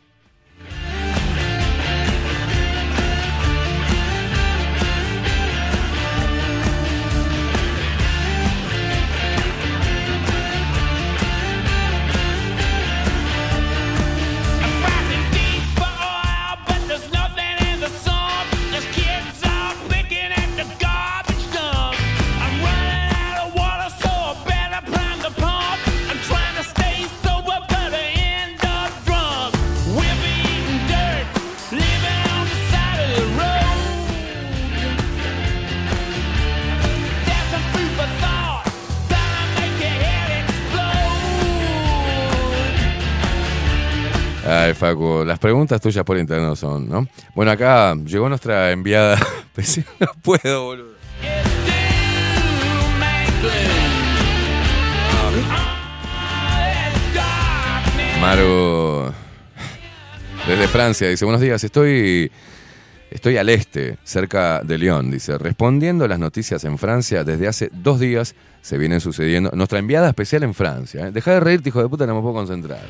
Las preguntas tuyas por internet son, ¿no? Bueno, acá llegó nuestra enviada. *laughs* Pues no puedo, boludo. Maru, desde Francia, dice, buenos días, estoy, estoy al este, cerca de Lyon, dice, respondiendo a las noticias en Francia, desde hace dos días se vienen sucediendo, nuestra enviada especial en Francia, ¿eh? deja de reírte, hijo de puta, no me puedo concentrar.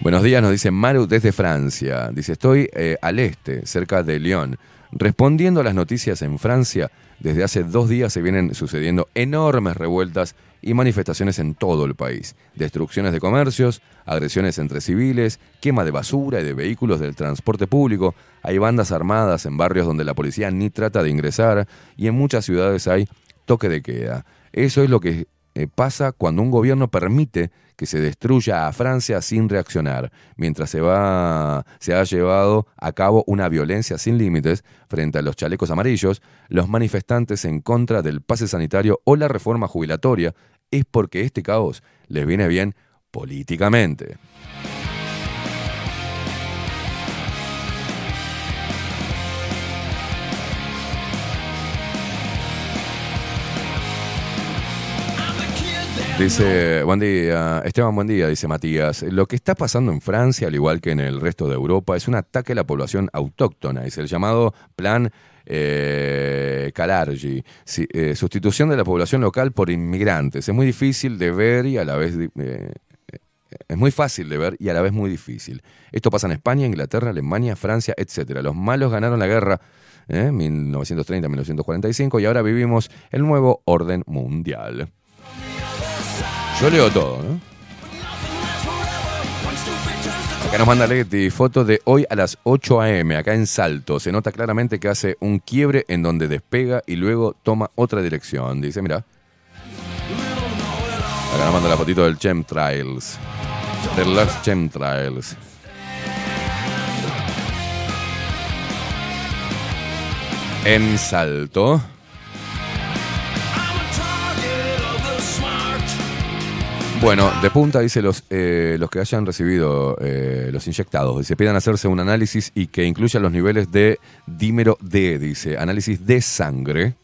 Buenos días, nos dice Maru desde Francia. Dice, estoy eh, al este, cerca de Lyon. Respondiendo a las noticias en Francia, desde hace dos días se vienen sucediendo enormes revueltas y manifestaciones en todo el país. Destrucciones de comercios, agresiones entre civiles, quema de basura y de vehículos del transporte público. Hay bandas armadas en barrios donde la policía ni trata de ingresar y en muchas ciudades hay toque de queda. Eso es lo que eh, pasa cuando un gobierno permite que se destruya a Francia sin reaccionar, mientras se, va, se ha llevado a cabo una violencia sin límites frente a los chalecos amarillos, los manifestantes en contra del pase sanitario o la reforma jubilatoria, es porque este caos les viene bien políticamente. Dice, buen día, Esteban, buen día, dice Matías. Lo que está pasando en Francia, al igual que en el resto de Europa, es un ataque a la población autóctona, es el llamado plan eh, Calargi, eh, sustitución de la población local por inmigrantes. Es muy difícil de ver y a la vez... eh, es muy fácil de ver y a la vez muy difícil. Esto pasa en España, Inglaterra, Alemania, Francia, etc. Los malos ganaron la guerra ¿eh? 1930-1945 y ahora vivimos el nuevo orden mundial. Yo leo todo, ¿no? Acá nos manda Leti foto de hoy a las 8 a.m. acá en Salto. Se nota claramente que hace un quiebre en donde despega y luego toma otra dirección. Dice, mira. Acá nos manda la fotito del Chemtrails. De los Chemtrails. En Salto. Bueno, de punta dice los, eh, los que hayan recibido eh, los inyectados. Dice, pidan hacerse un análisis y que incluya los niveles de dímero D, dice, análisis de sangre.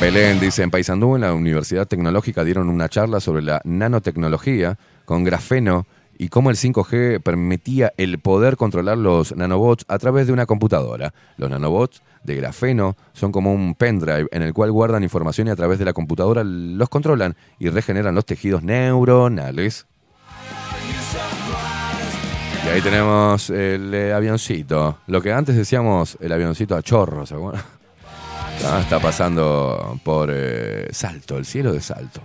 Belén dice, en Paysandú, en la Universidad Tecnológica, dieron una charla sobre la nanotecnología con grafeno y cómo el 5G permitía el poder controlar los nanobots a través de una computadora. Los nanobots de grafeno son como un pendrive en el cual guardan información y a través de la computadora los controlan y regeneran los tejidos neuronales. Y ahí tenemos el eh, avioncito. Lo que antes decíamos el avioncito a chorro, ¿se acuerdan? *laughs* Ah, está pasando por eh, Salto, el cielo de Salto.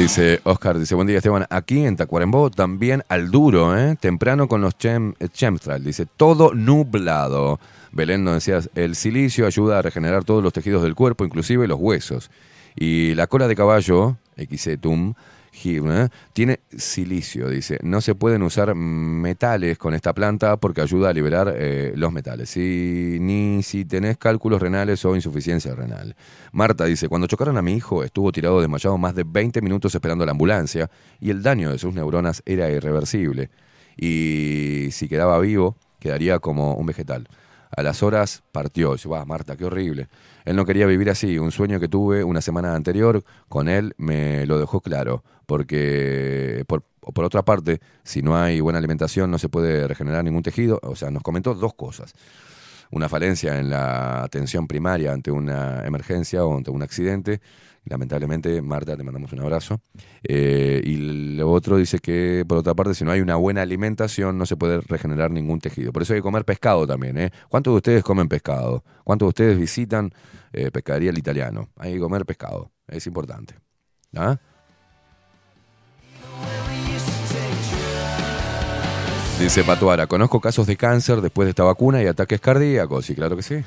Dice Oscar, dice, buen día Esteban, aquí en Tacuarembó también al duro, ¿eh? temprano con los chem, chemtrails, dice, todo nublado. Belén nos decía, el silicio ayuda a regenerar todos los tejidos del cuerpo, inclusive los huesos. Y la cola de caballo, Xetum. Tiene silicio, dice. No se pueden usar metales con esta planta porque ayuda a liberar eh, los metales. Si- ni si tenés cálculos renales o insuficiencia renal. Marta dice, cuando chocaron a mi hijo estuvo tirado desmayado más de 20 minutos esperando la ambulancia y el daño de sus neuronas era irreversible. Y si quedaba vivo, quedaría como un vegetal. A las horas partió. Dice, "Buah, Marta, qué horrible. Él no quería vivir así. Un sueño que tuve una semana anterior con él me lo dejó claro. Porque, por, por otra parte, si no hay buena alimentación, no se puede regenerar ningún tejido. O sea, nos comentó dos cosas. Una falencia en la atención primaria ante una emergencia o ante un accidente. Lamentablemente, Marta, te mandamos un abrazo. Eh, y lo otro dice que, por otra parte, si no hay una buena alimentación, no se puede regenerar ningún tejido. Por eso hay que comer pescado también. ¿eh? ¿Cuántos de ustedes comen pescado? ¿Cuántos de ustedes visitan eh, Pescadería el Italiano? Hay que comer pescado. Es importante. ¿Ah? Dice Patuara, conozco casos de cáncer después de esta vacuna y ataques cardíacos. Sí, claro que sí.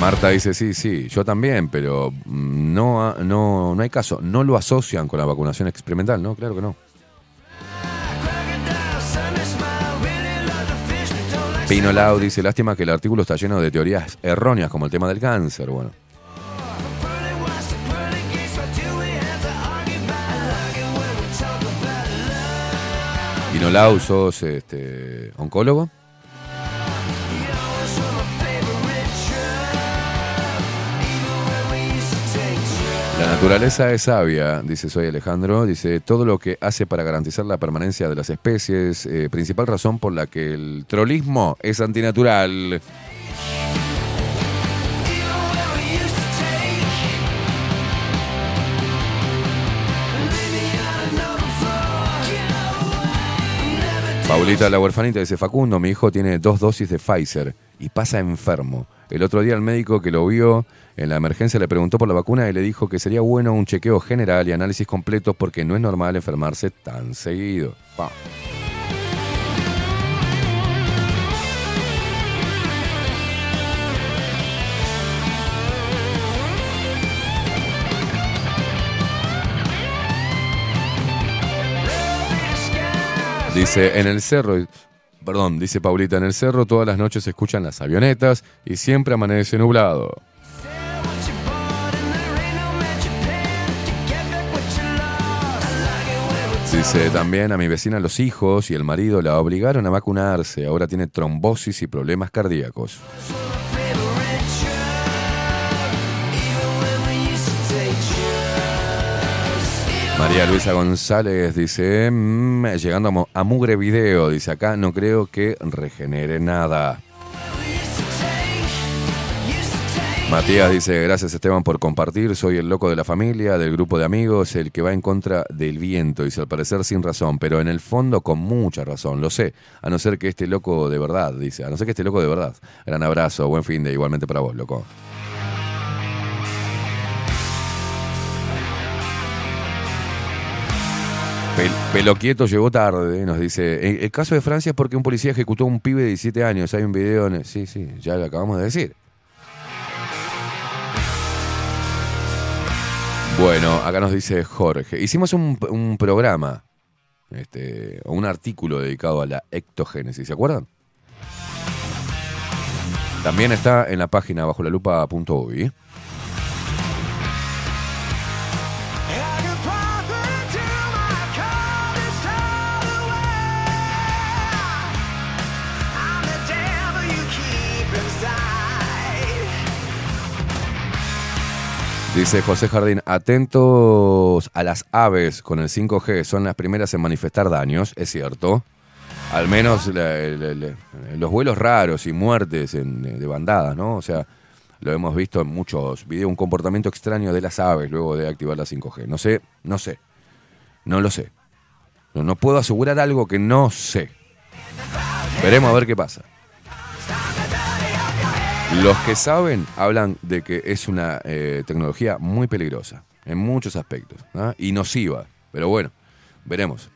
Marta dice, sí, sí, yo también, pero mm, no, no, no hay caso. No lo asocian con la vacunación experimental, ¿no? Claro que no. Pino Lau dice, lástima que el artículo está lleno de teorías erróneas como el tema del cáncer. Bueno, Pino Lau, sos este, oncólogo. La naturaleza es sabia, dice Soy Alejandro. Dice, todo lo que hace para garantizar la permanencia de las especies, eh, principal razón por la que el trolismo es antinatural. Paulita la huerfanita dice, Facundo, mi hijo tiene dos dosis de Pfizer y pasa enfermo. El otro día el médico que lo vio en la emergencia le preguntó por la vacuna y le dijo que sería bueno un chequeo general y análisis completos porque no es normal enfermarse tan seguido. Pa. Dice, en el cerro, perdón, dice Paulita, en el cerro todas las noches se escuchan las avionetas y siempre amanece nublado. Dice también a mi vecina los hijos y el marido la obligaron a vacunarse. Ahora tiene trombosis y problemas cardíacos. María Luisa González dice, "Mm, llegando a, a mugre video, dice acá, no creo que regenere nada. Matías dice, gracias Esteban por compartir, soy el loco de la familia, del grupo de amigos, el que va en contra del viento, dice al parecer sin razón, pero en el fondo con mucha razón, lo sé, a no ser que este loco de verdad, dice, a no ser que este loco de verdad. Gran abrazo, buen fin de igualmente para vos, loco. Pel- Pelo quieto llegó tarde, nos dice. El, caso de Francia es porque un policía ejecutó a un pibe de 17 años. Hay un video. En sí, sí, ya lo acabamos de decir. Bueno, acá nos dice Jorge. Hicimos un, programa, este, o un artículo dedicado a la ectogénesis, ¿se acuerdan? También está en la página bajo la. Dice José Jardín, atentos a las aves con el 5G, son las primeras en manifestar daños, es cierto. Al menos los vuelos raros y muertes en- de bandadas, ¿no? O sea, lo hemos visto en muchos videos, un comportamiento extraño de las aves luego de activar la 5G. No sé, no sé, no lo sé. No, no puedo asegurar algo que no sé. Veremos a ver qué pasa. Los que saben hablan de que es una eh, tecnología muy peligrosa en muchos aspectos y nociva. Pero bueno, veremos.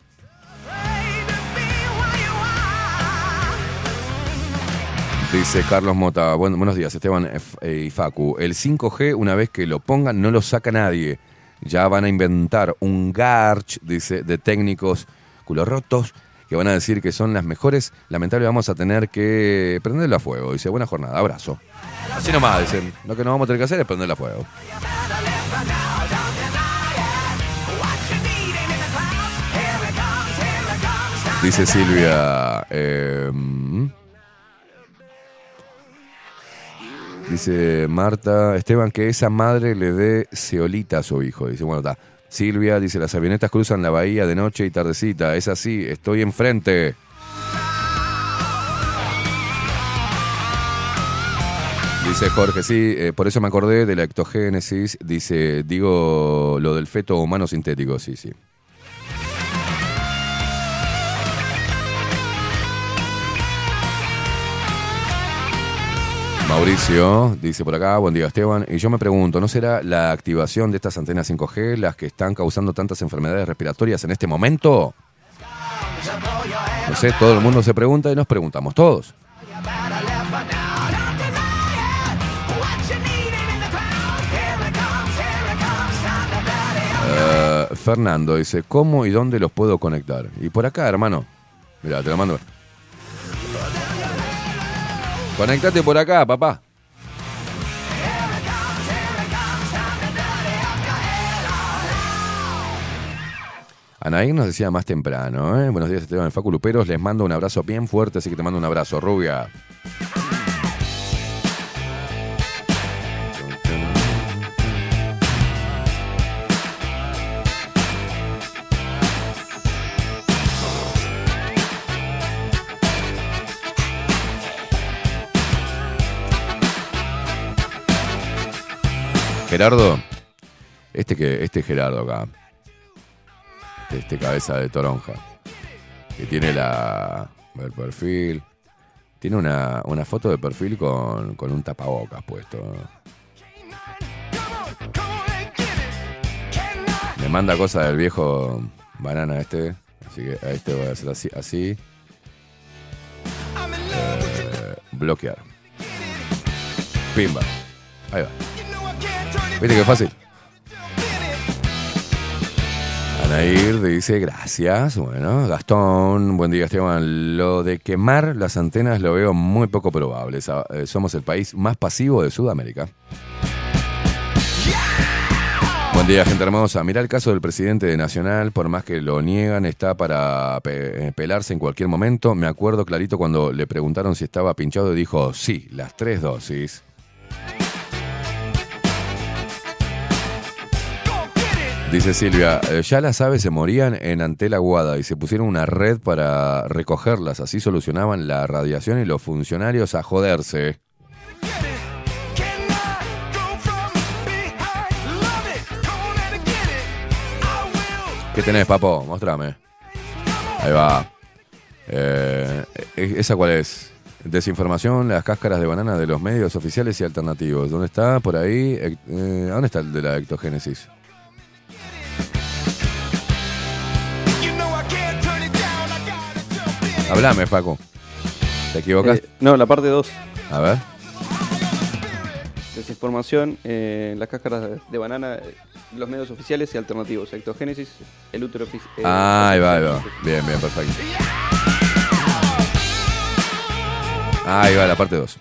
Dice Carlos Mota, Buen- buenos días Esteban F- eh, y Facu. El 5G, una vez que lo pongan, no lo saca nadie. Ya van a inventar un garch, dice, de técnicos culorrotos que van a decir que son las mejores. Lamentable vamos a tener que prenderlo a fuego. Dice, buena jornada, abrazo. Así nomás, dicen. Lo que no vamos a tener que hacer es prenderlo a fuego. Dice Silvia. eh, dice Marta, Esteban, que esa madre le dé ceolita a su hijo. Dice, bueno, está. Silvia dice, las avionetas cruzan la bahía de noche y tardecita. Es así, estoy enfrente. Dice Jorge, sí, eh, por eso me acordé de la ectogénesis. Dice, digo lo del feto humano sintético, sí, sí. Mauricio dice por acá, buen día Esteban, y yo me pregunto, ¿no será la activación de estas antenas 5G las que están causando tantas enfermedades respiratorias en este momento? No sé, todo el mundo se pregunta y nos preguntamos todos. Eh, Fernando dice, ¿cómo y dónde los puedo conectar? Y por acá, hermano. Mira, te lo mando. Conectate por acá, papá. Anaí nos decía más temprano, ¿eh? Buenos días, Esteban Facu Luperos. Les mando un abrazo bien fuerte, así que te mando un abrazo, rubia. Gerardo, este que este Gerardo acá, este cabeza de toronja, Y tiene la. El perfil. Tiene una, una foto de perfil con, con un tapabocas puesto. Me manda cosas del viejo banana este. Así que a este voy a hacer así. así. Eh, bloquear. Pimba. Ahí va. ¿Viste qué fácil? Anair dice gracias. Bueno, Gastón, buen día Esteban. Lo de quemar las antenas lo veo muy poco probable. Eh, Somos el país más pasivo de Sudamérica. Buen día, gente hermosa. Mirá el caso del presidente de Nacional, por más que lo niegan, está para eh, pelarse en cualquier momento. Me acuerdo clarito cuando le preguntaron si estaba pinchado y dijo, sí, las tres dosis. Dice Silvia, "Eh, ya las aves se morían en Antela Guada y se pusieron una red para recogerlas, así solucionaban la radiación y los funcionarios a joderse. ¿Qué tenés, papo? Mostrame. Ahí va. Eh, ¿e- ¿Esa cuál es? Desinformación, las cáscaras de banana de los medios oficiales y alternativos. ¿Dónde está? Por ahí. Eh, ¿Dónde está el de la ectogénesis? Hablame, Facu. ¿Te equivocas? Eh, no, la parte 2. A ver. Desinformación, eh, las cáscaras de- banana, los medios oficiales y alternativos. Ectogénesis, el útero eh, Ah, ahí va, ahí va. Bien, bien, perfecto. Ahí va la parte 2.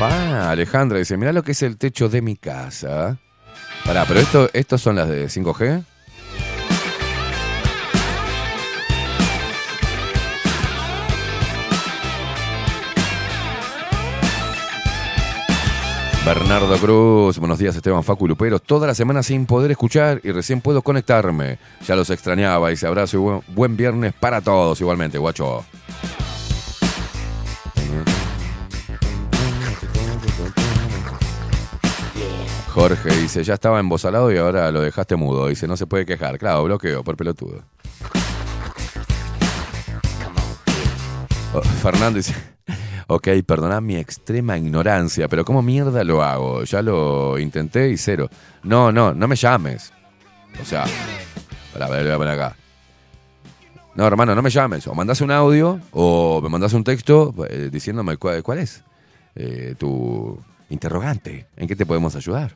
Pa, Alejandra dice, mirá lo que es el techo de mi casa. Pará, pero esto, estos son las de 5G. Bernardo Cruz, buenos días Esteban Facu Luperos. Toda la semana sin poder escuchar y recién puedo conectarme. Ya los extrañaba se abrazo y buen viernes para todos igualmente, guacho. Jorge dice, ya estaba embosalado y ahora lo dejaste mudo. Dice, no se puede quejar. Claro, bloqueo por pelotudo. Oh, Fernando dice, *laughs* ok, perdona mi extrema ignorancia, pero ¿cómo mierda lo hago? Ya lo intenté y cero. No, no, no me llames. O sea, para ver, voy a poner acá. No, hermano, no me llames. O mandás un audio o me mandás un texto eh, diciéndome cuál, cuál es eh, tu interrogante. ¿En qué te podemos ayudar?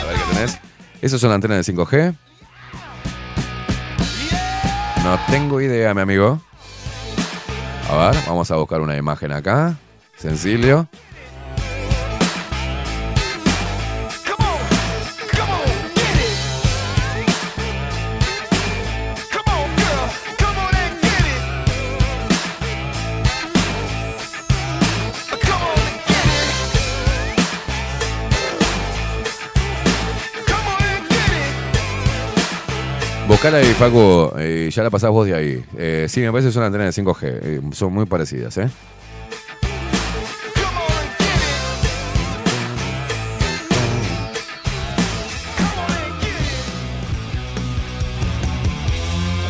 A ver qué tenés. Esos son antenas de 5G. No tengo idea, mi amigo. A ver, vamos a buscar una imagen acá. Sencillo. Buscala ahí, Facu, y ya la pasás vos de ahí. Eh, sí, me parece que son antenas de 5G. eh, son muy parecidas, ¿eh?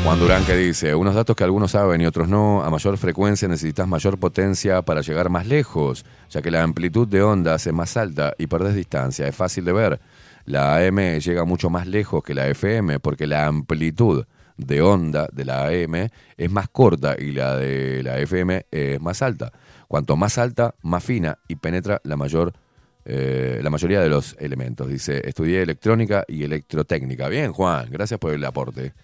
Juan Durán que dice, unos datos que algunos saben y otros no, a mayor frecuencia necesitas mayor potencia para llegar más lejos, ya que la amplitud de ondas es más alta y perdés distancia, es fácil de ver. La AM llega mucho más lejos que la FM porque la amplitud de onda de la AM es más corta y la de la FM es más alta. Cuanto más alta, más fina y penetra la mayor eh, la mayoría de los elementos. Dice, estudié electrónica y electrotécnica. Bien, Juan, gracias por el aporte.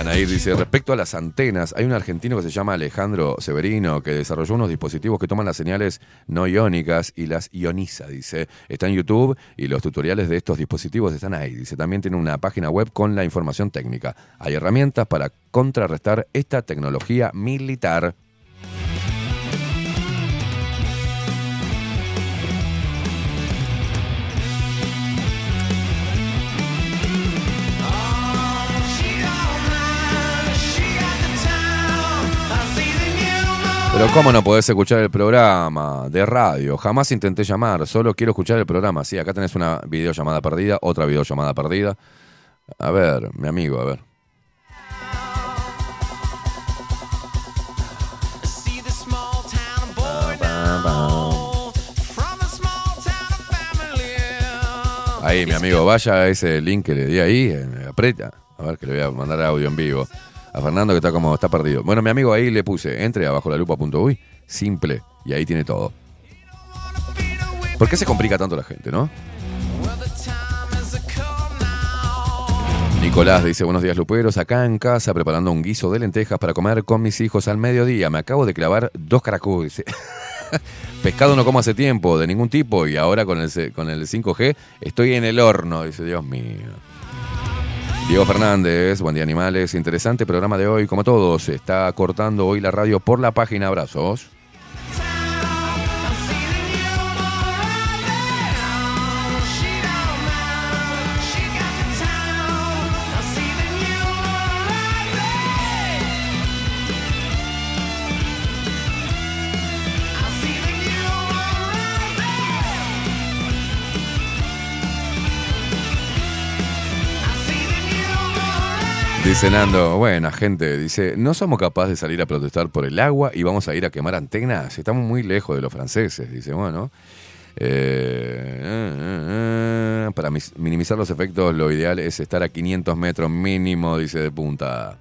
Anair dice, respecto a las antenas, hay un argentino que se llama Alejandro Severino que desarrolló unos dispositivos que toman las señales no iónicas y las ioniza, dice. Está en YouTube y los tutoriales de estos dispositivos están ahí. Dice, también tiene una página web con la información técnica. Hay herramientas para contrarrestar esta tecnología militar. Pero ¿cómo no podés escuchar el programa de radio? Jamás intenté llamar, solo quiero escuchar el programa. Sí, acá tenés una videollamada perdida, otra videollamada perdida. A ver, mi amigo, a ver. Ahí, mi amigo, vaya a ese link que le di ahí, eh, aprieta. A ver, que le voy a mandar audio en vivo. A Fernando que está como, está perdido. Bueno, mi amigo ahí le puse, entre abajo la lupa.uy, simple, y ahí tiene todo. ¿Por qué se complica tanto la gente, no? Nicolás dice, buenos días luperos, acá en casa preparando un guiso de lentejas para comer con mis hijos al mediodía. Me acabo de clavar dos caracoles. *laughs* Pescado no como hace tiempo, de ningún tipo, y ahora con el, con el 5G estoy en el horno. Dice, Dios mío. Diego Fernández, buen día animales, interesante programa de hoy, como todos, está cortando hoy la radio por la página, abrazos. Dice Nando, buena gente, dice, no somos capaces de salir a protestar por el agua y vamos a ir a quemar antenas, estamos muy lejos de los franceses, dice, bueno. eh, eh, eh, para minimizar los efectos, lo ideal es estar a 500 metros mínimo, dice de punta.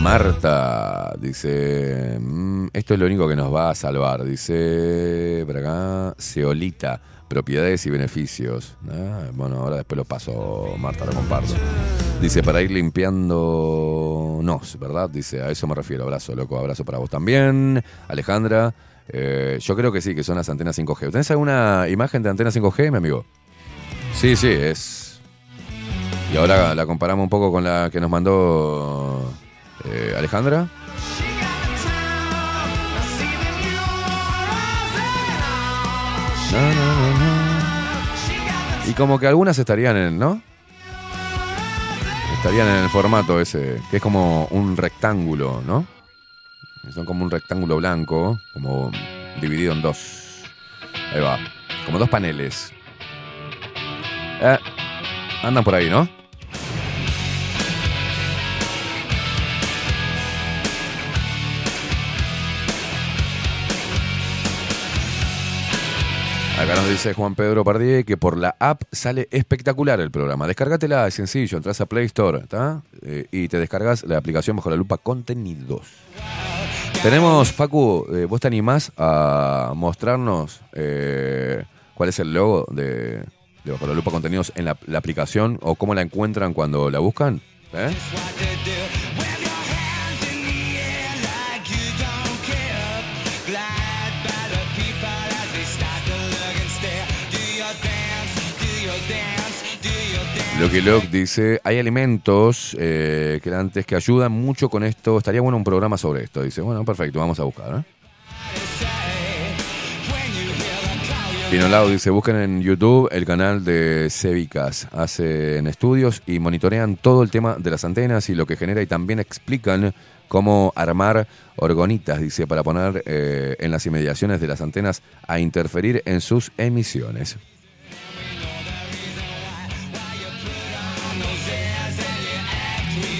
Marta dice, "Mm, esto es lo único que nos va a salvar. Dice, por acá, Ceolita, propiedades y beneficios. Ah, bueno, ahora después lo paso, Marta, lo comparto. Dice, para ir limpiando nos, ¿verdad? Dice, a eso me refiero. Abrazo, loco, abrazo para vos también. Alejandra, eh, yo creo que sí, que son las antenas 5G. ¿Tenés alguna imagen de antena 5G, mi amigo? Sí, sí, es... Y ahora la comparamos un poco con la que nos mandó eh, Alejandra. No, no, no. Y como que algunas estarían en, ¿no? Estarían en el formato ese, que es como un rectángulo, ¿no? Son como un rectángulo blanco, como dividido en dos. Ahí va. Como dos paneles. Eh, andan por ahí, ¿no? Acá nos dice Juan Pedro Pardier que por la app sale espectacular el programa. Descárgatela, es sencillo, entras a Play Store ¿está? Eh, y te descargas la aplicación bajo la lupa contenidos. Tenemos, Facu, eh, ¿vos te animás a mostrarnos eh, cuál es el logo de, Bajo la Lupa Contenidos en la, la aplicación o cómo la encuentran cuando la buscan? ¿Eh? Lucky Luke dice, hay alimentos eh, que antes que ayudan mucho con esto. Estaría bueno un programa sobre esto. Dice, bueno, perfecto, vamos a buscar. ¿eh? Pinolao dice, busquen en YouTube el canal de Cevicas. Hacen estudios y monitorean todo el tema de las antenas y lo que genera y también explican cómo armar orgonitas, dice, para poner eh, en las inmediaciones de las antenas a interferir en sus emisiones.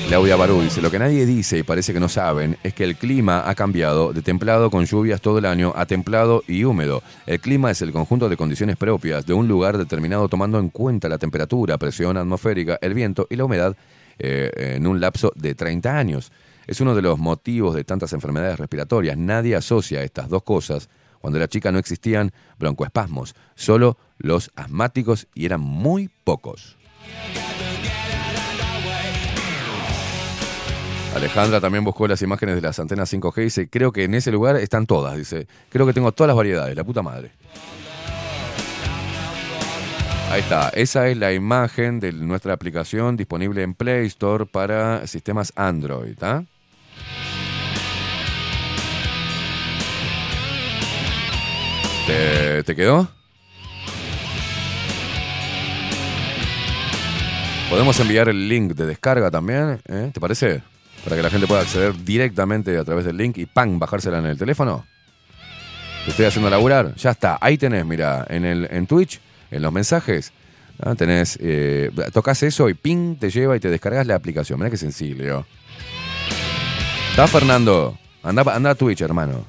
Claudia Barú dice, lo que nadie dice y parece que no saben es que el clima ha cambiado de templado con lluvias todo el año a templado y húmedo. El clima es el conjunto de condiciones propias de un lugar determinado tomando en cuenta la temperatura, presión atmosférica, el viento y la humedad eh, en un lapso de 30 años. Es uno de los motivos de tantas enfermedades respiratorias. Nadie asocia estas dos cosas. Cuando era chica no existían broncoespasmos, solo los asmáticos y eran muy pocos. Alejandra también buscó las imágenes de las antenas 5G y dice, creo que en ese lugar están todas, dice, creo que tengo todas las variedades, la puta madre. Ahí está, esa es la imagen de nuestra aplicación disponible en Play Store para sistemas Android, ¿ah? ¿Te, quedó? Podemos enviar el link de descarga también, ¿eh? ¿te parece? Para que la gente pueda acceder directamente a través del link y ¡pam! bajársela en el teléfono. Te estoy haciendo laburar. Ya está. Ahí tenés, mira, en, el, en Twitch, en los mensajes, ¿ah? tenés. Eh, tocas eso y ping, te lleva y te descargas la aplicación. Mirá qué sencillo. Está Fernando. Anda, anda a Twitch, hermano.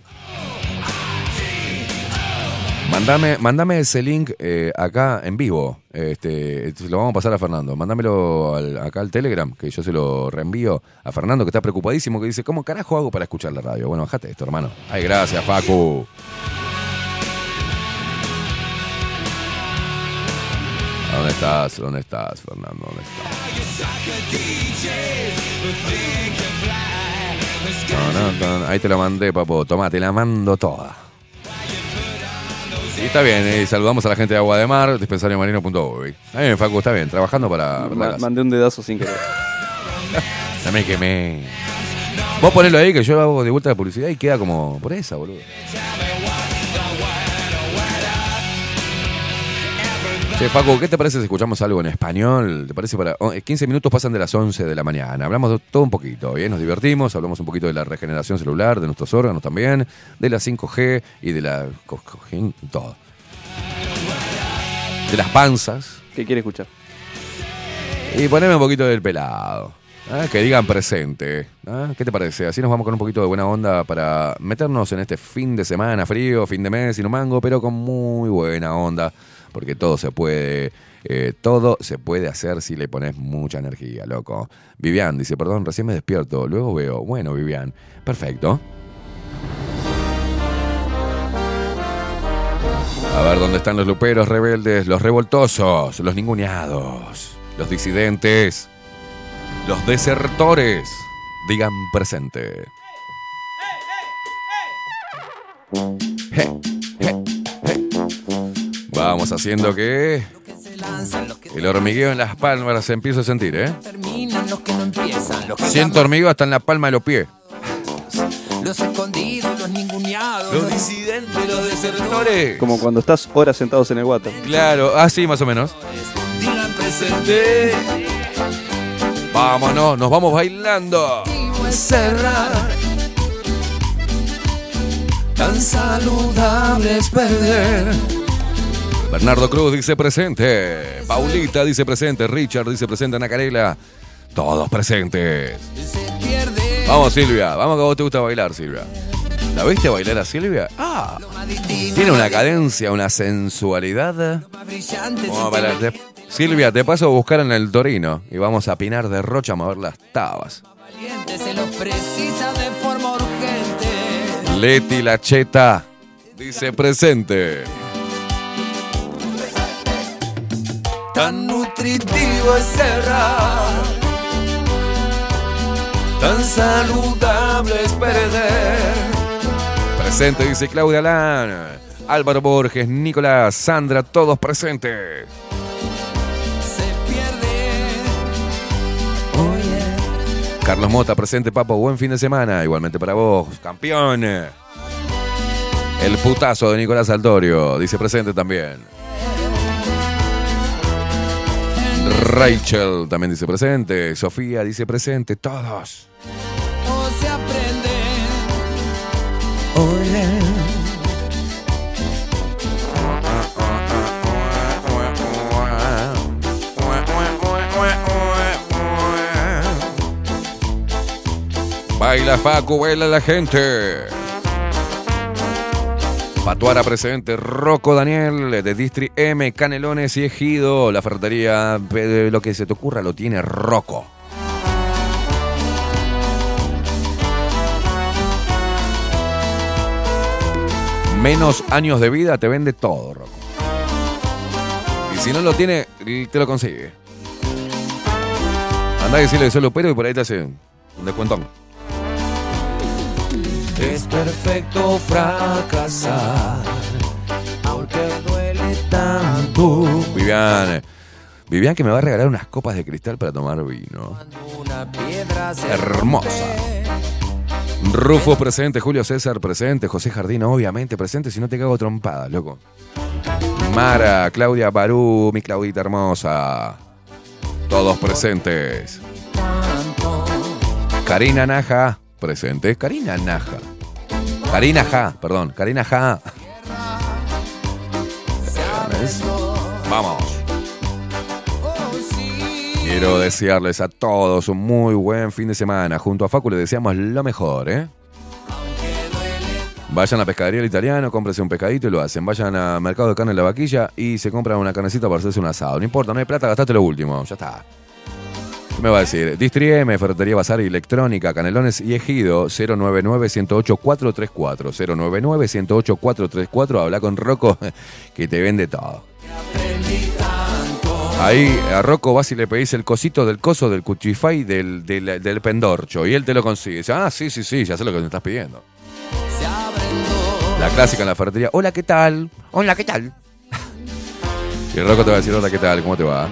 Mándame, mándame ese link eh, acá en vivo. Este, lo vamos a pasar a Fernando. Mándamelo al- acá al Telegram, que yo se lo reenvío a Fernando, que está preocupadísimo, que dice, ¿cómo carajo hago para escuchar la radio? Bueno, bajate esto, hermano. Ay, gracias, Facu. ¿Dónde estás? ¿Dónde estás, Fernando? ¿Dónde estás? No, no, no, Ahí te la mandé, papo. Tomá, te la mando toda. Y está bien, y saludamos a la gente de Agua de Mar, dispensariomarino.uy. Está bien, Facu, está bien, trabajando para... para la Ma- casa. mandé un dedazo sin querer. *laughs* Ya me quemé. Vos ponelo ahí que yo hago de vuelta la publicidad y queda como por esa, boludo. Che, Facu, ¿qué te parece si escuchamos algo en español? ¿Te parece para.? oh, 15 minutos pasan de las 11 de la mañana. Hablamos de todo un poquito, ¿bien? Nos divertimos, hablamos un poquito de la regeneración celular, de nuestros órganos también, de la 5G y de la. todo. De las panzas. ¿Qué quiere escuchar? Y poneme un poquito del pelado. ¿eh? Que digan presente. ¿eh? ¿Qué te parece? Así nos vamos con un poquito de buena onda para meternos en este fin de semana frío, fin de mes, sin un mango, pero con muy buena onda. Porque todo se puede. eh, todo se puede hacer si le pones mucha energía, loco. Vivian dice, perdón, recién me despierto. Luego veo. Bueno, Vivian. Perfecto. A ver, ¿dónde están los luperos rebeldes, los revoltosos, los ninguneados, los disidentes, los desertores? Digan presente. Je, je, je. Vamos haciendo que el hormigueo en las palmas se empieza a sentir, ¿eh? Terminan los que no empiezan, los que Siento hormigueo hasta en la palma de los pies. los escondidos, los ninguneados, Los disidentes, los desertores. Como cuando estás horas sentados en el water. Claro, así más o menos. digan presente. Vámonos, nos vamos bailando. Cerrar. Tan saludable es perder. Bernardo Cruz dice presente. Paulita dice presente. Richard dice presente. Ana Carela. Todos presentes. Vamos, Silvia. Vamos que a vos te gusta bailar, Silvia. ¿La viste bailar a Silvia? Ah, tiene una cadencia, una sensualidad. Vamos a se bailar. te- Silvia, te paso a buscar en el Torino y vamos a pinar de rocha a mover las tabas. Leti la cheta dice presente. Tan nutritivo es cerrar. Tan saludable es perder. Presente, dice Claudia Lan. Álvaro Borges, Nicolás, Sandra, todos presentes. Se pierde. Oye. Carlos Mota, presente, Papo. Buen fin de semana. Igualmente para vos, campeón. El putazo de Nicolás Altorio, dice presente también. Rachel también dice presente. Sofía dice presente. Todos. No se aprende. Oye. Baila Facu, baila la gente. Patuara presente, Rocco Daniel de Distri M, Canelones y Ejido. La ferretería, eh, lo que se te ocurra, lo tiene Rocco. Menos años de vida te vende todo, Rocco. Y si no lo tiene, te lo consigue. Anda a decirle solo pero y por ahí te hace un descuentón. Es perfecto fracasar. Porque duele tanto. Vivian, Vivian que me va a regalar unas copas de cristal para tomar vino. Una piedra Hermosa. Rufo presente, Julio César presente, José Jardín obviamente presente, si no te cago trompada, loco. Mara, Claudia Barú, mi Claudita hermosa. Todos presentes. Karina Naja, presente. Karina Naja. Karina Ja, perdón. Karina Ja. Vamos. Quiero desearles a todos un muy buen fin de semana. Junto a Facu les deseamos lo mejor, ¿eh? Vayan a pescadería del italiano, cómprense un pescadito y lo hacen. Vayan al mercado de carne en la vaquilla y se compran una carnecita para hacerse un asado. No importa, no hay plata, gastate lo último. Ya está. ¿Qué me va a decir? Distri M, Ferretería Bazar y Electrónica, Canelones y Ejido, 099-108-434. 099-108-434. Habla con Rocco, que te vende todo. Ahí a Rocco vas y le pedís el cosito del coso del cuchify del, del, del pendorcho y él te lo consigue. Dice, ah, sí, sí, sí, ya sé lo que me estás pidiendo. La clásica en la ferretería. Hola, ¿qué tal? Hola, ¿qué tal? *laughs* Y el Rocco te va a decir, hola, ¿qué tal? ¿Cómo te va?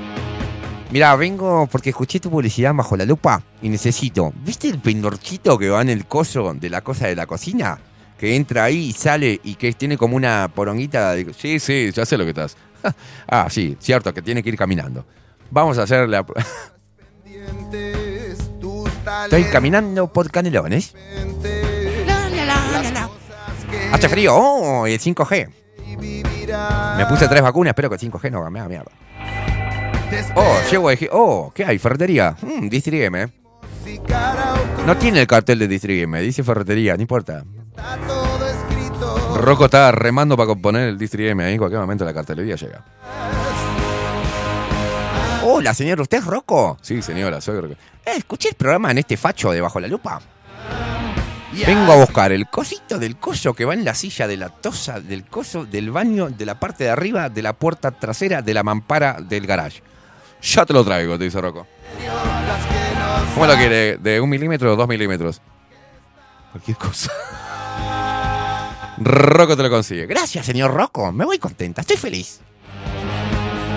Mira, vengo porque escuché tu publicidad bajo la lupa y necesito. ¿Viste el pendorchito que va en el coso de la cosa de la cocina? Que entra ahí y sale y que tiene como una poronguita de... Sí, sí, ya sé lo que estás. *laughs* ah, sí, cierto, que tiene que ir caminando. Vamos a hacer la... Estoy caminando por canelones. Hace frío. Oh, el 5G. Me puse tres vacunas, espero que el 5G no me haga mierda. Oh, llego a Oh, ¿qué hay? Ferretería. Mm, Distri M. No tiene el cartel de Distri M, dice ferretería, no importa. Rocco está remando para componer el Distri M. Ahí en cualquier momento la cartelería llega. Hola, señor, ¿usted es Rocco? Sí, señora, soy Rocco. Eh, escuché el programa en este facho de Bajo la Lupa. Vengo a buscar el cosito del coso que va en la silla de la tosa del coso del baño de la parte de arriba de la puerta trasera de la mampara del garage. Ya te lo traigo, te dice Rocco. ¿Cómo lo quiere? ¿De un milímetro o dos milímetros? Cualquier cosa. Rocco te lo consigue. Gracias, señor Rocco. Me voy contenta, estoy feliz.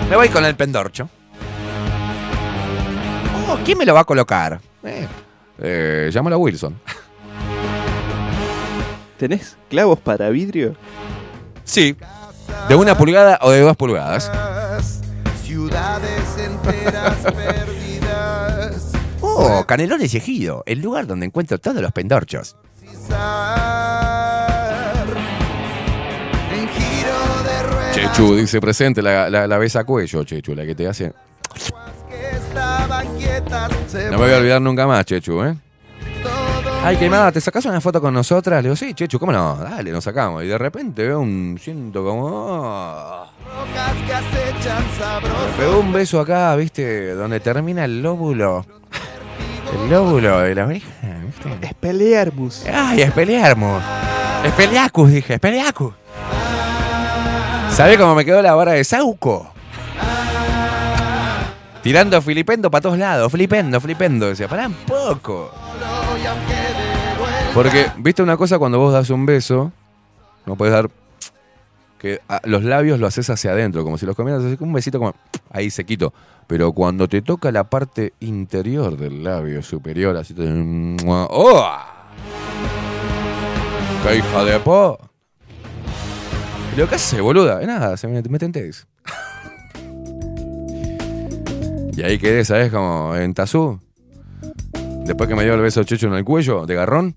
Me voy con el pendorcho. Oh, ¿quién me lo va a colocar? Eh, eh, llámalo a Wilson. ¿Tenés clavos para vidrio? Sí. ¿De una pulgada o de dos pulgadas? Ciudades perdidas. Oh, Canelones y Ejido, el lugar donde encuentro todos los pendorchos. Chechu dice presente, la, la, la besa a cuello, Chechu, la que te hace. No me voy a olvidar nunca más, Chechu, ¿eh? Ay, quemada, ¿te sacas una foto con nosotras? Le digo, sí, Chechu, ¿cómo no? Dale, nos sacamos. Y de repente veo un. Siento como. oh, me pegó un beso acá, ¿viste? Donde termina el lóbulo. El lóbulo de la oreja, ¿viste? Espelearmus. Ay, Espelearmus. Espeleacus, dije, Espeleacus. ¿Sabe cómo me quedó la vara de Sauco? Tirando filipendo para todos lados, flipendo, flipendo. Decía, pará un poco. Porque, viste una cosa cuando vos das un beso, no puedes dar que a- los labios lo haces hacia adentro, como si los comieras así, como un besito como ahí sequito. Pero cuando te toca la parte interior del labio superior, así te. ¡Oh! ¡Qué hija de po! ¿Pero qué hace, boluda? Nada, se me, me tentés. y ahí quedé, ¿sabes? Como en Tazú. Después que me dio el beso checho en el cuello, de garrón,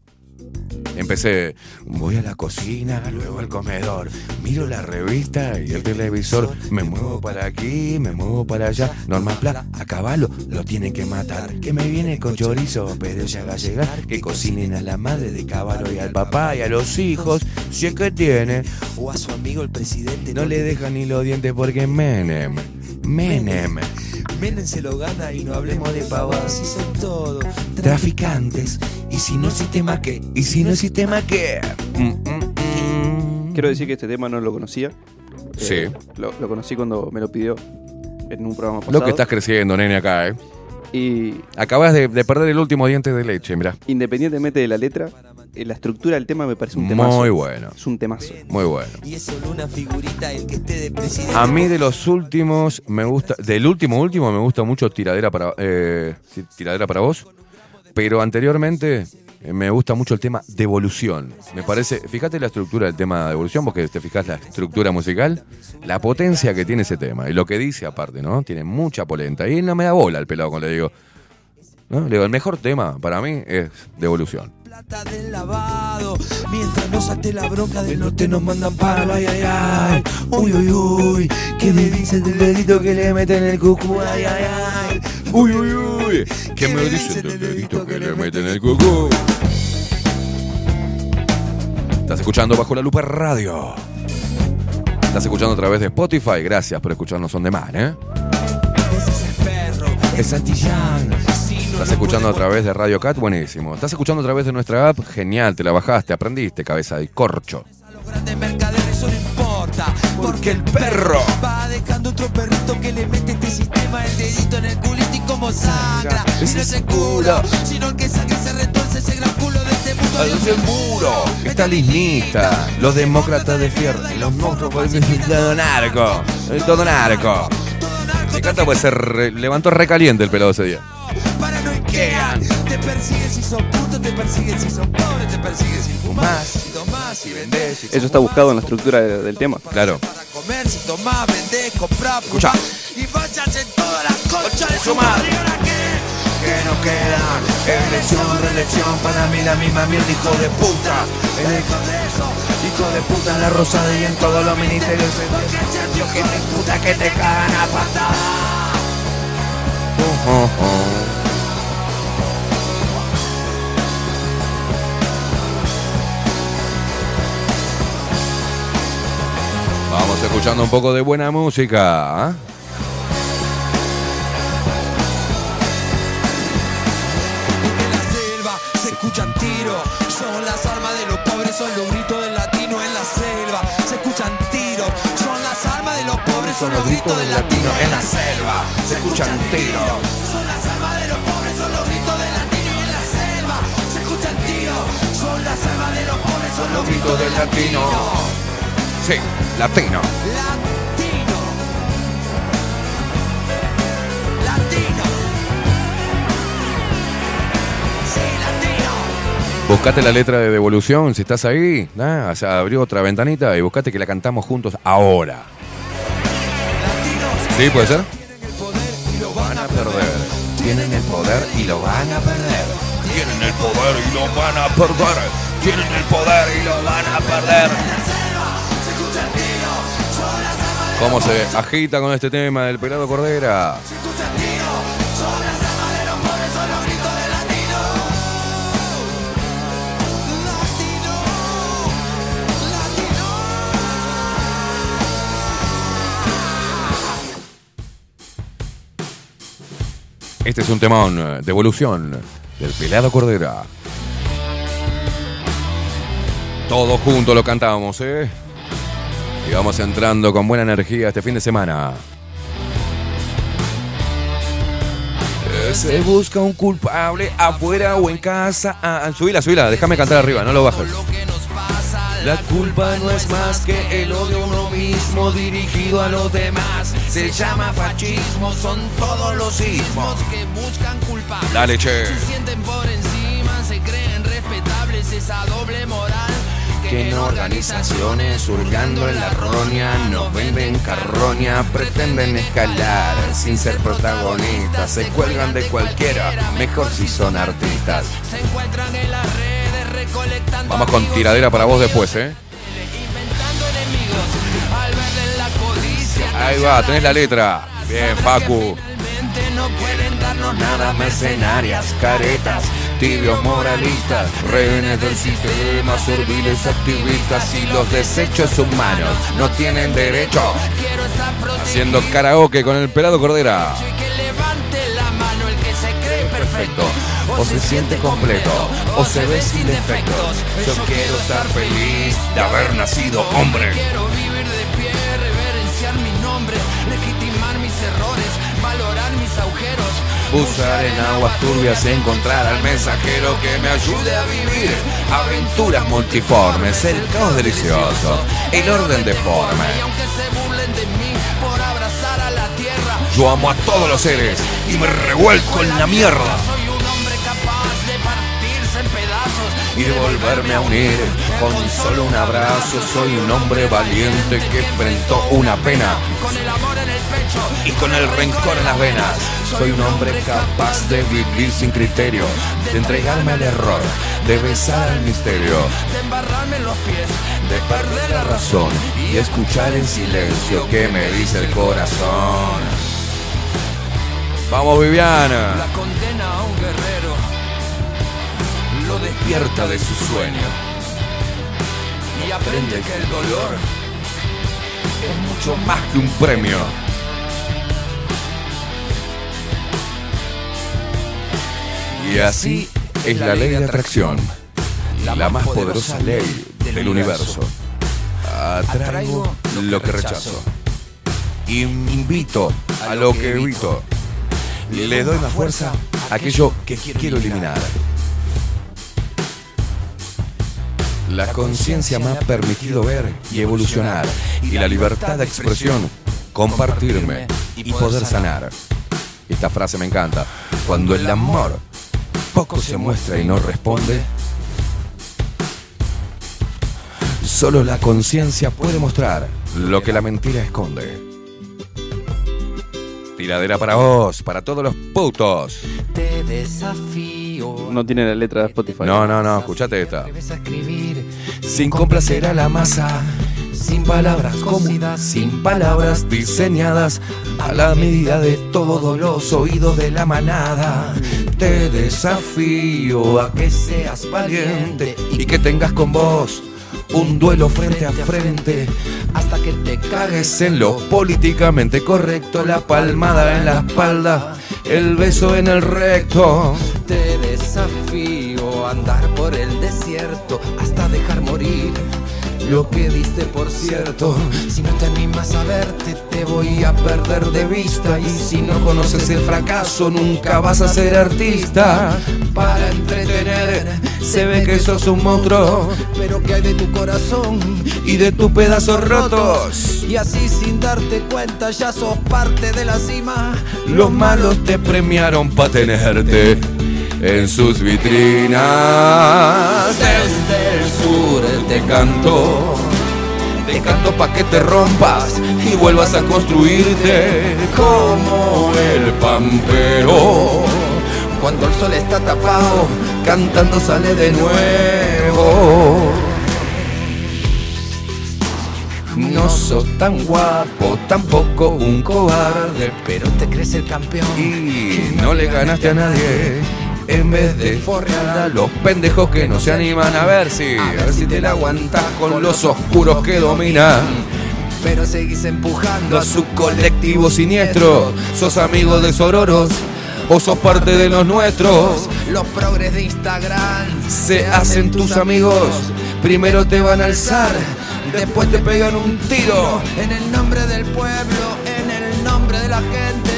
empecé. Voy a la cocina, luego al comedor. Miro la revista y el televisor. Me muevo para aquí, me muevo para allá. Norma Pla, a caballo, lo tienen que matar. Que me viene con chorizo, pero ya va a llegar. Que cocinen a la madre de caballo y al papá y a los hijos. Si es que tiene. O a su amigo el presidente. No le dejan ni los dientes porque Menem. Menem. Menem se lo gana y no hablemos de pavadas. Si son todos Traficantes. Y si no sistema qué. Y si no sistema qué. Mm, mm, mm. Quiero decir que este tema no lo conocía. Sí. Eh, lo, lo conocí cuando me lo pidió en un programa pasado. Lo que estás creciendo, nene, acá, ¿eh? Y Acabas de, de perder el último diente de leche, mira. independientemente de la letra, la estructura del tema me parece un temazo. Muy bueno. Es un temazo. Muy bueno. Y es solo una figurita el que esté de presidente. A mí de los últimos me gusta, del último último me gusta mucho tiradera para, eh, tiradera para vos. Pero anteriormente eh, me gusta mucho el tema devolución. Me parece, fíjate la estructura del tema de devolución, porque te fijas la estructura musical, la potencia que tiene ese tema y lo que dice aparte, ¿no? Tiene mucha polenta. Y él no me da bola el pelado cuando le digo. ¿no? Le digo, el mejor tema para mí es devolución. Plata del lavado. Mientras no salte la bronca del norte nos mandan palo, ay, ay, ay. Uy, uy, uy. ¿Qué me dicen del dedito que le meten el cucu? Ay, ay, ay. Uy, uy, uy. ¿Qué me dicen del dedito que le meten el cucú? Estás escuchando Bajo la Lupa Radio. Estás escuchando a través de Spotify. Gracias por escucharnos on demand, ¿eh? Es Santillán. Estás escuchando a través de Radio Cat, buenísimo. Estás escuchando a través de nuestra app, genial, te la bajaste, aprendiste, cabeza de corcho. Porque el perro va dejando otro perrito que le mete este sistema el dedito en el culito y como sangra. Y no es el culo, sino el que sangra y se retuerce ese gran culo de este mundo. Al el muro, está los demócratas de fierro, los monstruos, pues, todo narco, eh, todo narco. Me encanta pues se re- levantó recaliente el pelado ese día. Sos puto, te persiguen si sos pobre, te persiguen si fumás, si tomás, si vendés, si Eso está buscado en la estructura de- del tema. Claro. comer, si tomás, vendés, comprás, fumás. Y vayas en todas las conchas de su madre. ¿Y ahora qué? Que no queda elección, reelección, para mí la misma mierda, hijo de puta. El hijo de eso, hijo de puta en la rosada y en todos los ministerios. Porque Sergio, que te puta que te cagan a patada. Vamos escuchando un poco de buena música. ¿ah? Selva se escuchan tiros, son las armas de los pobres, son los gritos del latino en la selva. Se escuchan tiros, son las armas de los pobres, son los gritos del latino en la selva. Se escuchan tiros. Son las armas de los pobres, son los gritos del latino en la selva. Se escuchan tiros, son las armas de los pobres, son los gritos del latino. Sí, latino. Latino. Latino. Sí, latino. Buscate la letra de devolución si estás ahí. ¿ah? O sea, otra ventanita y buscate que la cantamos juntos ahora. ¿Sí, puede ser? Lo van a perder. Tienen el poder y lo van a perder. Tienen el poder y lo van a perder. Tienen el poder y lo van a perder. ¿Cómo se agita con este tema del pelado Cordera? Este es un temón de evolución del pelado Cordera. Todos juntos lo cantamos, ¿eh? Vamos entrando con buena energía este fin de semana. Se busca un culpable afuera o en casa. Ah, ah, subila, subila, déjame cantar arriba, no lo bajes. La culpa no es más que el odio a uno mismo dirigido a los demás. Se llama fascismo, son todos los sismos que buscan culpables. Dale, che. Se sienten por encima, se creen respetables, esa doble moral. Que en organizaciones hurgando en la roña nos venden carroña, pretenden escalar sin ser protagonistas, se cuelgan de cualquiera, mejor si son artistas. Se encuentran en las redes recolectando Vamos con tiradera para vos después, ¿eh? Ahí va, tenés la letra. Bien, Facu. No pueden darnos Nada mercenarias, caretas, tibios moralistas, rehenes del sistema, serviles activistas y los desechos humanos no tienen derecho. Haciendo karaoke con el pelado Cordera. perfecto. O se siente completo, o se ve sin defectos. Yo quiero estar feliz de haber nacido hombre. Buscar en aguas turbias encontrar al mensajero que me ayude a vivir aventuras multiformes, el caos delicioso, el orden. Y de mí por abrazar a la tierra, Yo amo a todos los seres y me revuelco en la mierda. Y volverme a unir. Con solo un abrazo soy un hombre valiente que enfrentó una pena Con el amor en el pecho y con el rencor en las venas. Soy un hombre capaz de vivir sin criterio, de entregarme al error, de besar al misterio, de embarrarme en los pies, de perder la razón y escuchar en silencio que me dice el corazón. Vamos Viviana. la condena a un guerrero. Lo despierta de su sueño Y aprende que el dolor es mucho más que un premio. Y así es la ley de atracción, la más poderosa ley del universo. Atraigo lo que rechazo. Invito a lo que evito. Le doy más fuerza a aquello que quiero eliminar. La conciencia me ha permitido ver y evolucionar. Y la libertad de expresión, compartirme y poder sanar. Esta frase me encanta. Cuando el amor poco se muestra y no responde, solo la conciencia puede mostrar lo que la mentira esconde. Tiradera para vos, para todos los putos. te desafío. No tiene la letra de Spotify. No, no, no, escuchate esta. Sin complacer a la masa, sin palabras cómodas, sin palabras diseñadas a la medida de todos los oídos de la manada. Te desafío a que seas valiente y que tengas con vos un duelo frente a frente hasta que te cagues en lo políticamente correcto, la palmada en la espalda, el beso en el recto. Te desafío andar por el desierto hasta dejar morir lo que diste por cierto. Si no te animas a verte, te voy a perder de vista. Y si no conoces el fracaso, nunca vas a ser artista. Para entretener, Se ve que sos un monstruo pero que hay de tu corazón. y de tus pedazos rotos. Y así sin darte cuenta, ya sos parte de la cima. Los malos te premiaron para tenerte en sus vitrinas. Desde el sur te canto, te canto pa' que te rompas y vuelvas a construirte como el pampero. Cuando el sol está tapado, Cantando sale de nuevo. No sos tan guapo, tampoco un cobarde, pero te crees el campeón. y no le ganaste a nadie. En vez de forrear a los pendejos que no se animan a ver si, a ver si te la aguantas con los oscuros que dominan Pero seguís empujando a su colectivo siniestro. Sos amigo de Sororos o sos parte de los nuestros. los progres de Instagram. Se hacen tus amigos, primero te van a alzar, después te pegan un tiro. En el nombre del pueblo, en el nombre de la gente,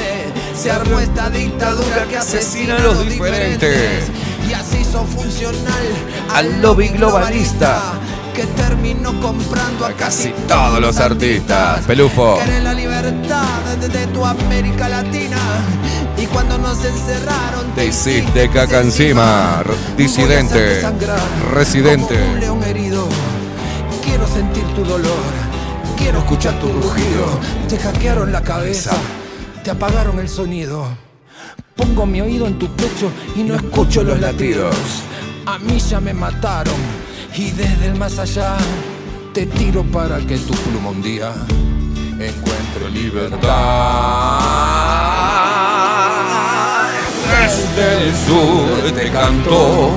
se armó esta dictadura que asesina a los diferentes. Y así son funcional Al lobby globalista. que terminó comprando a Casi todos los artistas. Pelufo. Querés la libertad de, tu América Latina. Y cuando nos encerraron, Te hiciste caca encima. Disidente. Residente. Como un león herido. Quiero sentir tu dolor. Quiero escuchar tu rugido. Te hackearon la cabeza. Te apagaron el sonido. Pongo mi oído en tu pecho y no escucho los latidos. A mí ya me mataron. Y desde el más allá te tiro para que tu pluma un día encuentre libertad. Desde el sur te canto.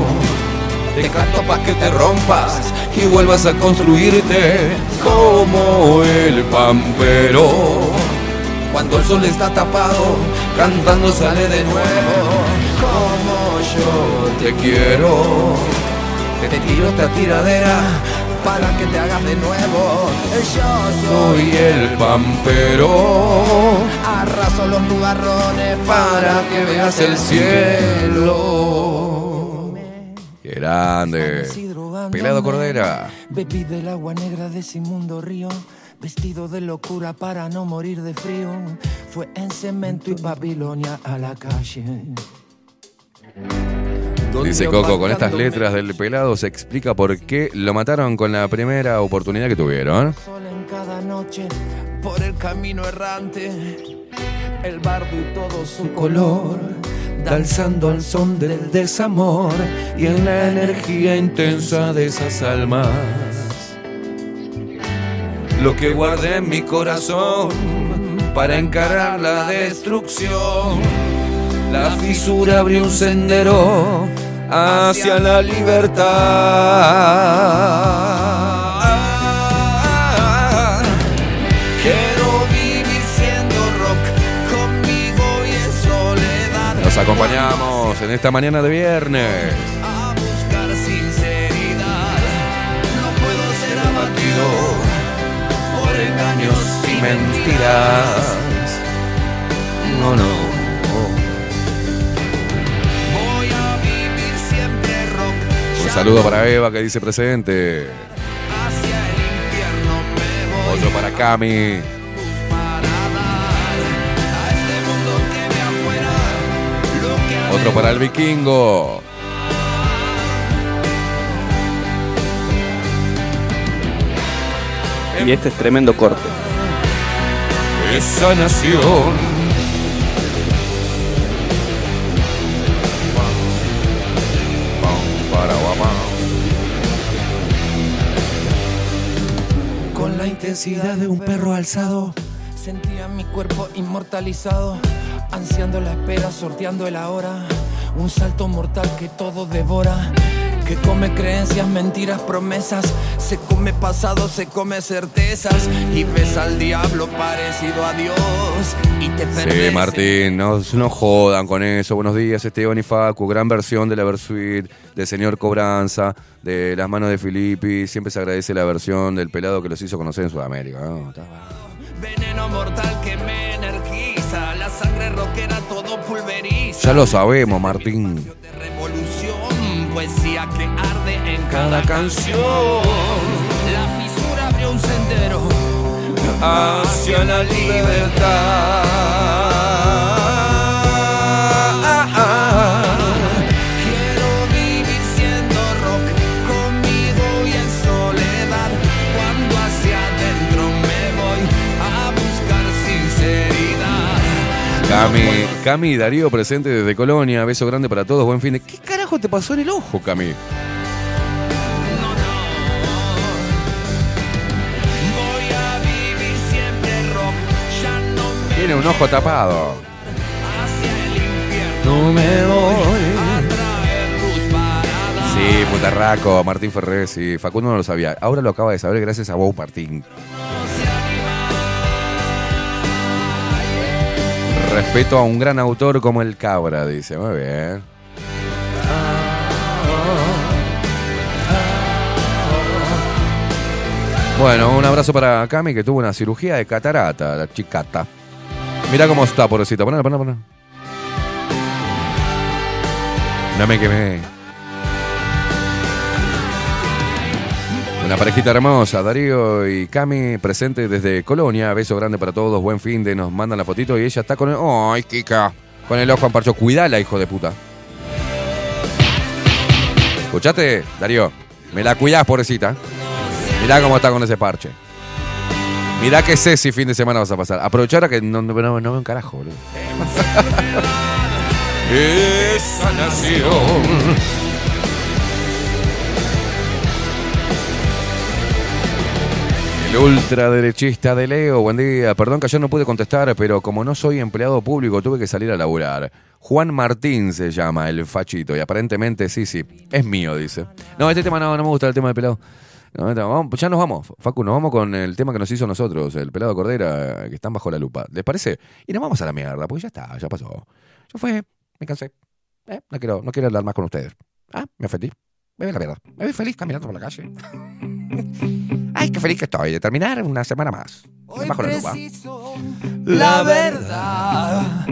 Te canto pa' que te rompas y vuelvas a construirte como el pampero. Cuando el sol está tapado, cantando sale de nuevo. Como yo te quiero, te tiro esta tiradera Para que te hagas de nuevo. Yo Soy el pampero Arraso los nubarrones para que veas el cielo. Qué grande. Pelado Cordera. Bebí del agua negra de ese inmundo río. Vestido de locura para no morir de frío. Fue en cemento y Babilonia a la calle. Dice Coco, con estas letras del pelado se explica por qué lo mataron con la primera oportunidad que tuvieron. sol en cada noche por el camino errante. El bardo y todo su color, danzando al son del desamor y en la energía intensa de esas almas. Lo que guardé en mi corazón para encarar la destrucción. La fisura abrió un sendero hacia la libertad. Quiero vivir siendo rock conmigo y en soledad. Nos acompañamos en esta mañana de viernes. Y Mentiras. No, no. Voy a vivir siempre rock. Un saludo para Eva que dice presente. Hacia el infierno me voy Otro para Cami. Otro para el vikingo. Y este es tremendo corte. Esa nación. Para guapa. Con la intensidad de un perro alzado, sentía mi cuerpo inmortalizado, ansiando la espera, sorteando el ahora. Un salto mortal que todo devora, que come creencias, mentiras, promesas. Se come pasado, se come certezas. Y ves al diablo parecido a Dios. Y te Sí. Martín, no, no jodan con eso. Buenos días, Esteban y Facu. Gran versión de la Versuit, del señor Cobranza, de las manos de Filippi. Siempre se agradece la versión del pelado que los hizo conocer en Sudamérica. Veneno mortal que me energiza. La sangre rockera todo pulveriza. Ya lo sabemos, Martín. Poesía que arde en cada canción. La fisura abrió un sendero hacia la libertad. Cami, y Darío presente desde Colonia. Beso grande para todos. Buen fin de. ¿Qué carajo te pasó en el ojo, Cami? Tiene un ojo tapado. hacia el infierno. No me voy. Sí, putarraco, Martín Ferrer, sí. Facundo no lo sabía. Ahora lo acaba de saber gracias a vos, Martín. Respeto a un gran autor como el Cabra, dice. Muy bien. Bueno, un abrazo para Cami que tuvo una cirugía de catarata, la chicata. Mira cómo está, pobrecita. Poná, poná, poná. No me quemé. Una parejita hermosa, Darío y Cami, presente desde Colonia. Beso grande para todos, buen fin de nos mandan la fotito y ella está con el. ¡Ay, Kika! Con el ojo en parcho. Cuidala, hijo de puta. ¿Escuchaste, Darío? Me la cuidás, pobrecita. Mirá cómo está con ese parche. Mirá que sé si fin de semana vas a pasar. Aprovechar a que no, no veo un carajo, boludo. *laughs* Esa nación. El ultraderechista de Leo, buen día. Perdón que ayer no pude contestar, pero como no soy empleado público, tuve que salir a laburar. Juan Martín se llama, el fachito, y aparentemente sí, sí, es mío, dice. No, este tema no, no me gusta el tema del pelado. Ya nos vamos, Facu, nos vamos con el tema que nos hizo nosotros, el pelado Cordera, que están bajo la lupa. ¿Les parece? Y nos vamos a la mierda, porque ya está, ya pasó. Ya fue, me cansé. Eh, no, quiero, no quiero hablar más con ustedes. Ah, me ofendí. Me a la mierda. Me voy feliz caminando por la calle. *laughs* Ay, qué feliz que estoy de terminar una semana más. Bajo la lupa. La verdad,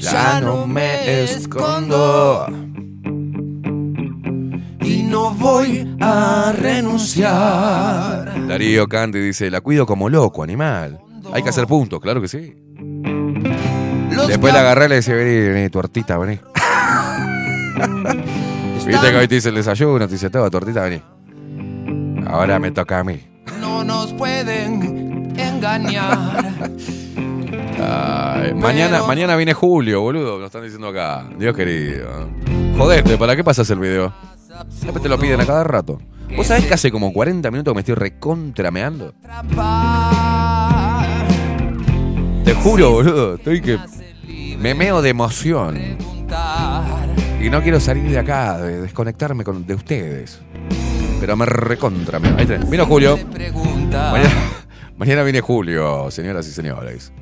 Ya no me escondo. y no voy a renunciar. Darío Canti dice, la cuido como loco, animal. Hay que hacer puntos, claro que sí. Después la agarré y le decía, vení, vení, tuertita, vení. *laughs* Viste que hoy te hice el desayuno, te hice todo, tortita, vení. Ahora me toca a mí. No nos pueden engañar. Ay, mañana, mañana viene Julio, boludo. Nos están diciendo acá. Dios querido. Jodete, ¿para qué pasas el video? Siempre te lo piden a cada rato. ¿Vos sabés que hace como 40 minutos que me estoy recontrameando? Te juro, boludo. Estoy que. Me meo de emoción. Y no quiero salir de acá, de desconectarme con, de ustedes. Pero me recontra. Ahí tenés. Vino Julio. Mañana, *laughs* mañana viene Julio, señoras y señores.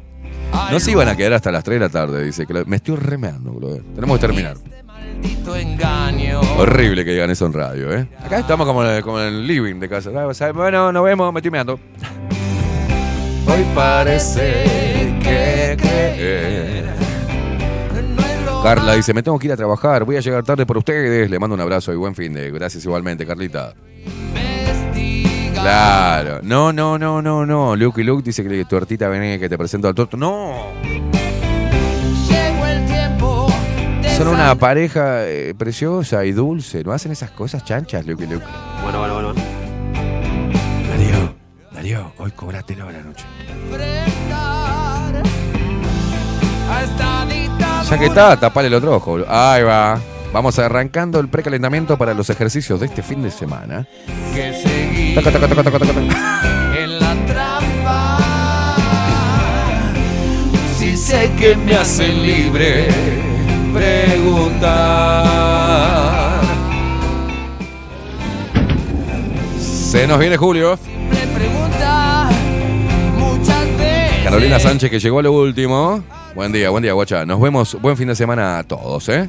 No se iban a quedar hasta las 3 de la tarde, dice. que Me estoy remeando, boludo. Tenemos que terminar. Engaño. Horrible que digan eso en radio, ¿eh? Acá estamos como en el, como en el living de casa. Ah, Bueno, nos vemos, me estoy meando. Hoy parece que creer. Carla dice, me tengo que ir a trabajar, voy a llegar tarde por ustedes. Le mando un abrazo y buen fin de. Gracias igualmente, Carlita. Claro. No, no, no, no, no. Luke y Luke dice que tortita vení, que te presento al torto. No. Llegó el tiempo de Son una pareja eh, preciosa y dulce. No hacen esas cosas chanchas, Luke y Luke. Bueno, bueno, bueno. Darío, Darío, hoy cobratelo a la noche. enfrentar a esta. Ya que está, tapale el otro ojo. Ahí va. Vamos arrancando el precalentamiento para los ejercicios de este fin de semana. que Taca, taca, taca, en la trampa. Si sé que me hace libre preguntar. Se nos viene Julio. Pregunta muchas veces. Carolina Sánchez que llegó a lo último. Buen día, buen día, guacha. Nos vemos. Buen fin de semana a todos, ¿eh?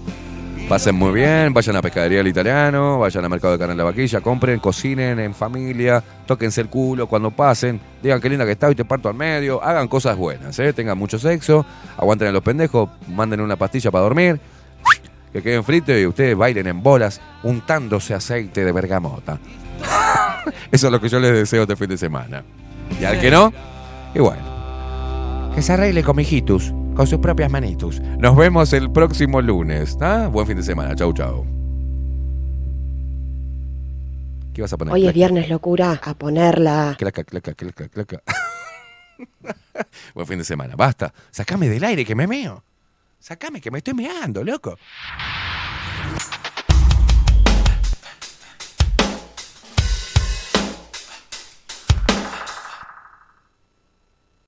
Pasen muy bien, vayan a Pescadería del Italiano, vayan al Mercado de Carne en la Vaquilla, compren, cocinen en familia, tóquense el culo cuando pasen, digan qué linda que está y te parto al medio, hagan cosas buenas, ¿eh? tengan mucho sexo, aguanten a los pendejos, manden una pastilla para dormir, que queden fritos y ustedes bailen en bolas untándose aceite de bergamota. *laughs* Eso es lo que yo les deseo este fin de semana. Y al que no, y bueno. Que se arregle con mijitus, con sus propias manitus. Nos vemos el próximo lunes. ¿ah? Buen fin de semana. Chau, chau. ¿Qué vas a poner? Hoy es viernes, locura. A ponerla. claca, claca, claca, claca. *laughs* Buen fin de semana. Basta. Sacame del aire que me meo. Sacame que me estoy meando, loco.